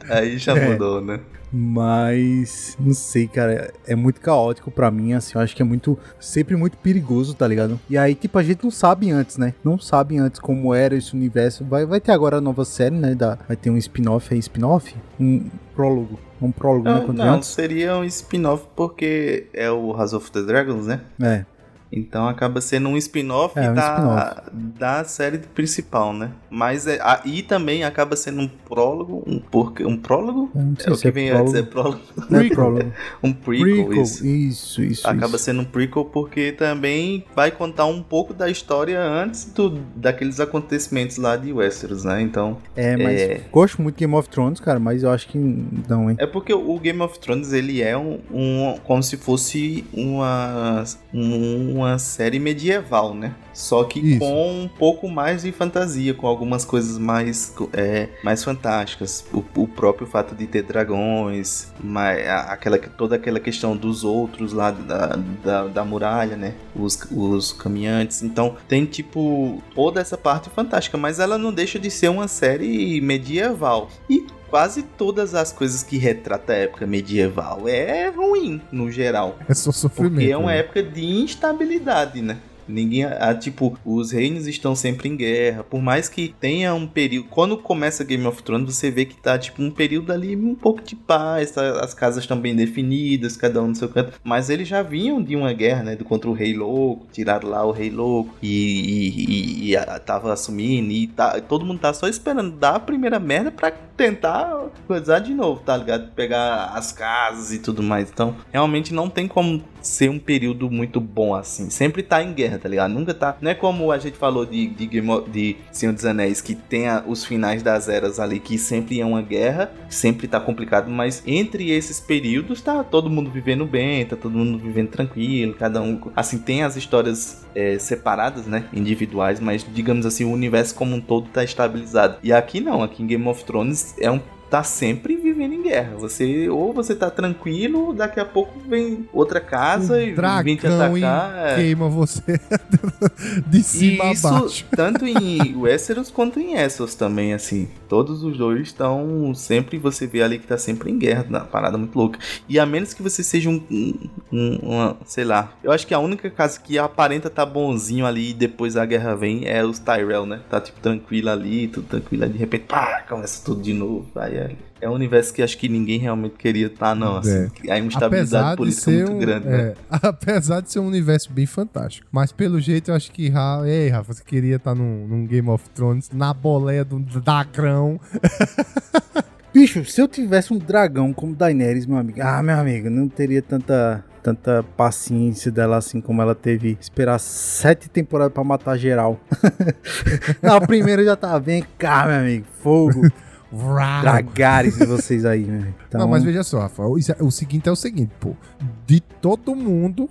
Aí já É. mudou, né? Mas não sei, cara, é muito caótico pra mim, assim, eu acho que é muito sempre muito perigoso, tá ligado? E aí, tipo, a gente não sabe antes, né? Não sabe antes como era esse universo. Vai, vai ter agora a nova série, né? Da, vai ter um spin-off aí, spin-off? Um prólogo. Um prólogo, né? Não, Quanto não, antes? seria um spin-off porque é o House of the Dragons, né? É. Então acaba sendo um spin-off É, um da, da série principal, né? Mas é, a- e também acaba sendo um prólogo, um, porque, um prólogo? É o que é vem prólogo. antes, é prólogo. Não é prólogo. Um prequel, Prequel, isso. isso, isso. Acaba sendo um prequel porque também vai contar um pouco da história antes do, daqueles acontecimentos lá de Westeros, né? Então, É, mas é. gosto muito de Game of Thrones, cara, mas eu acho que não, hein? É porque o Game of Thrones ele é um, um- como se fosse uma uma série medieval, né? Só que Isso. com um pouco mais de fantasia, com algumas coisas mais é, mais fantásticas. O, o próprio fato de ter dragões, mas aquela toda aquela questão dos outros lá da, da, da muralha, né? Os, os caminhantes. Então tem tipo toda essa parte fantástica, mas ela não deixa de ser uma série medieval. E quase todas as coisas que retrata a época medieval é ruim, no geral. É só sofrimento. Porque é uma né? época de instabilidade, né? Ninguém, ah, tipo, os reinos estão sempre em guerra. Por mais que tenha um período. Quando começa Game of Thrones, você vê que tá, tipo, um período ali um pouco de paz. tá- as casas estão bem definidas, cada um no seu canto. Mas eles já vinham de uma guerra, né? Do contra o Rei Louco. Tiraram lá o Rei Louco. E, e, e- e, ah, tava assumindo. E tá, todo mundo tá só esperando dar a primeira merda pra tentar coisar de novo, tá ligado? Pegar as casas e tudo mais. Então, realmente não tem como ser um período muito bom assim. Sempre tá em guerra, tá ligado? Nunca tá. Não é como a gente falou de, de, Game de Senhor dos Anéis, que tem a- os finais das eras ali, que sempre é uma guerra, sempre tá complicado, mas entre esses períodos tá todo mundo vivendo bem, tá todo mundo vivendo tranquilo, cada um. Assim, tem as histórias é, separadas, né? Individuais, mas digamos assim, o universo como um todo tá estabilizado. E aqui não, aqui em Game of Thrones é um tá sempre vivendo em guerra. Você ou você tá tranquilo, daqui a pouco vem outra casa Um e vem te atacar. é. queima você de E cima a isso baixo. tanto em Westeros quanto em Essos também, assim. Todos os dois estão sempre, você vê ali que tá sempre em guerra, na parada muito louca. E a menos que você seja um, um- um- uma, sei lá, eu acho que a única casa que aparenta tá bonzinho ali e depois a guerra vem é os Tyrell, né? Tá tipo tranquilo ali, tudo tranquilo, aí de repente, pá, começa tudo de novo. Aí é, é um universo que acho que ninguém realmente queria estar, não, assim. É. Aí uma instabilidade política ser muito um, grande, né? é, apesar de ser um universo bem fantástico. Mas pelo jeito eu acho que Ra- Ei, Rafa, você queria estar num, num Game of Thrones na boleia do dragão. Bicho, se eu tivesse um dragão como Daenerys, meu amigo, ah, meu amigo, não teria tanta tanta paciência dela assim como ela teve esperar sete temporadas pra matar geral. Na primeira já tava, vem cá, meu amigo, fogo. Dragares de vocês aí, amigo. Então, Não, mas veja só, Rafa. O, é- o seguinte é o seguinte, pô. De todo mundo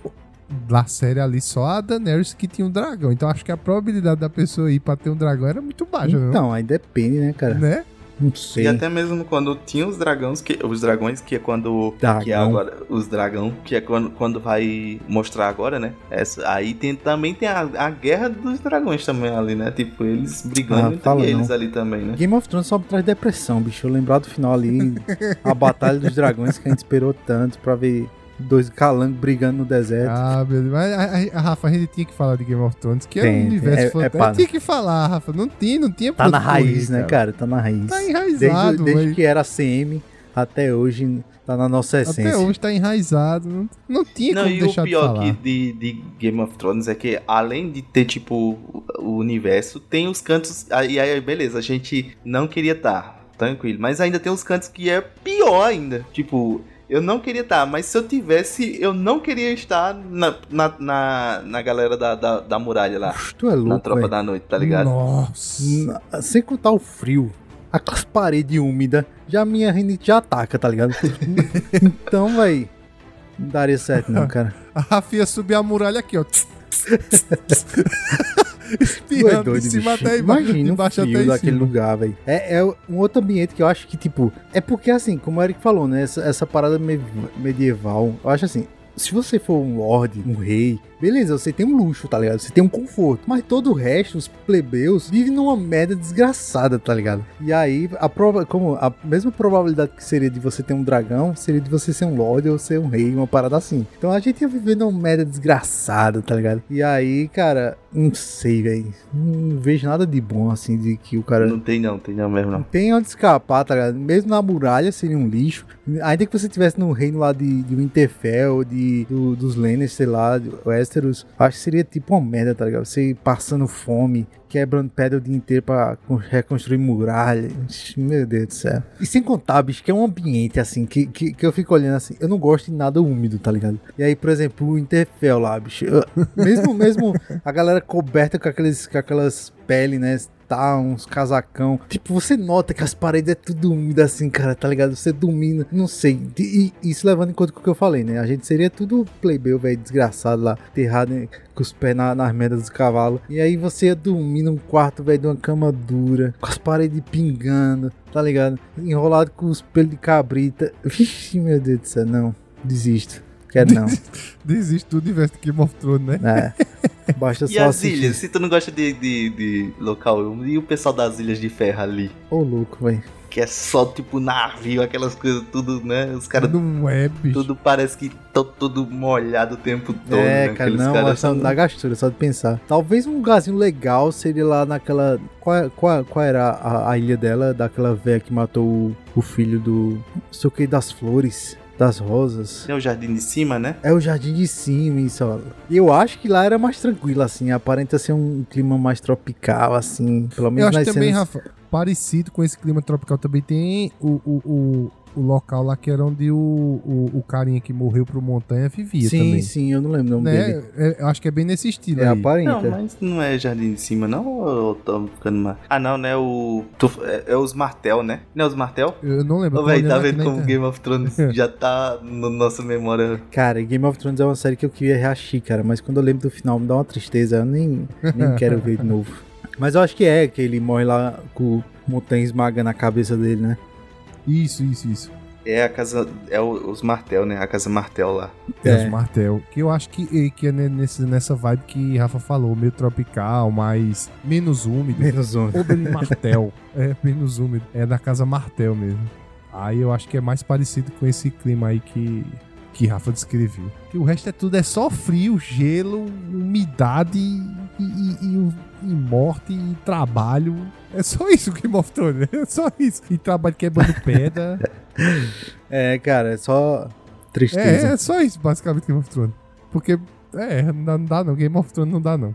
da série ali, só a Daenerys que tinha um dragão. Então acho que a probabilidade da pessoa ir pra ter um dragão era muito baixa, não? então, aí depende, né, cara? Né? Não sei. E até mesmo quando tinha os dragões, que, os dragões, que é quando. Dragão. Que é agora. Os dragão, que é quando, quando vai mostrar agora, né? Essa, aí tem, também tem a, a guerra dos dragões também ali, né? Tipo, eles brigando Ah, fala eles não. ali também, né? Game of Thrones só traz depressão, bicho. Eu lembrar do final ali, a Batalha dos Dragões que a gente esperou tanto pra ver dois calangos brigando no deserto. Ah, meu Deus. Mas, a, a- a Rafa, a gente tinha que falar de Game of Thrones, que é Tem, um universo é- é fantástico. pá, tinha que falar, Rafa. Não tinha, não tinha tá na raiz, né, cara? Tá na raiz. Tá desde enraizado, desde mas que era CM até hoje, tá na nossa essência. até hoje tá enraizado. Não, não tinha Não, como e o deixar pior aqui de, de Game of Thrones é que, além de ter, tipo, o- universo, tem os cantos. Aí, aí beleza, a gente não queria estar, tranquilo. Mas ainda tem os cantos que é pior ainda. Tipo, eu não queria estar, mas se eu tivesse, eu não queria estar na, na, na, na galera da, da, da muralha lá. Tu é na louco, tropa velho. da noite, tá ligado? Nossa. Na- Sem contar o frio, aquelas paredes úmidas, já a minha rinite já ataca, tá ligado? então, véi, não daria certo não, cara. A Rafa ia subir a muralha aqui, ó. É Espirrando doido, de cima bicho. até embaixo. Imagina frio até daquele lugar, velho. É, é um outro ambiente que eu acho que, tipo... É porque, assim, como o Eric falou, né? Essa, essa parada me- medieval, eu acho assim... Se você for um lord, um rei, beleza, você tem um luxo, tá ligado? Você tem um conforto. Mas todo o resto, os plebeus, vivem numa merda desgraçada, tá ligado? E aí, a prova, como a mesma probabilidade que seria de você ter um dragão, seria de você ser um lord ou ser um rei, uma parada assim. Então a gente ia viver numa merda desgraçada, tá ligado? E aí, cara, não sei, velho. Não vejo nada de bom, assim, de que o cara. Não tem não, tem não mesmo Não não. tem onde escapar, tá ligado? Mesmo na muralha seria um lixo. Ainda que você estivesse no reino lá de, de Winterfell, de, do- dos Lannister lá, de Westeros, acho que seria tipo uma merda, tá ligado? Você passando fome, quebrando pedra o dia inteiro pra con- reconstruir muralha. Ixi, Meu Deus do céu. E sem contar, bicho, que é um ambiente assim, que, que, que eu fico olhando assim, eu não gosto de nada úmido, tá ligado? E aí, por exemplo, o Winterfell lá, bicho. mesmo, mesmo a galera coberta com, aqueles, com aquelas peles, né? Uns casacão. Tipo, você nota que as paredes é tudo úmido assim, cara, tá ligado? Você domina, não sei. E, isso levando em conta o que eu falei, né? A gente seria tudo plebeu, velho, desgraçado lá, enterrado né, com os pés na- nas merdas dos cavalos. E aí você ia dormir num quarto, velho, de uma cama dura, com as paredes pingando, tá ligado? Enrolado com os pelos de cabrita. Vixe, meu Deus do céu, não. Desisto. Quero não. Desiste do universo de Game of Thrones, né? É. Basta E só as assistir. ilhas? Se tu não gosta de, de, de local e o pessoal das ilhas de ferro ali? Ô, louco, velho. Que é só tipo navio, aquelas coisas, tudo, né? Os caras Não é, bicho. tudo parece que tá tudo molhado o tempo todo. É, né? cara, não, caras são- dá gastura, só de pensar. Talvez um lugarzinho legal seria lá naquela. Qual, qual, qual era a, a ilha dela? Daquela véia que matou o, o filho do. Não sei o que, das flores, das rosas. É o jardim de cima, né? É o jardim de cima, isso. E eu acho que lá era mais tranquilo, assim. Aparenta ser um clima mais tropical, assim. Pelo Eu menos acho nas que também, cenas. Rafa, parecido com esse clima tropical também tem o, o, o, o local lá que era onde o, o, o carinha que morreu pro Montanha vivia Sim, também. sim, eu não lembro o nome Né? dele. É, eu acho que é bem nesse estilo É, aí. aparenta. Não, mas não é jardim de cima, não? Ou eu tô ficando mal? Ah, não, né? O. tu- É, é os Martel, né? Não é os Martel? Eu não lembro. Tô velho, tá vendo como. Game of Thrones já tá na nossa memória? Cara, Game of Thrones é uma série que eu queria reagir, cara, mas quando eu lembro do final me dá uma tristeza, eu nem, nem quero ver de novo. Mas eu acho que é, que ele morre lá com o montanha esmaga na cabeça dele, né? Isso, isso, isso. É a casa. É o- os Martel, né? A casa Martel lá. É. É. Os martel. Que eu acho que, que é ne- nesse, nessa vibe que Rafa falou, meio tropical, mais menos úmido. Menos um. Oben Martel. É, menos úmido. É da casa Martel mesmo. Aí eu acho que é mais parecido com esse clima aí que, que Rafa descreveu. Que o resto é tudo, é só frio, gelo, umidade e, e- e- e morte e trabalho. É só isso que of Thrones, é só isso. E trabalho quebrando pedra. É, cara, é só é, tristeza. é só isso, basicamente, Game of Thrones. Porque, é, não dá não. Game of Thrones não dá não.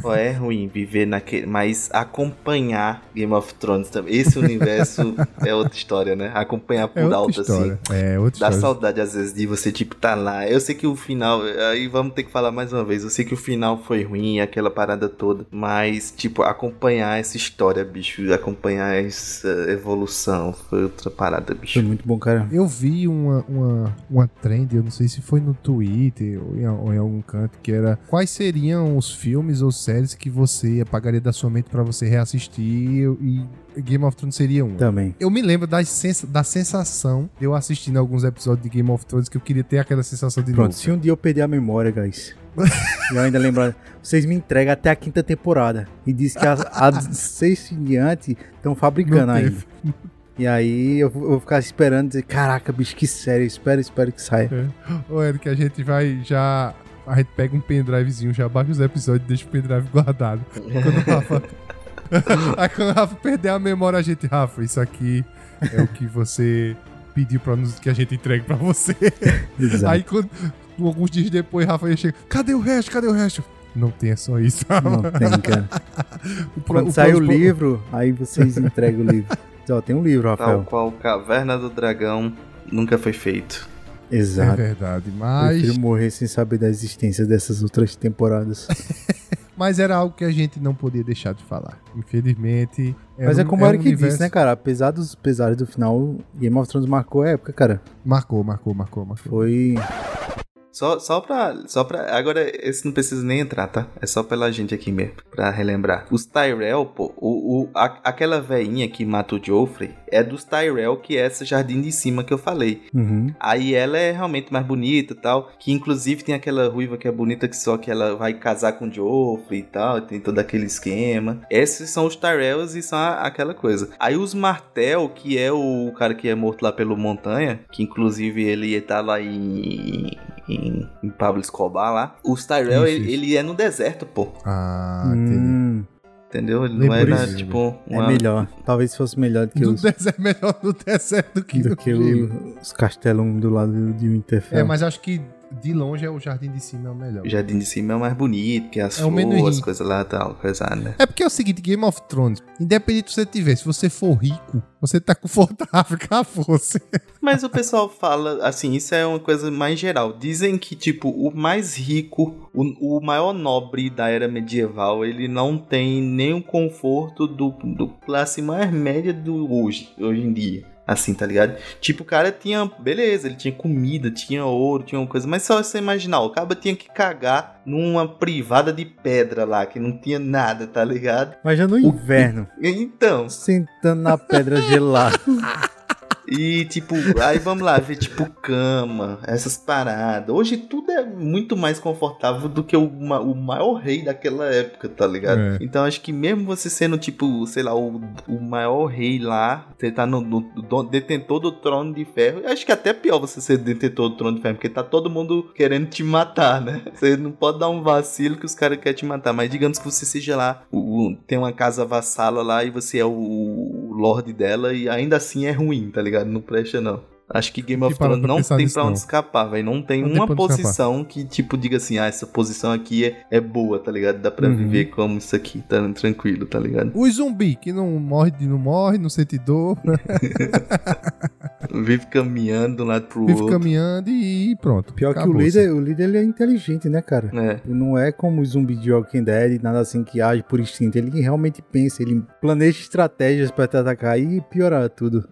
Pô, é ruim viver naquele. Mas acompanhar Game of Thrones também. Esse universo é outra história, né? Acompanhar por É outra alto, assim. história. É outra Dá história. saudade às vezes de você, tipo, tá lá. Eu sei que o final. Aí vamos ter que falar mais uma vez. Eu sei que o final foi ruim, aquela parada toda. Mas, tipo, acompanhar essa história, bicho. Acompanhar essa evolução. Foi outra parada, bicho. Foi muito bom, cara. Eu vi uma, uma, uma trend, eu não sei se foi no Twitter ou em, ou em algum canto, que era quais seriam os filmes filmes ou séries que você apagaria da sua mente pra você reassistir e Game of Thrones seria um. Também. Eu me lembro da, sens da sensação de eu assistindo alguns episódios de Game of Thrones que eu queria ter aquela sensação de Pronto, novo. se um dia eu perder a memória, guys. eu ainda lembro. Vocês me entregam até a quinta temporada. E diz que as, seis em diante estão fabricando ainda. E aí eu vou eu vou ficar esperando dizer, caraca, bicho, que sério, espero, espero que saia. Ô, Eric, a gente vai já. A gente pega um pendrivezinho, já baixa os episódios e deixa o pendrive guardado. Quando o Rafa. Aí quando o Rafa perder a memória, a gente, Rafa, isso aqui é o que você pediu pra nos, que a gente entregue pra você. Exato. Aí quando. Alguns dias depois, Rafa ia chegar. Cadê o resto? Cadê o resto? Não tem, é só isso. Não tem, cara. O pro- Quando o sai o próximo- livro, aí vocês entregam o livro. Ó, tem um livro, Tal Rafael. qual Caverna do Dragão nunca foi feito. É Exato. verdade, Eu mas. Prefiro morrer sem saber da existência dessas outras temporadas. Mas era algo que a gente não podia deixar de falar. Infelizmente. Mas é como o Eric universo- disse, né, cara? Apesar dos pesares do final, Game of Thrones marcou a época, cara. Marcou, marcou, marcou, marcou. Foi. Só, só pra. Só pra. Agora, esse não precisa nem entrar, tá? É só pela gente aqui mesmo, pra relembrar. Os Tyrell, pô, o, o, a- aquela veinha que mata o Joffrey é dos Tyrell, que é essa jardim de cima que eu falei. Uhum. Aí ela é realmente mais bonita e tal. Que inclusive tem aquela ruiva que é bonita, que só que ela vai casar com o Joffrey e tal. Tem todo aquele esquema. Esses são os Tyrells e são a- aquela coisa. Aí os Martel, que é o cara que é morto lá pelo Montanha, que inclusive ele tá lá em. Em, em Pablo Escobar lá. Os Tyrell, Isso, ele, isso. ele é no deserto, pô. Ah, entendi. Hum, Entendeu? Ele não é por na, isso. tipo. é uma- melhor. Talvez fosse melhor do que, No os, deserto, melhor no deserto do que do no que o- os castelos do lado de Winterfell. É, mas acho que de longe é o jardim de cima é o melhor. O jardim de cima é o mais bonito, que as É o menos flores, as coisas lá tal, coisa, né? É porque é o seguinte, Game of Thrones, independente do que você tiver, se você for rico, você tá confortável com a força. Mas o pessoal fala, assim, isso é uma coisa mais geral. Dizem que, tipo, o mais rico, o, o maior nobre da era medieval, ele não tem nem o conforto do, do classe mais média do hoje, hoje em dia. Assim, tá ligado? Tipo, o cara tinha, beleza, ele tinha comida, tinha ouro, tinha uma coisa, mas só você imaginar, o cara tinha que cagar numa privada de pedra lá, que não tinha nada, tá ligado? Mas já no inverno, Então, sentando na pedra gelada. E, tipo, aí vamos lá ver, tipo, cama, essas paradas. Hoje tudo é muito mais confortável do que o, ma- o maior rei daquela época, tá ligado? É. Então acho que mesmo você sendo, tipo, sei lá, o, o maior rei lá, você tá no, no- do- detentor do trono de ferro. Acho que até é pior você ser detentor do trono de ferro, porque tá todo mundo querendo te matar, né? Você não pode dar um vacilo que os caras querem te matar. Mas digamos que você seja lá, o- tem uma casa vassala lá e você é o, o dela e ainda assim é ruim, tá ligado? Não presta não. Acho que Game of Thrones não tem pra onde não. escapar, velho. Não tem Não tem uma pra onde escapar. posição que, tipo, diga assim, ah, essa posição aqui é, é boa, tá ligado? Dá pra Uhum. viver como isso aqui, tá tranquilo, tá ligado? O zumbi, que não morre, de- não morre, não sente dor, Vive caminhando de um lado pro vive outro. caminhando e pronto. Pior que o líder, o líder ele é inteligente, né, cara? É. Não é como o zumbi de Walking Dead, nada assim que age por instinto. Ele realmente pensa, ele planeja estratégias pra te atacar e piorar tudo.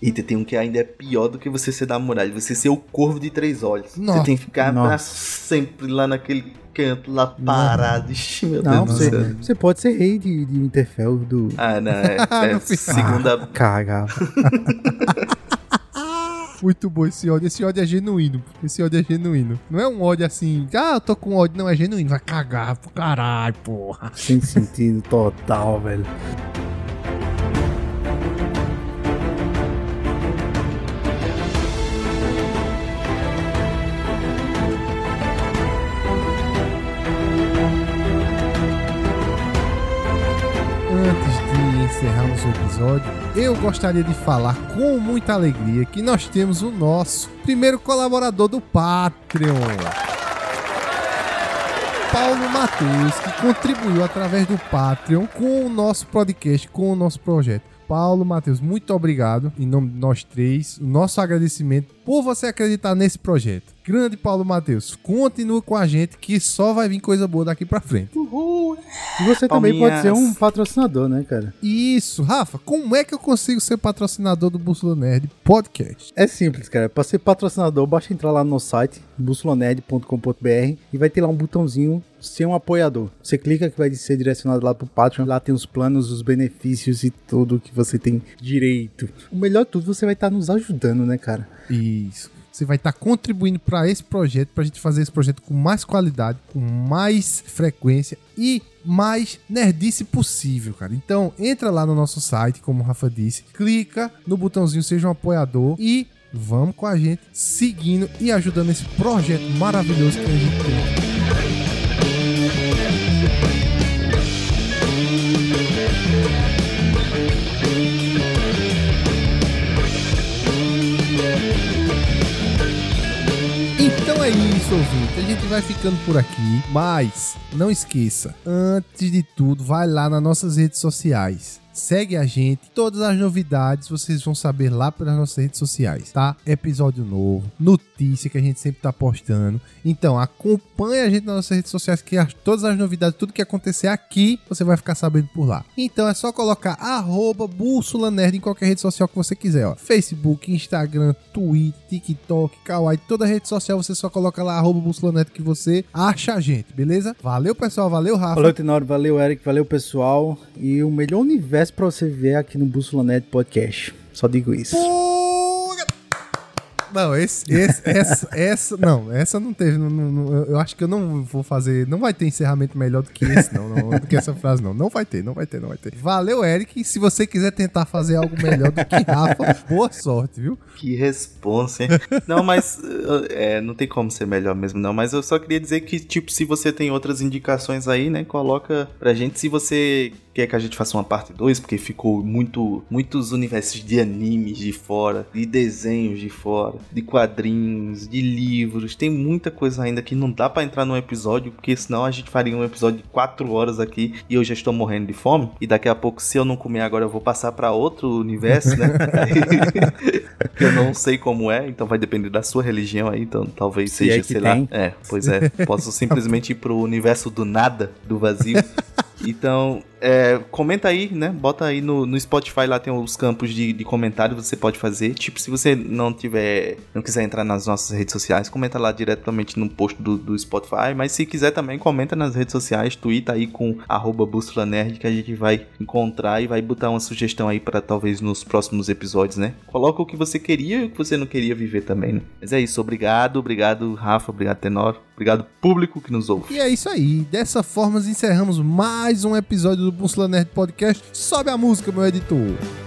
Eita, tem um que ainda é pior do que você ser da muralha. Você ser o corvo de três olhos. Nossa. Você tem que ficar Nossa. pra sempre lá naquele canto, lá parado. Ixi, meu Não, Deus você, do céu. você pode ser rei de, de Winterfell do. Ah, não, é, é final. segunda... Caga. Muito bom esse ódio. Esse ódio é genuíno. Esse ódio é genuíno. Não é um ódio assim, ah, eu tô com ódio. Não, é genuíno. Vai cagar pro caralho, porra. Sem sentido total, velho. Encerrarmos o episódio, eu gostaria de falar com muita alegria que nós temos o nosso primeiro colaborador do Patreon. Paulo Matheus, que contribuiu através do Patreon com o nosso podcast, com o nosso projeto. Paulo Matheus, muito obrigado em nome de nós três. Nosso agradecimento por você acreditar nesse projeto. Grande Paulo Matheus, continua com a gente que só vai vir coisa boa daqui pra frente. Uhul. E você também Palminhas. pode ser um patrocinador, né, cara? Isso, Rafa, como é que eu consigo ser patrocinador do Bússola Nerd Podcast? É simples, cara. Pra ser patrocinador, basta entrar lá no site bussolanerd.com.br e vai ter lá um botãozinho ser um apoiador. Você clica que vai ser direcionado lá pro Patreon. Lá tem os planos, os benefícios e tudo que você tem direito. O melhor de tudo, você vai estar nos ajudando, né, cara? Isso. Você vai estar contribuindo para esse projeto, para a gente fazer esse projeto com mais qualidade, com mais frequência e mais nerdice possível, cara. Então, entra lá no nosso site, como o Rafa disse, clica no botãozinho Seja um Apoiador e vamos com a gente seguindo e ajudando esse projeto maravilhoso que a gente tem. É isso, ouvinte. A gente vai ficando por aqui. Mas não esqueça, antes de tudo, vai lá nas nossas redes sociais. Segue a gente, todas as novidades vocês vão saber lá pelas nossas redes sociais, tá? Episódio novo, notícia que a gente sempre tá postando. Então acompanha a gente nas nossas redes sociais que as- todas as novidades, tudo que acontecer aqui, você vai ficar sabendo por lá. Então é só colocar arroba Bússola Nerd em qualquer rede social que você quiser, ó. Facebook, Instagram, Twitter, TikTok, Kawaii, toda rede social você só coloca lá arroba Bússola Nerd que você acha a gente, beleza? Valeu pessoal, valeu Rafa. Valeu, Tenório. Valeu, Eric. Valeu, pessoal. E o melhor universo pra você ver aqui no Bússola Net Podcast. Só digo isso. Não, esse, esse- essa, essa, não, essa não teve. não- não- eu- eu acho que eu não vou fazer. Não vai ter encerramento melhor do que esse, não, não, do que essa frase, não. Não vai ter, não vai ter, não vai ter. Valeu, Eric. Se você quiser tentar fazer algo melhor do que Rafa, boa sorte, viu? Que responsa, hein? Não, mas uh, é, não tem como ser melhor mesmo, não. Mas eu só queria dizer que, tipo, se você tem outras indicações aí, né? Coloca pra gente. Se você quer que a gente faça uma parte 2, porque ficou muito, muitos universos de animes de fora, de desenhos de fora, de quadrinhos, de livros. Tem muita coisa ainda que não dá pra entrar num episódio, porque senão a gente faria um episódio de 4 horas aqui e eu já estou morrendo de fome. E daqui a pouco, se eu não comer agora, eu vou passar pra outro universo, né? eu não sei como é, então vai depender da sua religião aí, então talvez Se seja, é sei tem. lá. É, pois é. Posso simplesmente ir pro universo do nada, do vazio. Então, é, comenta aí, né? Bota aí no, no Spotify, lá tem os campos de, de comentários você pode fazer. Tipo, se você não tiver, não quiser entrar nas nossas redes sociais, comenta lá diretamente no post do, do Spotify. Mas se quiser também, comenta nas redes sociais, twitta aí com arroba Nerd, que a gente vai encontrar e vai botar uma sugestão aí para talvez nos próximos episódios, né? Coloca o que você queria e o que você não queria viver também, né? Mas é isso, obrigado, obrigado Rafa, obrigado Tenor, obrigado público que nos ouve. E é isso aí. Dessa forma, encerramos mais um episódio do Bússola Nerd Podcast. Sobe a música, meu editor.